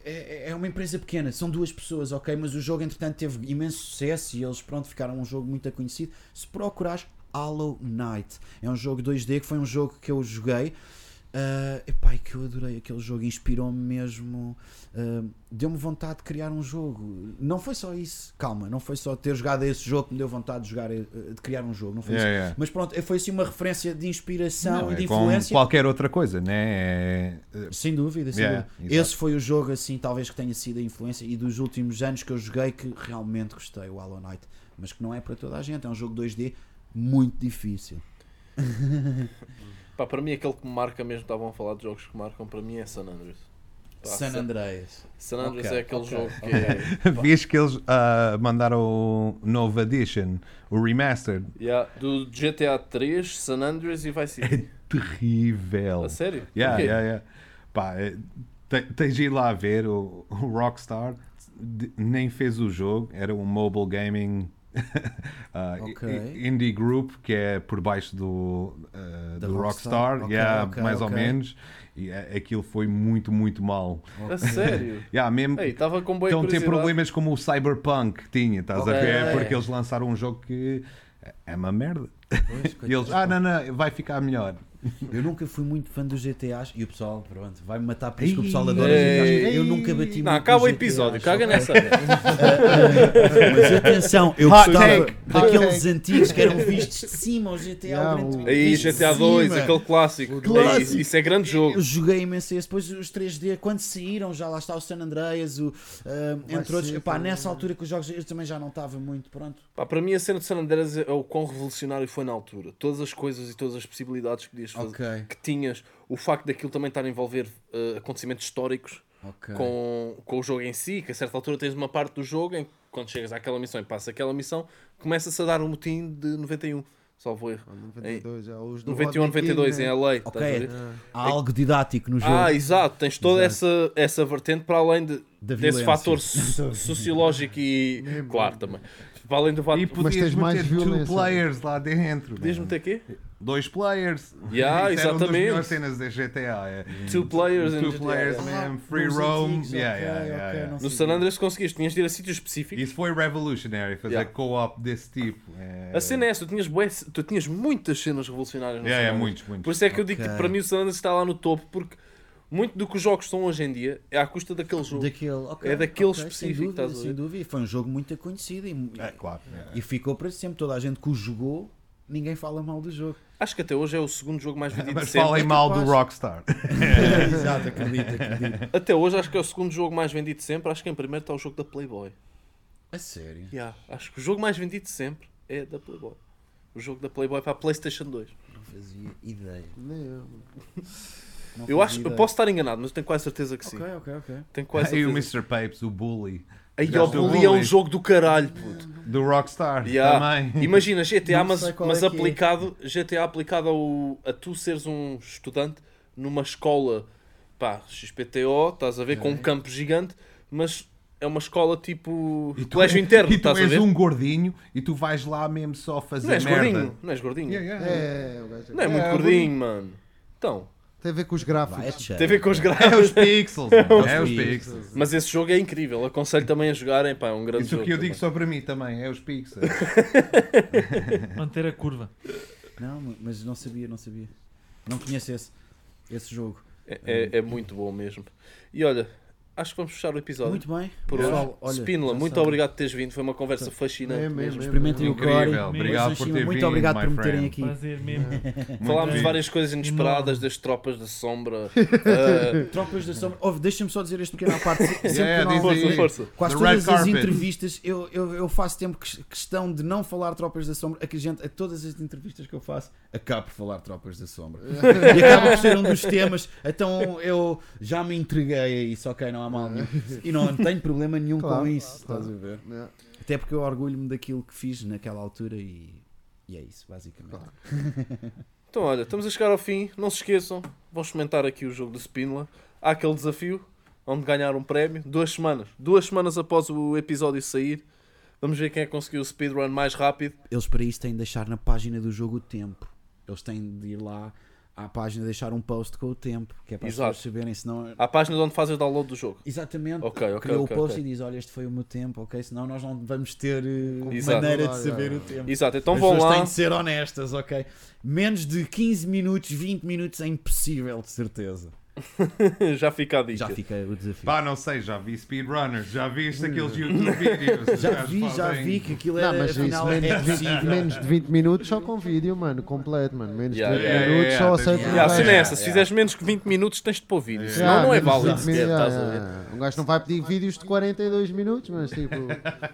é, é uma empresa pequena, são duas pessoas, ok? Mas o jogo, entretanto, teve imenso sucesso e eles, pronto, ficaram um jogo muito conhecido. Se procurares Hollow Knight, é um jogo 2D que foi um jogo que eu joguei. Uh, epá, é que eu adorei aquele jogo, inspirou-me mesmo, uh, deu-me vontade de criar um jogo. Não foi só isso, calma, não foi só ter jogado esse jogo que me deu vontade de, jogar, uh, de criar um jogo, não foi Yeah, isso. yeah. Mas pronto, foi assim uma referência de inspiração Não, e de é como influência. qualquer outra coisa, né? É, é, Sem dúvida, sem Yeah, dúvida. Esse foi o jogo, assim, talvez que tenha sido a influência e dos últimos anos que eu joguei que realmente gostei, o Hollow Knight. Mas que não é para toda a gente, é um jogo 2D muito difícil. Pá, para mim, aquele que me marca mesmo, estavam a falar de jogos que marcam, para mim é San Andreas. Pá, San Andreas. San Andreas Ok, é aquele ok, jogo que ok. é. Vês que eles ah, mandaram o novo edition, o remastered. Yeah, do GTA 3, San Andreas e Vice City. Terrível. A sério? Yeah, Porquê? yeah, yeah. Pá, é, te- tens de ir lá ver o, o Rockstar de- nem fez o jogo, era um mobile gaming ah, Ok. i- indie group que é por baixo do, Da do Rockstar? Rockstar, Ok, yeah, ok, mais ou menos. E aquilo foi muito, muito mal. A sério? Yeah, mesmo, Ei, estava com boa Estão a ter curiosidade. problemas como o Cyberpunk tinha, estás a ver? Porque eles lançaram um jogo que é uma merda. Pois, E eles, ah, não, não, vai ficar melhor. Eu nunca fui muito fã dos GTAs e o pessoal, pronto, vai-me matar por isso que o pessoal adora. GTAs. Eu nunca bati Não, muito acaba o episódio, caga nessa. Mas atenção, eu gostava daqueles antigos que eram vistos de cima, o GTA Aí, GTA 2, cima. aquele clássico. Isso, é grande jogo. Eu joguei imenso esse. Depois os 3D, quando saíram, já lá está o San Andreas, o, ah, entre outros. Epá, nessa altura que os jogos eu também já não estava muito pronto. Para mim, a cena de San Andreas é o quão revolucionário foi na altura. Todas as coisas e todas as possibilidades que podias fazer, Ok. que tinhas, o facto daquilo também estar a envolver eh, acontecimentos históricos Ok. com, com o jogo em si, que a certa altura tens uma parte do jogo em que quando chegas àquela missão e passas aquela missão, começa-se a dar o motim de 91, salvo erro. 92, já, os do 91 Rodney King, 92 né? em LA. Ok. estás a ver? Há algo didático no jogo. Ah, exato, tens toda Exato. essa, essa vertente para além de, desse violência. fator so- sociológico e. claro, também. Para além do fato. E podias tens mais meter two violência. players lá dentro. Podias meter quê? Dois players. Yeah, Isso era uma das exatamente. melhores cenas da GTA. É. Two players in Two GTA. players, Ah, man. Free nos roam. antigos, Yeah, ok, yeah, yeah, No. San Andreas conseguiste, tinhas de ir a sítios específicos. Isso foi revolutionary, fazer Yeah. co-op desse tipo. É... A cena é essa, tu tinhas, bué- tu tinhas muitas cenas revolucionárias no Yeah, San yeah, Andreas. muitos, muitos. Por isso é que eu digo Ok. que para mim o San Andreas está lá no topo, porque muito do que os jogos são hoje em dia é à custa daquele jogo. Daquele, ok, É daquele ok, específico, Sem dúvida, sem dúvida. E foi um jogo muito conhecido e, É, claro. yeah. e ficou para sempre. Toda a gente que o jogou, ninguém fala mal do jogo. Acho que até hoje é o segundo jogo mais vendido Mas de sempre. falem mal do capaz. Rockstar. Exato, acredito, acredito. Até hoje acho que é o segundo jogo mais vendido de sempre. Acho que em primeiro está o jogo da Playboy. A sério? Yeah, acho que o jogo mais vendido de sempre é da Playboy. O jogo da Playboy para a PlayStation 2. Não fazia ideia. Eu. Não Eu acho, eu ideia. posso estar enganado, mas eu tenho quase certeza que sim. Ok, ok, ok. Tenho quase E o certeza. Mr. Papes, o Bully. Aí o Bully é um jogo do caralho, puto. Do Rockstar Yeah. também. Imagina GTA, mas, mas é é. aplicado, GTA aplicado ao, a tu seres um estudante numa escola, pá, XPTO, estás a ver, com um campo gigante, mas é uma escola tipo E tu, colégio interno, e tu estás a és um gordinho e tu vais lá mesmo só fazer Não és merda. gordinho, não és gordinho. Yeah, yeah. É, o gajo- Não é muito É, gordinho, mano. Então, Tem a ver com os é gráficos. tem a ver com os É gráficos. os pixels, mano. é os pixels. pixels. Mas esse jogo é incrível, aconselho também a jogarem, pá, é um grande Isso jogo. que eu digo também. só para mim também, é os pixels. Manter a curva. Não, mas não sabia, não sabia. Não conheço esse, esse jogo. É, é- é muito bom mesmo. E olha, acho que vamos fechar o episódio. Muito bem. Por Pessoal, hoje. olha, Spínola, muito sabem. obrigado por teres vindo. Foi uma conversa Então, fascinante É mesmo. Experimentem o Incrível, Core. obrigado por ter Muito vindo, obrigado por me terem aqui. Prazer mesmo. Falámos de várias coisas inesperadas das tropas da sombra. Ah, Tropas da Sombra. Oh, Deixa-me só dizer este pequeno à parte. Sempre Yeah, que nós- diz aí. força, força. Quase The todas as entrevistas eu, eu, eu faço tempo que- questão de não falar Tropas da Sombra. A que a gente, a todas as entrevistas que eu faço, acabo por falar Tropas da Sombra. e acaba por ser um dos temas. Então eu já me entreguei a isso, ok, não há mal nenhum. E não tenho problema nenhum Claro, com isso, claro. estás a ver? É. Até porque eu orgulho-me daquilo que fiz naquela altura e, e é isso, basicamente. Claro. Então, olha, estamos a chegar ao fim. Não se esqueçam, vão experimentar aqui o jogo de Spínola. Há aquele desafio onde ganhar um prémio. Duas semanas. Duas semanas após o episódio sair. Vamos ver quem é que conseguiu o speedrun mais rápido. Eles para isso têm de deixar na página do jogo o tempo. Eles têm de ir lá à página deixar um post com o tempo, que é para as Exato. pessoas saberem, senão. À página de onde fazes o download do jogo. Exatamente, Ok, ok, criou ok, o post ok. e diz: Olha, este foi o meu tempo, ok? Senão nós não vamos ter eh, Exato. maneira de saber é. o tempo. Exato, então As vão pessoas lá. têm de ser honestas, ok? Menos de 15 minutos, 20 minutos é impossível, de certeza. Já fica a dica. Já fica o desafio. Pá, não sei, já vi speedrunners, já viste aqueles YouTube vídeos. os Já vi, já fazem- vi que aquilo Não, era mas isso menos, é de 20, possível. menos de 20 minutos só com vídeo, mano, completo, mano. Menos Yeah, de 20 yeah, minutos yeah, só aceito yeah, um Yeah, é essa, se Yeah. fizeres menos que 20 minutos tens de pôr vídeo, senão Yeah, não é válido 20 sequer, minutos, estás a yeah, ver? yeah. Um gajo não vai pedir vídeos de 42 minutos, mas tipo,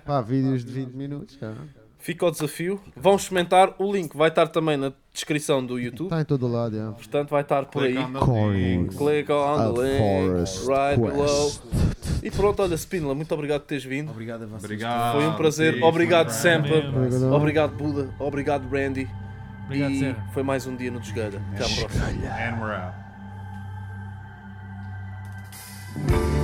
pá, vídeos de 20 minutos, cara. Fica o desafio. Vão experimentar. O link vai estar também na descrição do YouTube. Está em todo lado, yeah. Portanto, vai estar por aí. On Click on the link. Right below. E pronto, olha, Spindler, muito obrigado por teres vindo. Obrigado a vocês. Obrigado, Foi um prazer. obrigado, Sampa. Obrigado. obrigado, Buda. Obrigado, Brandy. Obrigado, e foi mais um dia no Desgalha. Até à próxima. And we're out.